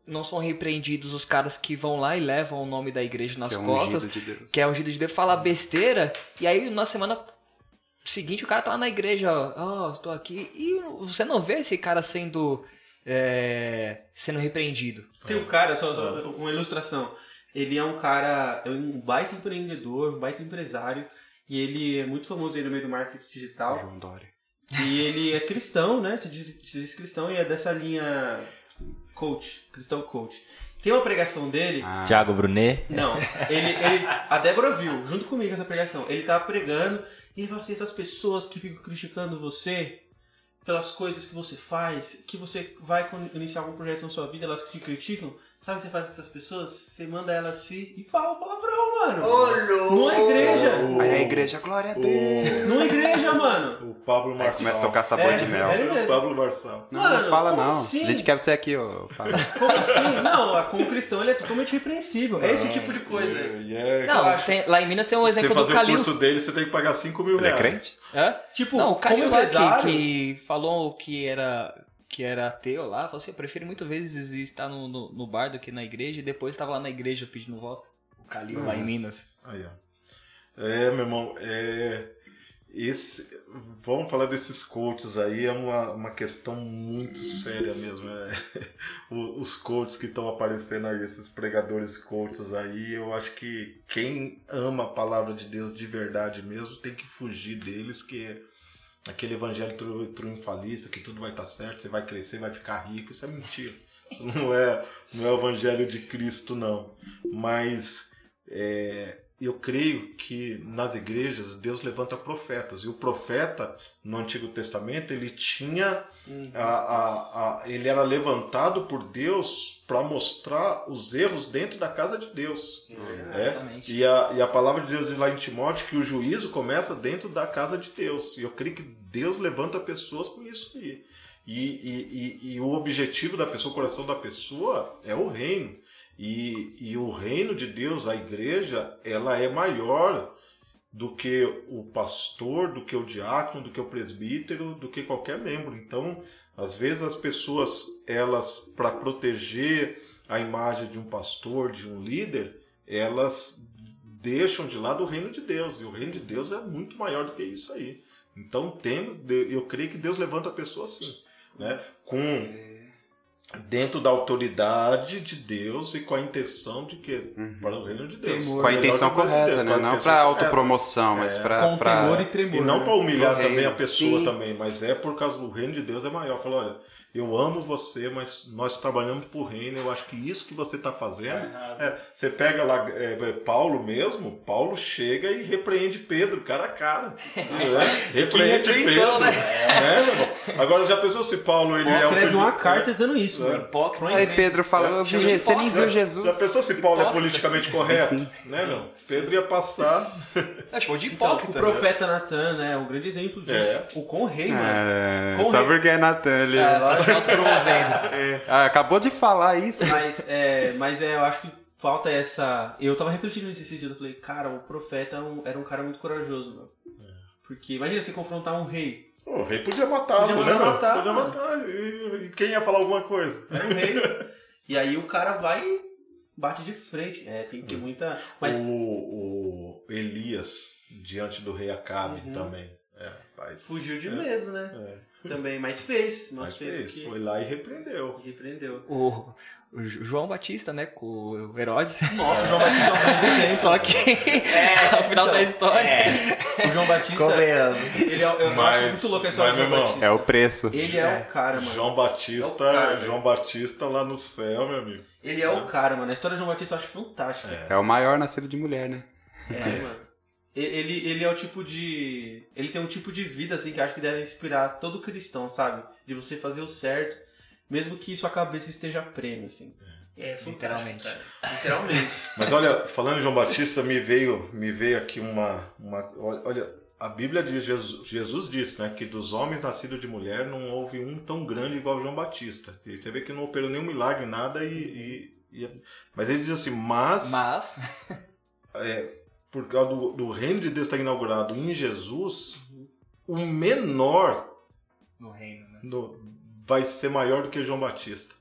não são repreendidos os caras que vão lá e levam o nome da igreja nas que costas, é de Deus. que é ungido de Deus, fala besteira, e aí na semana seguinte, o cara tá lá na igreja, ó, oh, tô aqui, e você não vê esse cara sendo. é, sendo repreendido. Tem um cara, só, só uma ilustração. Ele é um cara, é um baita empreendedor, um baita empresário. E ele é muito famoso aí no meio do marketing digital. João Dória. E ele é cristão, né? Se diz, se diz cristão e é dessa linha coach, cristão coach. Tem uma pregação dele. Ah, Thiago Brunet. Não, ele, ele, a Débora viu, junto comigo, essa pregação. Ele tava pregando e ele falou assim: essas pessoas que ficam criticando você pelas coisas que você faz, que você vai iniciar algum projeto na sua vida, elas te criticam. Sabe o que você faz com essas pessoas? Você manda elas se e fala o palavrão, mano. Numa igreja. Aí a igreja, glória a Deus. Numa igreja, mano. O Pablo Marçal. começa a tocar sabor É, de mel. é ele O mesmo. Pablo Marçal. Não, Mano, não fala como não. assim? A gente quer você aqui, ô Pablo. Como assim? Não, como cristão ele é totalmente repreensível. É esse tipo de coisa. E é, Não, acho- tem- lá em Minas tem um você exemplo do fazer o Calil. curso dele, você tem que pagar 5 mil Ele é reais. crente? Hã? Tipo, Não, o como Calil lá que, empresário, que falou que era, que era ateu lá, falou assim, eu prefiro muitas vezes estar no, no, no bar do que na igreja, e depois estava lá na igreja pedindo voto. O Calil lá em Minas. Aí, ó. É, meu irmão, é. Esse, vamos falar desses coaches aí, é uma, uma questão muito séria mesmo. é. Os coaches que estão aparecendo aí, esses pregadores coaches aí, eu acho que quem ama a palavra de Deus de verdade mesmo tem que fugir deles, que é aquele evangelho triunfalista, que tudo vai estar certo, você vai crescer, vai ficar rico, isso é mentira. Isso não é, não é o evangelho de Cristo, não. Mas é, eu creio que nas igrejas Deus levanta profetas e o profeta no Antigo Testamento ele tinha a, a, a- ele era levantado por Deus para mostrar os erros dentro da casa de Deus É, Exatamente. e a, e a palavra de Deus diz lá em Timóteo que o juízo começa dentro da casa de Deus. E eu creio que Deus levanta pessoas com isso aí. E, e, e, e o objetivo da pessoa, o coração da pessoa é o reino. E, e o reino de Deus, a igreja, ela é maior do que o pastor, do que o diácono, do que o presbítero, do que qualquer membro. Então, às vezes as pessoas, elas, para proteger a imagem de um pastor, de um líder, elas deixam de lado o reino de Deus. E o reino de Deus é muito maior do que isso aí. Então, tem, eu creio que Deus levanta a pessoa assim, né? Com dentro da autoridade de Deus e com a intenção de que para o reino de Deus. Temor. Com a intenção reino de correta, Deus, né? Não correta. autopromoção, mas É, pra. com pra- temor e tremor. E não né? para humilhar também reino. a pessoa Sim. também, mas é por causa do reino de Deus é maior. Falou, olha, eu amo você, mas nós trabalhamos por reino. Eu acho que isso que você está fazendo. é, você pega lá é, é, Paulo mesmo, Paulo chega e repreende Pedro, cara a cara. É, repreende Pedro. né, meu irmão? Agora já pensou se Paulo ele é um Escreve uma pedi- carta dizendo isso, É. mano. Hipócrita. Aí Pedro fala, É, "Eu vi chama Je- você nem viu Já Jesus. pensou se Paulo é politicamente correto? Né, meu? Pedro ia passar. Acho que de Então, o hipócrita. profeta Natan, né, é um grande exemplo disso. É. O com rei, mano. É, Com só rei. porque é Natan ele É, tá se autopromovendo. Ah, acabou de falar isso. Mas, é, mas é, eu acho que falta essa. Eu tava refletindo nisso esses dias, eu falei, cara, o profeta era um, era um cara muito corajoso, mano. Porque imagina você confrontar um rei. O rei podia matar, Podia né, mandar meu? matar, Podia mano. matar. E, e quem ia falar alguma coisa? Era um rei. e aí o cara vai e bate de frente. É, tem que ter muita. Mas O, o Elias diante do rei Acabe Uhum. também. É, rapaz. fugiu de É, medo, né? é. Também, mas fez. Mas, Mas fez, fez, o que foi lá e repreendeu. repreendeu. O, o João Batista, né, com o Herodes. Nossa, o João Batista é um. Só que ao final da história. O João Batista, Convenhamos. ele é, eu Mas- acho muito louco a história mas, do João irmão, Batista. É o preço. Ele é, o cara, mano. João Batista, É cara. João Batista lá no céu, meu amigo. Ele é o cara, mano. A história do João Batista eu acho fantástica. É. É o maior nascido de mulher, né? É, mano. Ele, ele é o tipo de. Ele tem um tipo de vida, assim, que eu acho que deve inspirar todo cristão, sabe? De você fazer o certo, mesmo que sua cabeça esteja prêmio, assim. É, fantástico, Literalmente. Literalmente. Mas olha, falando em João Batista, me veio, me veio aqui uma, uma. Olha, a Bíblia de Jesus, Jesus disse, né, que dos homens nascidos de mulher não houve um tão grande igual João Batista. E você vê que não operou nenhum milagre, nada, e. e- e- mas ele diz assim, mas, Mas. por causa do, do reino de Deus estar inaugurado em Jesus, o menor No reino, né? no- vai ser maior do que João Batista.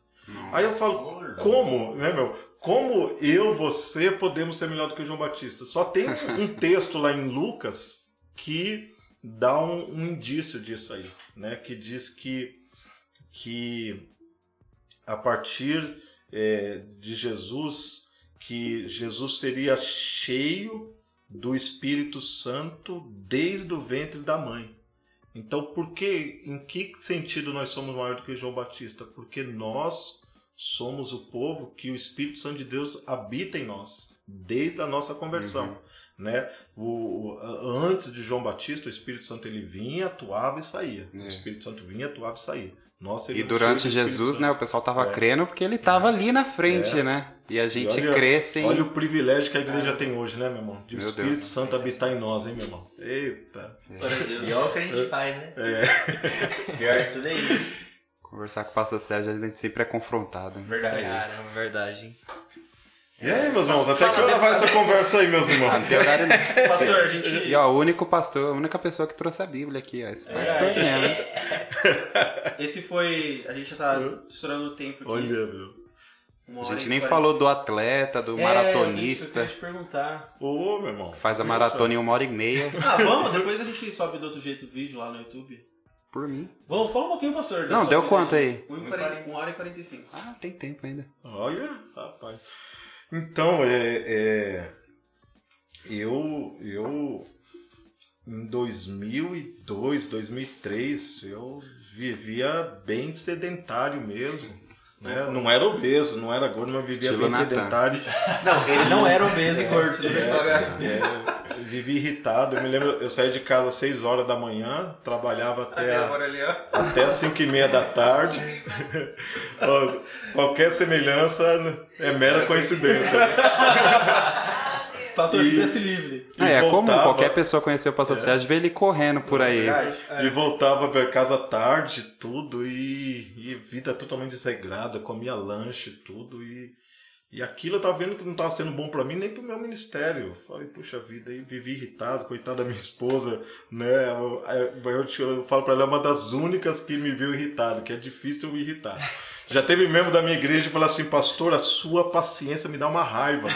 Aí eu falo, como, né, meu? Como eu, você podemos ser melhor do que João Batista? Só tem um texto lá em Lucas que dá um, um indício disso aí, né? Que diz que, que a partir é, de Jesus, que Jesus seria cheio do Espírito Santo desde o ventre da mãe. Então, por que, em que sentido nós somos maior do que João Batista? Porque nós somos o povo que o Espírito Santo de Deus habita em nós, desde a nossa conversão. Uhum. Né? O, antes de João Batista, o Espírito Santo ele vinha, atuava e saía. É. O Espírito Santo vinha, atuava e saía. Nós E durante Jesus, Santo. né, o pessoal tava É. crendo porque ele tava ali na frente, É. né? E a gente olha- cresce em... Olha o privilégio que a igreja tem hoje, né, meu irmão? De o Espírito Deus. Santo habitar em nós, hein, meu irmão? Eita! Deus. E olha o que a gente faz, né? É. Pior de tudo é isso. Conversar com o pastor Sérgio, a gente sempre é confrontado. Verdade. Caramba, verdade, hein? E aí, meus irmãos? Até que hora né? vai essa conversa aí, meus irmãos? Não tem horário não. Pastor, a gente. E ó, o único pastor, a única pessoa que trouxe a Bíblia aqui, ó. Esse pastor É. mesmo. Esse foi. A gente já tá estourando o tempo aqui. Olha, meu. Uma A gente nem falou do atleta, do É, Eu maratonista. queria te perguntar. Ô, meu irmão. Faz a maratona em uma hora e meia. Ah, vamos, depois a gente sobe do outro jeito o vídeo lá no YouTube. Por mim. Vamos, fala um pouquinho, pastor. Não, deu quanto aí? 1 hora e 45. Ah, tem tempo ainda. Olha, rapaz. Então, é, é, eu, eu, em 2002, 2003, eu vivia bem sedentário mesmo. Né? Não era obeso, não era gordo, mas vivia Estilo bem Natan. sedentário. Não, ele não era obeso e gordo. É, eu vivi irritado. Eu me lembro, eu saí de casa às 6 horas da manhã, trabalhava até, a- ali, até as 5 e meia da tarde. Qualquer semelhança é mera coincidência. Pastor, E- sinta-se livre. E Ah, é comum voltava- qualquer pessoa conhecer o pastor Sérgio ver ele correndo por aí. Verdade. E voltava pra casa tarde, tudo, e, e vida totalmente desregrada, comia lanche, tudo, e, e aquilo eu tava vendo que não tava sendo bom pra mim nem pro meu ministério. Eu falei, puxa vida, aí vivi irritado, coitada da minha esposa, né? Eu, eu, eu- eu falo pra ela, é uma das únicas que me viu irritado, que é difícil eu me irritar. Já teve membro da minha igreja que falou assim, pastor, a sua paciência me dá uma raiva.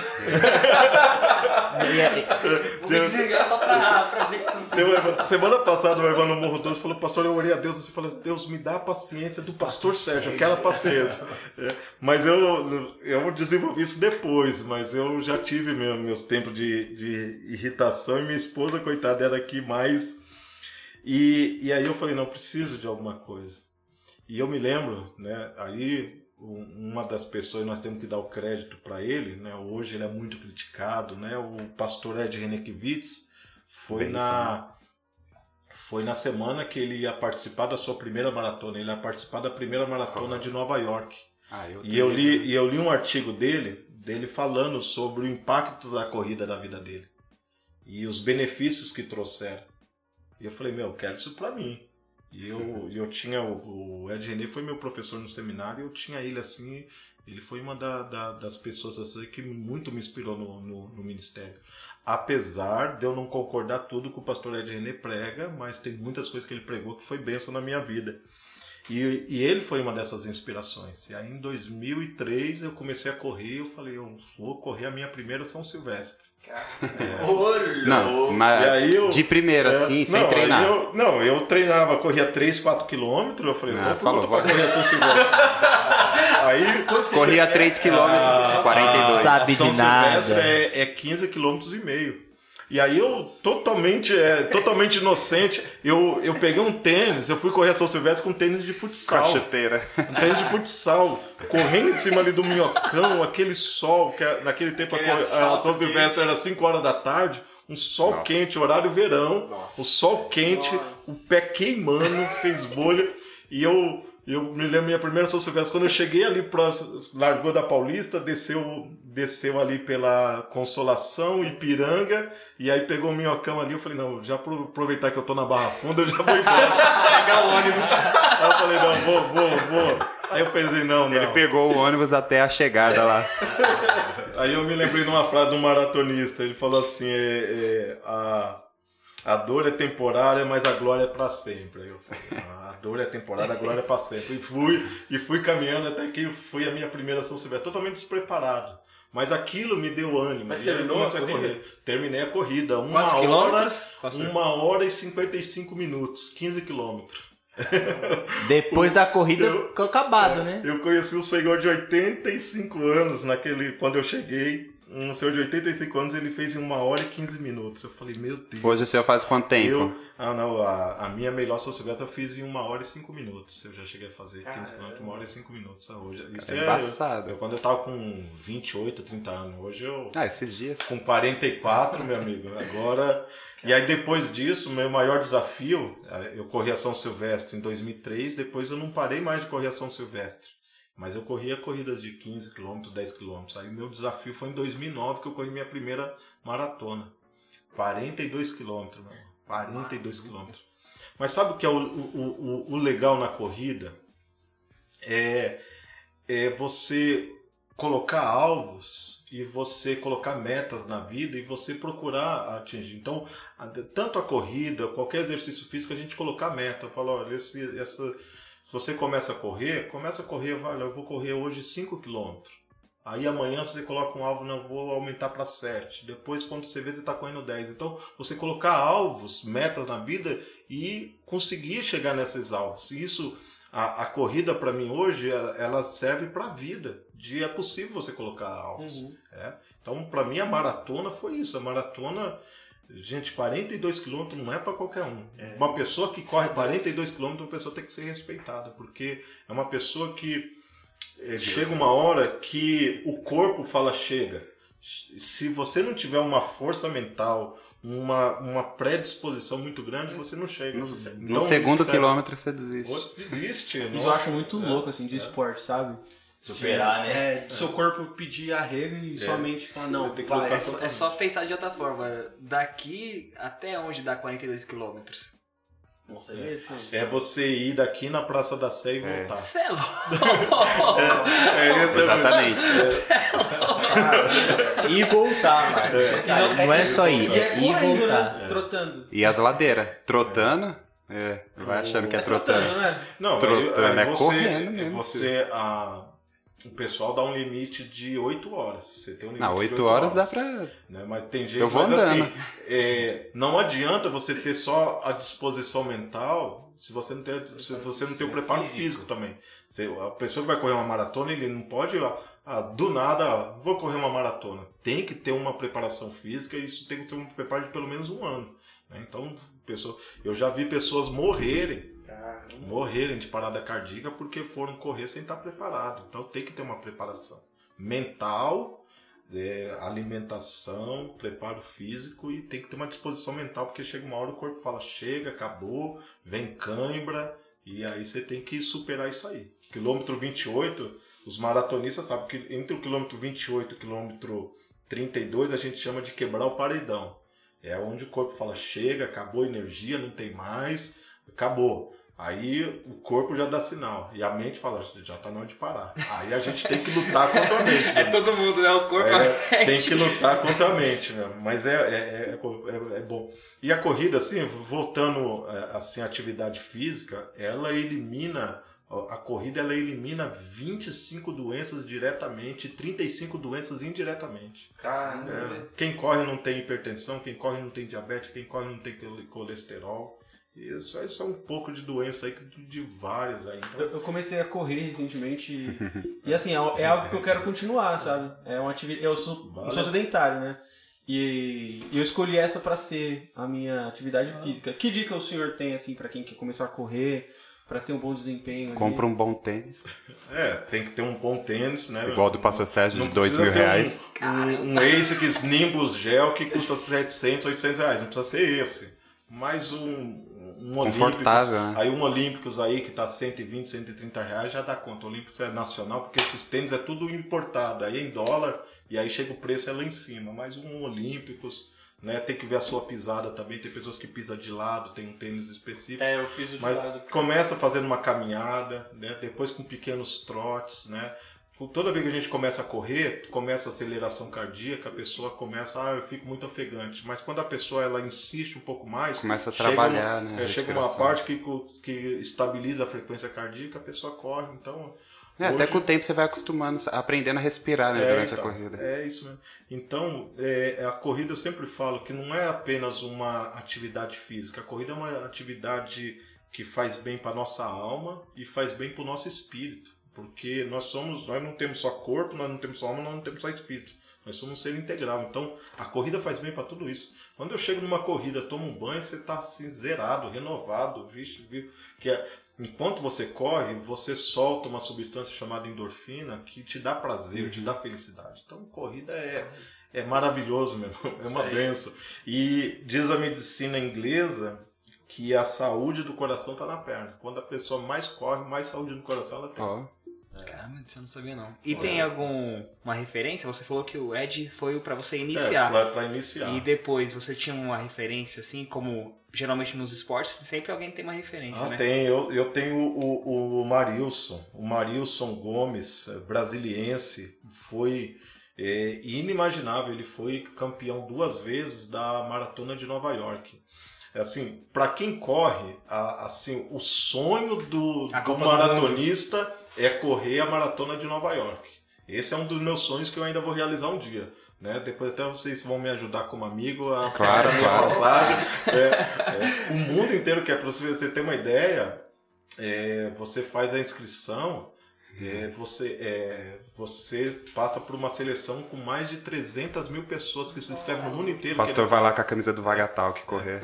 Vou me desligar só pra, pra ver se semana passada, o irmão no Morro Doce falou, pastor, eu orei a Deus, você falou, Deus, me dá a paciência do pastor Sérgio, aquela paciência. É, mas eu, eu desenvolvi isso depois, mas eu já tive mesmo meus tempos de, de irritação e minha esposa, coitada, era aqui mais. E, e aí eu falei, não, eu preciso de alguma coisa. E eu me lembro, né, aí um- uma das pessoas, nós temos que dar o crédito para ele, né, hoje ele é muito criticado, né, o pastor Ed Renekiewicz foi Bem, na foi na semana que ele ia participar da sua primeira maratona, ele ia participar da primeira maratona de Nova York. Ah, eu E eu li, e eu li um artigo dele, dele falando sobre o impacto da corrida da vida dele e os benefícios que trouxeram. E eu falei, meu, eu quero isso pra mim. E eu, eu tinha o, o Ed René foi meu professor no seminário, eu tinha ele assim, ele foi uma da- da- das pessoas assim que muito me inspirou no, no, no ministério. Apesar de eu não concordar tudo que o pastor Ed René prega, mas tem muitas coisas que ele pregou que foi bênção na minha vida. E, e ele foi uma dessas inspirações. E aí em 2003 eu comecei a correr, eu falei, eu vou correr a minha primeira São Silvestre. Não, E mas aí eu- de primeira, É, assim, sem não, treinar. Eu, não, eu treinava, corria 3, 4 quilômetros, eu falei, Ah, falou, pronto pra correr São Silvestre. aí... Corria 3 km, a- 42. Sabe a São de nada. Silvestre é, é 15 km e meio. E aí eu, totalmente, é, totalmente inocente, eu, eu peguei um tênis, eu fui correr a São Silvestre com um tênis de futsal. Cacheteira. Um tênis de futsal, correndo em cima ali do minhocão, aquele sol, que é- naquele tempo a, a São Silvestre era 5 horas da tarde, um sol Nossa. quente, horário verão, o sol quente, Nossa. o pé queimando, fez bolha, e eu, eu me lembro minha primeira São Silvestre, quando eu cheguei ali próximo, largou da Paulista, desceu, desceu ali pela Consolação, Ipiranga, e aí pegou o minhocão ali, eu falei, não, já pro- aproveitar que eu tô na Barra Funda, eu já vou embora. Pegar o ônibus. Aí eu falei, não, vou, vou, vou. Aí eu pensei, não, não. Ele pegou o ônibus até a chegada lá. Aí eu me lembrei de uma frase de um maratonista. Ele falou assim: é, é, a, a dor é temporária, mas a glória é para sempre. Aí eu falei: "Ah, dor é temporária, a glória é para sempre. E fui, e fui caminhando até que foi a minha primeira São Silvestre, totalmente despreparado. Mas aquilo me deu ânimo. Mas E terminou a corrida? Terminei a corrida. Uma Quantos hora, quilômetros? uma hora e 55 minutos, 15 quilômetros. Depois da corrida Eu- ficou acabado, né? Eu conheci um senhor de 85 anos naquele quando eu cheguei. Um senhor de 85 anos, ele fez em uma hora e 15 minutos. Eu falei, meu Deus. Hoje o senhor faz quanto tempo? Eu, ah, não, a, a minha melhor São Silvestre eu fiz em uma hora e cinco minutos. Eu já cheguei a fazer 15 km, uma hora e cinco minutos. Ah, Hoje, isso É é, embaçado. eu, quando eu tava com 28, 30 anos. Hoje eu, Ah, esses dias. com 44, meu amigo. Agora. E aí depois disso, meu maior desafio, eh, eu corri a São Silvestre em 2003, depois eu não parei mais de correr a São Silvestre. Mas eu corria corridas de 15 km, 10 km. Aí meu desafio foi em 2009 que eu corri minha primeira maratona. 42 km, meu. 42 km. Mas sabe o que é o, o, o, o legal na corrida? É, é você colocar alvos e você colocar metas na vida e você procurar atingir. Então, tanto a corrida, qualquer exercício físico, a gente colocar meta. Falar, olha, esse, essa, se você começa a correr, começa a correr, vai, eu vou correr hoje 5 km. Aí amanhã você coloca um alvo, não, eu vou aumentar para 7. Depois, quando você vê, você está correndo 10. Então, você colocar alvos, metas na vida e conseguir chegar nesses alvos. E Isso, a, a corrida para mim hoje, ela, ela serve para a vida. De é possível você colocar alvos. Uhum. É. Então, para mim, a maratona foi isso. A maratona, gente, 42 quilômetros não é para qualquer um. Uma pessoa que corre 42 quilômetros, uma pessoa tem que ser respeitada, porque é uma pessoa que eh, chega uma hora que o corpo fala chega. Se você não tiver uma força mental, uma, uma predisposição muito grande, você não chega. No, Você- no então, segundo é- quilômetro você desiste. Desiste. Isso eu acho muito louco, assim, de esporte, sabe? Superar, né? É, do seu corpo pedir arrego e sua mente falar, não, Você tem que vai. É só, é só pensar de outra forma. Daqui até onde dá 42 quilômetros? Nossa, é isso, mano. É você ir daqui na Praça da Sé e É. voltar. Cê é louco. É, é- Exatamente. E voltar, mano. Não, é só ir, E é é ir e correndo, voltar. né? Trotando. E as ladeiras. Trotando. É, vai achando que é trotando. né? Não, Trotando, aí, aí é você, correndo mesmo. Você, a, o pessoal dá um limite de 8 horas. Você tem um limite Não, de 8 horas dá pra. Né? Mas tem gente Eu vou mas, andando. assim, é, não adianta você ter só a disposição mental se você não tem, se você não tem o preparo físico, também. Você- a pessoa que vai correr uma maratona, ele não pode ah, ah, do nada, vou correr uma maratona. Tem que ter uma preparação física e isso tem que ser um preparo de pelo menos um ano. né? Então, pessoa, eu já vi pessoas morrerem morrerem de parada cardíaca porque foram correr sem estar preparado. Então tem que ter uma preparação mental, é, alimentação, preparo físico e tem que ter uma disposição mental porque chega uma hora o corpo fala chega, acabou, vem cãibra e aí você tem que superar isso aí. Quilômetro 28, os maratonistas sabem que entre o quilômetro 28 e o quilômetro 32 a gente chama de quebrar o paredão. É onde o corpo fala chega, acabou a energia, não tem mais, acabou. Aí o corpo já dá sinal. E a mente fala, já tá na hora de parar. Aí a gente tem que lutar contra a mente. É né? todo mundo, né? O corpo É, tem que lutar contra a mente, né? Mas é, é, é, é- é bom. E a corrida, assim, voltando é, assim, à atividade física, ela elimina. A corrida ela elimina 25 doenças diretamente e 35 doenças indiretamente. Caramba, É, velho. quem corre não tem hipertensão, quem corre não tem diabetes, quem corre não tem cole- colesterol. Isso, isso é um pouco de doença aí, de, de várias aí. Então, Eu, eu comecei a correr recentemente e, e, assim, é, é algo que eu quero continuar, sabe? É uma atividade. Eu sou, eu sou sedentário, né? E, e eu escolhi essa pra ser a minha atividade física. Que dica o senhor tem, assim, pra quem quer começar a correr, pra ter um bom desempenho? ali? Compra um bom tênis. é, tem que ter um bom tênis, né? Igual do Pastor Sérgio de Não 2 precisa mil ser um- reais. Um, um ASICS Nimbus Gel que custa 700, 800 reais. Não precisa ser esse. Mas um, um Confortável, Olímpicos. né? Aí um Olímpicos aí que tá 120, 130 reais já dá conta. O Olímpicos é nacional porque esses tênis é tudo importado. Aí é em dólar e aí chega o preço é lá em cima. Mas um Olímpicos, né? Tem que ver a sua pisada também. Tem pessoas que pisam de lado, tem um tênis específico. É, eu fiz o de Mas lado. começa fazendo uma caminhada, né? depois com pequenos trotes, né? Toda vez que a gente começa a correr, começa a aceleração cardíaca, a pessoa começa, ah, eu fico muito ofegante. Mas quando a pessoa ela insiste um pouco mais, Começa a chega trabalhar, uma- né, é, chega uma respiração. parte que, que estabiliza a frequência cardíaca, a pessoa corre. Então, É, até hoje- com o tempo você vai acostumando, aprendendo a respirar né, É, durante então, a corrida. É isso mesmo. Então, é, a corrida eu sempre falo que não é apenas uma atividade física. A corrida é uma atividade que faz bem para nossa alma e faz bem para o nosso espírito. Porque nós somos, nós não temos só corpo, nós não temos só alma, nós não temos só espírito. Nós somos um ser integral. Então, a corrida faz bem para tudo isso. Quando eu chego numa corrida, tomo um banho, você está assim, zerado, renovado, vixe, viu? Que é, enquanto você corre, você solta uma substância chamada endorfina que te dá prazer, te dá felicidade. Então, corrida é, é maravilhoso, meu. É uma benção. E diz a medicina inglesa que a saúde do coração está na perna. Quando a pessoa mais corre, mais saúde do coração ela tem. Ó, Caramba, isso eu não sabia não. E tem alguma referência? Você falou que o Ed foi o pra você iniciar. É, pra, pra iniciar. E depois, você tinha uma referência, assim, como geralmente nos esportes, sempre alguém tem uma referência, Ah, né? tem. Eu, eu tenho o, o Marilson. O Marilson Gomes, brasiliense, foi é, inimaginável. Ele foi campeão duas vezes da Maratona de Nova York. Assim, para quem corre, a- assim, o sonho do, do maratonista é correr a Maratona de Nova York. Esse é um dos meus sonhos que eu ainda vou realizar um dia. Né? Depois até vocês vão me ajudar como amigo a Claro, minha claro. passagem. É, é, o mundo inteiro quer, para você ter uma ideia, é, você faz a inscrição, é, você, é, você passa por uma seleção com mais de 300 mil pessoas que se inscrevem no mundo inteiro. o pastor vai lá com a camisa do Vagatal que correr.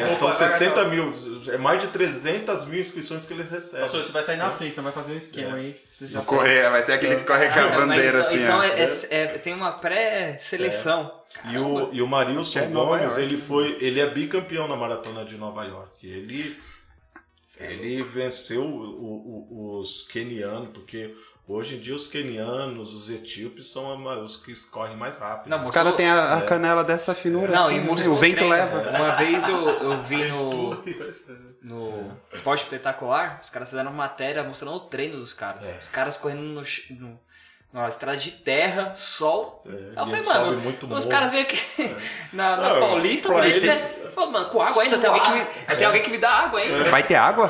É, são Opa, 60 mil, é mais de 300 mil inscrições que eles recebem. Pastor, você vai sair na frente, então vai fazer um esquema aí. Você já Correr, vai ser aqueles que correm com a Ah, bandeira então, assim, então ó. é- é- é- tem uma pré-seleção. E o, e o Marilson É Gomes, ele foi, ele é bicampeão na maratona de Nova York. Ele, ele venceu o- o- os quenianos, porque hoje em dia os quenianos, os etíopes são os que correm mais rápido. Não, Os caras têm a, a canela dessa finura Não, assim, e né? mostrou o vento treino. leva. Uma vez eu, eu vi no, no Esporte Espetacular, os caras fizeram uma matéria mostrando o treino dos caras. É. Os caras correndo no, no, numa estrada de terra, sol. É, eu falei, mano, muito os caras vêm aqui na, na Não, Paulista, pra pra eles, eles- é- Falei, mano, com água ainda, tem alguém, que me, tem alguém que me dá água ainda. Vai ter água?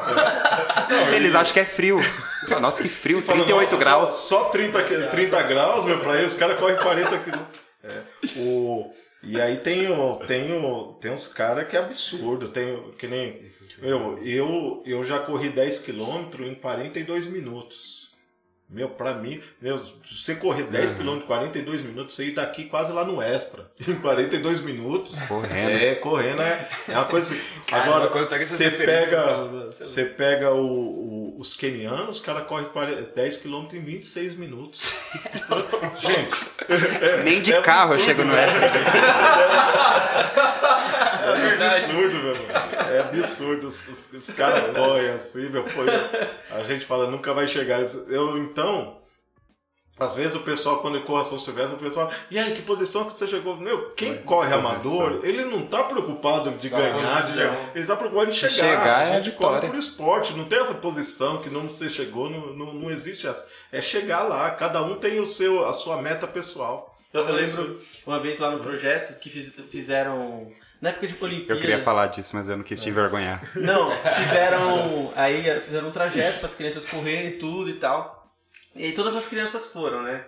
Eles acham que é frio. Fala, Nossa, que frio, Fala, 38 "Nossa, graus. Só, só 30, que- 30 graus, meu, pra eles, os caras correm 40 quilômetros. É, o, e aí tem, o, tem, o, tem uns caras que é absurdo. Tem, que nem. Meu, eu, eu já corri 10 quilômetros em 42 minutos. Meu, pra mim, meu, se você correr 10 quilômetros em 42 minutos, você ir daqui quase lá no extra. Em 42 minutos. Correndo. É, correndo é, é uma coisa. assim. Agora, você pega, você fala, você pega o- o- os quenianos, os caras correm 40 10 km em 26 minutos. Gente, Nem de é carro eu chego no né? Etna. é verdade. absurdo, meu irmão. É absurdo. Os, os, os caras correm assim, meu. Pô, a gente fala, nunca vai chegar. Eu, então. Às vezes o pessoal, quando eu corro a São Silvestre, o pessoal, e aí, que posição que você chegou? Meu, quem corre posição. amador, ele não tá preocupado de Com a ganhar, de, ele tá preocupado em Se chegar. chegar, é a gente corre vitória. por esporte, não tem essa posição que não você chegou, não, não, não existe essa. É chegar lá, cada um tem o seu, a sua meta pessoal. Eu, eu lembro uma vez lá no projeto que fiz- fizeram. Na época de Olimpíada. Eu queria falar disso, mas eu não quis te envergonhar. Não, fizeram. Aí fizeram um trajeto para as crianças correrem e tudo e tal. E aí todas as crianças foram, né?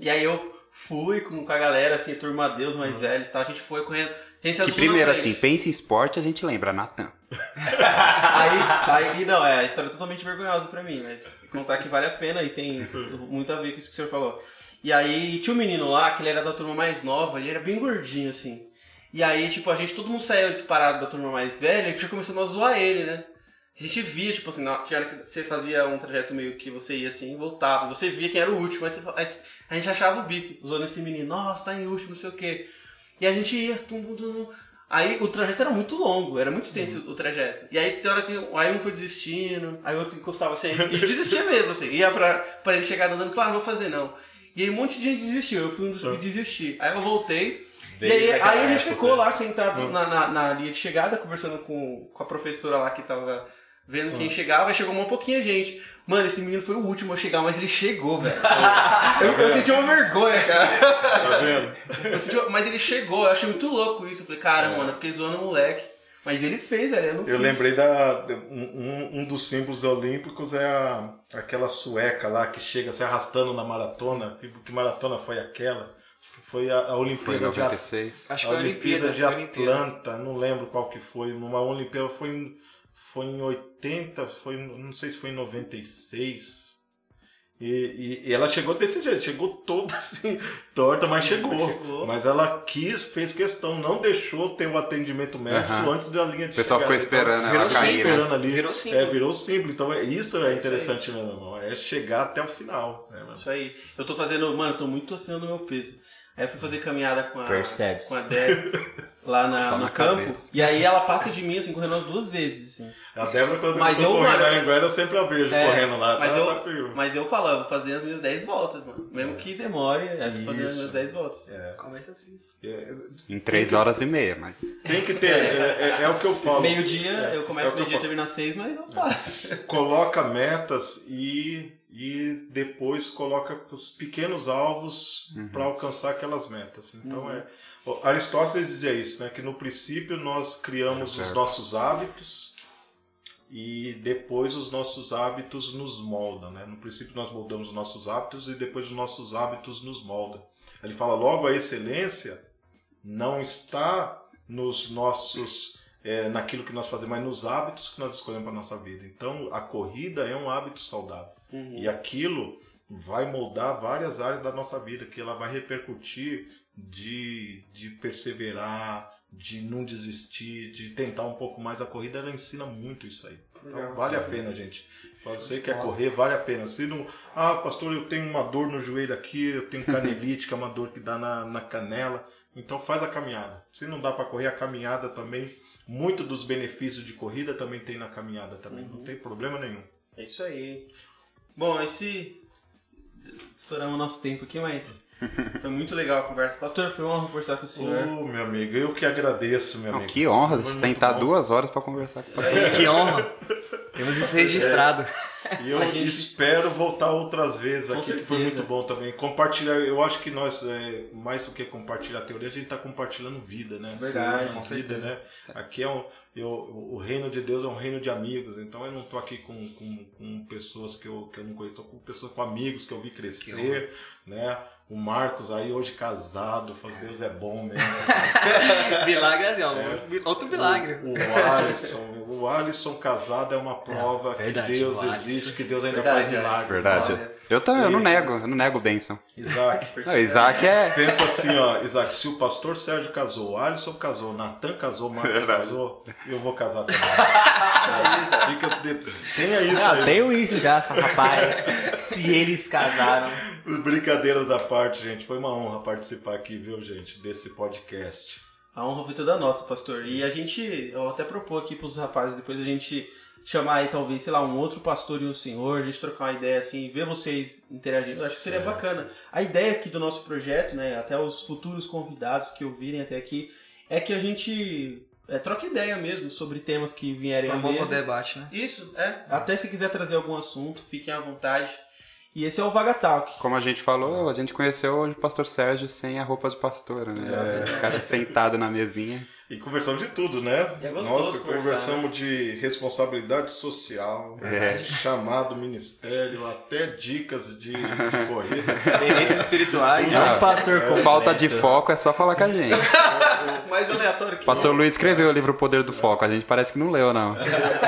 E aí eu fui com, com a galera, assim, turma Deus mais velhos e tal. A gente foi correndo. Gente Que primeiro, assim, pensa em esporte, a gente lembra, Natan. Aí, aí, não, é a história é totalmente vergonhosa pra mim, mas contar que vale a pena e tem muito a ver com isso que o senhor falou. E aí tinha um menino lá, que ele era da turma mais nova, ele era bem gordinho, assim. E aí, tipo, a gente, todo mundo saiu disparado da turma mais velha e já começou a zoar ele, né? A gente via, tipo assim, na hora que você fazia um trajeto meio que você ia assim e voltava. Você via quem era o último, aí, você, aí a gente achava o bico, usando esse menino, nossa, tá em último, não sei o quê. E a gente ia, tum, tum, tum, tum. Aí o trajeto era muito longo, era muito extenso o trajeto. E aí tem hora que aí um foi desistindo, aí o outro encostava assim, e desistia mesmo, assim. Ia pra, pra ele chegar andando, claro, não vou fazer não. E aí um monte de gente desistiu, eu fui um dos que desistir. Aí eu voltei, e aí, aí a gente ficou lá sentado na, na, na linha de chegada, conversando com, com a professora lá que tava vendo quem chegava, aí chegou uma pouquinha gente. Mano, esse menino foi o último a chegar, mas ele chegou, velho. Eu, eu senti uma vergonha, cara. Tá vendo? Uma- mas ele chegou, eu achei muito louco isso. Eu falei, cara, mano, eu fiquei zoando o moleque. Mas ele fez, velho. Eu não Eu fiz. lembrei da. Um, um- um dos símbolos olímpicos é a, aquela sueca lá que chega se arrastando na maratona. Que maratona foi aquela? Foi a, a Foi Olimpíada de Atlanta. 96. Acho A que foi a Olimpíada Olimpíada. de foi. Atlanta, não lembro qual que foi. Numa Olimpíada foi em, foi em 80, foi, não sei se foi em 96. E, e, e ela chegou desse jeito, chegou toda assim, torta, mas chegou. chegou. Mas ela quis, fez questão, não deixou ter o atendimento médico Aham. antes da linha de O pessoal ficou chegada. esperando ela virou cair, né? esperando ali. Virou símbolo. É, virou símbolo. Então é, isso é interessante, meu irmão. É chegar até o final. Né, mano? Isso aí. Eu tô fazendo, mano, eu tô muito acima do meu peso. Aí eu fui fazer caminhada com a, com a Deb lá na- no na campo. cabeça. E aí ela passa de mim, assim, correndo umas duas vezes, assim. A Débora, quando Mas eu tô eu, correndo mano, na Anguera, eu sempre a vejo É, correndo lá. mas tá, eu- tá. Mas eu falo, eu vou fazer as minhas 10 voltas, mano. Mesmo que demore, eu vou fazer as minhas 10 voltas. É. Começa assim. É, Em 3 horas e meia, mas. Tem que ter, é, é- é o que eu falo. Meio-dia, É, eu é começo o que eu meio-dia e falo. termino às 6, mas eu faço. Coloca metas e, e depois coloca os pequenos alvos para alcançar aquelas metas. Então é. o Aristóteles dizia isso, né? Que no princípio nós criamos os Certo. nossos hábitos e depois os nossos hábitos nos moldam, né? No princípio nós moldamos os nossos hábitos e depois os nossos hábitos nos moldam. Ele fala logo a excelência não está nos nossos é, naquilo que nós fazemos, mas nos hábitos que nós escolhemos para nossa vida. Então, a corrida é um hábito saudável. E aquilo vai moldar várias áreas da nossa vida, que ela vai repercutir de, de perseverar, de não desistir, de tentar um pouco mais. A corrida, ela ensina muito isso aí. Então, vale a pena, gente. Você que quer correr, vale a pena. Se não, ah, pastor, eu tenho uma dor no joelho aqui, eu tenho canelite, que é uma dor que dá na, na canela. Então faz a caminhada. Se não dá para correr, a caminhada também, muito dos benefícios de corrida também tem na caminhada também. Não tem problema nenhum. É isso aí. Bom, esse. Estouramos o nosso tempo aqui, mas foi muito legal a conversa. Pastor, foi uma honra conversar com o Ô, senhor. meu amigo, eu que agradeço, meu Não, amigo. que honra sentar bom. duas horas pra conversar com você. Que honra. Temos isso registrado. E eu gente- espero voltar outras vezes aqui, que foi muito bom também. Compartilhar, eu acho que nós, é, mais do que compartilhar teoria, a gente está compartilhando vida, né? Verdade, com vida, certeza. né? Aqui é um, eu, o reino de Deus é um reino de amigos, então eu não tô aqui com, com, com pessoas que eu, que eu não conheço, tô com pessoas, com amigos que eu vi crescer, né? O Marcos aí hoje casado, falou, Deus é bom mesmo. Milagre assim, ó. Outro milagre. O, o Alisson, o Alisson casado é uma prova que verdade, Deus o Alisson. existe, que Deus ainda Verdade, faz milagres. Verdade. Eu também, eu não nego, eu não nego bênção. Isaac, Não, Isaac é. pensa assim, ó, Isaac, se o pastor Sérgio casou, o Alisson casou, o Natan casou, o Marcos casou, eu vou casar também. É, Fica, tenha isso Ah, aí. tenho isso já, rapaz. Se eles casaram. Brincadeiras da parte, gente. Foi uma honra participar aqui, viu, gente, desse podcast. A honra foi toda nossa, pastor. E a gente, eu até propor aqui pros rapazes, depois a gente chamar aí talvez, sei lá, um outro pastor e um senhor, a gente trocar uma ideia assim, ver vocês interagindo, acho que seria bacana. A ideia aqui do nosso projeto, né, até os futuros convidados que ouvirem até aqui, é que a gente é, troque ideia mesmo sobre temas que vierem à Promova o mesa. debate, né? Isso, é. Até se quiser trazer algum assunto, fiquem à vontade. E esse é o Vaga Talk. Como a gente falou, a gente conheceu hoje o pastor Sérgio sem a roupa de pastor, né? O cara sentado na mesinha. E conversamos de tudo, né? É gostoso Nossa, conversar, conversamos de responsabilidade social, É. chamado ministério, até dicas de, de corrida. Tendências espirituais. É um pastor completo. Falta de foco é só falar com a gente. Mais aleatório que Pastor Luiz escreveu o livro O Poder do Foco, a gente parece que não leu, não.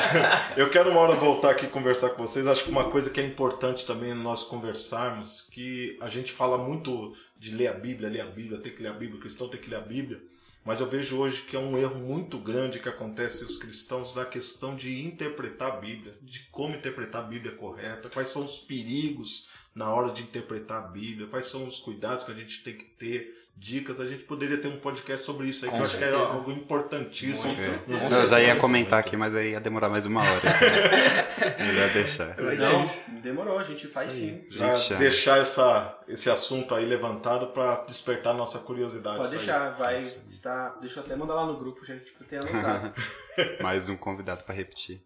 Eu quero uma hora voltar aqui e conversar com vocês. Acho que uma coisa que é importante também nós conversarmos, que a gente fala muito de ler a Bíblia, ler a Bíblia, tem que ler a Bíblia, o cristão tem que ler a Bíblia. Mas eu vejo hoje que é um erro muito grande que acontece os cristãos na questão de interpretar a Bíblia, de como interpretar a Bíblia correta, quais são os perigos na hora de interpretar a Bíblia, quais são os cuidados que a gente tem que ter, dicas. A gente poderia ter um podcast sobre isso aí, que Com eu acho que é algo importantíssimo. É. nos Eu já ia comentar aqui, mas aí ia demorar mais uma hora. Melhor deixar. Mas é Não, isso. demorou, a gente faz sim. já Gente, é. deixar essa, esse assunto aí levantado para despertar nossa curiosidade. Pode isso aí. deixar, vai estar. Deixa eu até mandar lá no grupo, gente, pra ter anotado. Mais um convidado pra repetir.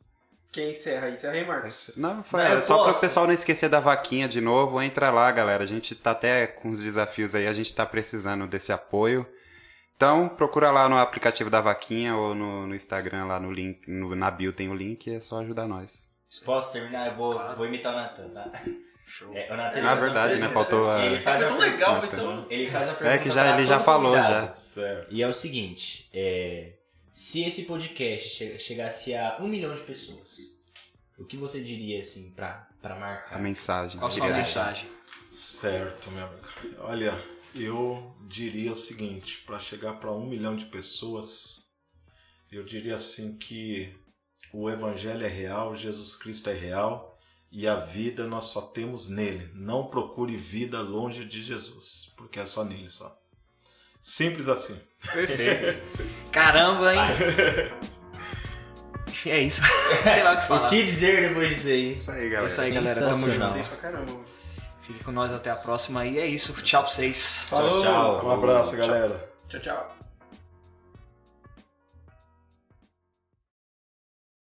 Quem encerra aí? Encerra aí, Marcos. Não, foi Não, é só para o pessoal não esquecer da vaquinha de novo. Entra lá, galera. A gente tá até com os desafios aí, a gente tá precisando desse apoio. Então, procura lá no aplicativo da vaquinha ou no, no Instagram, lá no link, no- na bio tem o link, é só ajudar nós. Posso terminar? Eu vou, vou imitar o Natan, tá? É, o Natan, ele Ah, verdade, né? Faltou a- Ele faz que é tão legal, pergunta. então. Ele faz uma pergunta É que já ele já falou convidado. já. Certo. E é o seguinte, é, se esse podcast che- chegasse a um milhão de pessoas, o que você diria assim pra, pra marcar? A mensagem. Qual a Mensagem. mensagem? Certo, meu amigo. Olha, eu diria o seguinte, para chegar para um milhão de pessoas, eu diria assim que o Evangelho é real, Jesus Cristo é real e a vida nós só temos nele. Não procure vida longe de Jesus, porque é só nele só. Simples assim. Perfeito. Caramba, hein? É isso. Tem lá o que O falar. que dizer depois disso aí? Isso aí, galera. Isso aí, galera. Tamo junto. Isso pra caramba. Fique com nós até a próxima. E é isso. Tchau pra vocês. Falou. Tchau. Um abraço, galera. Tchau, tchau.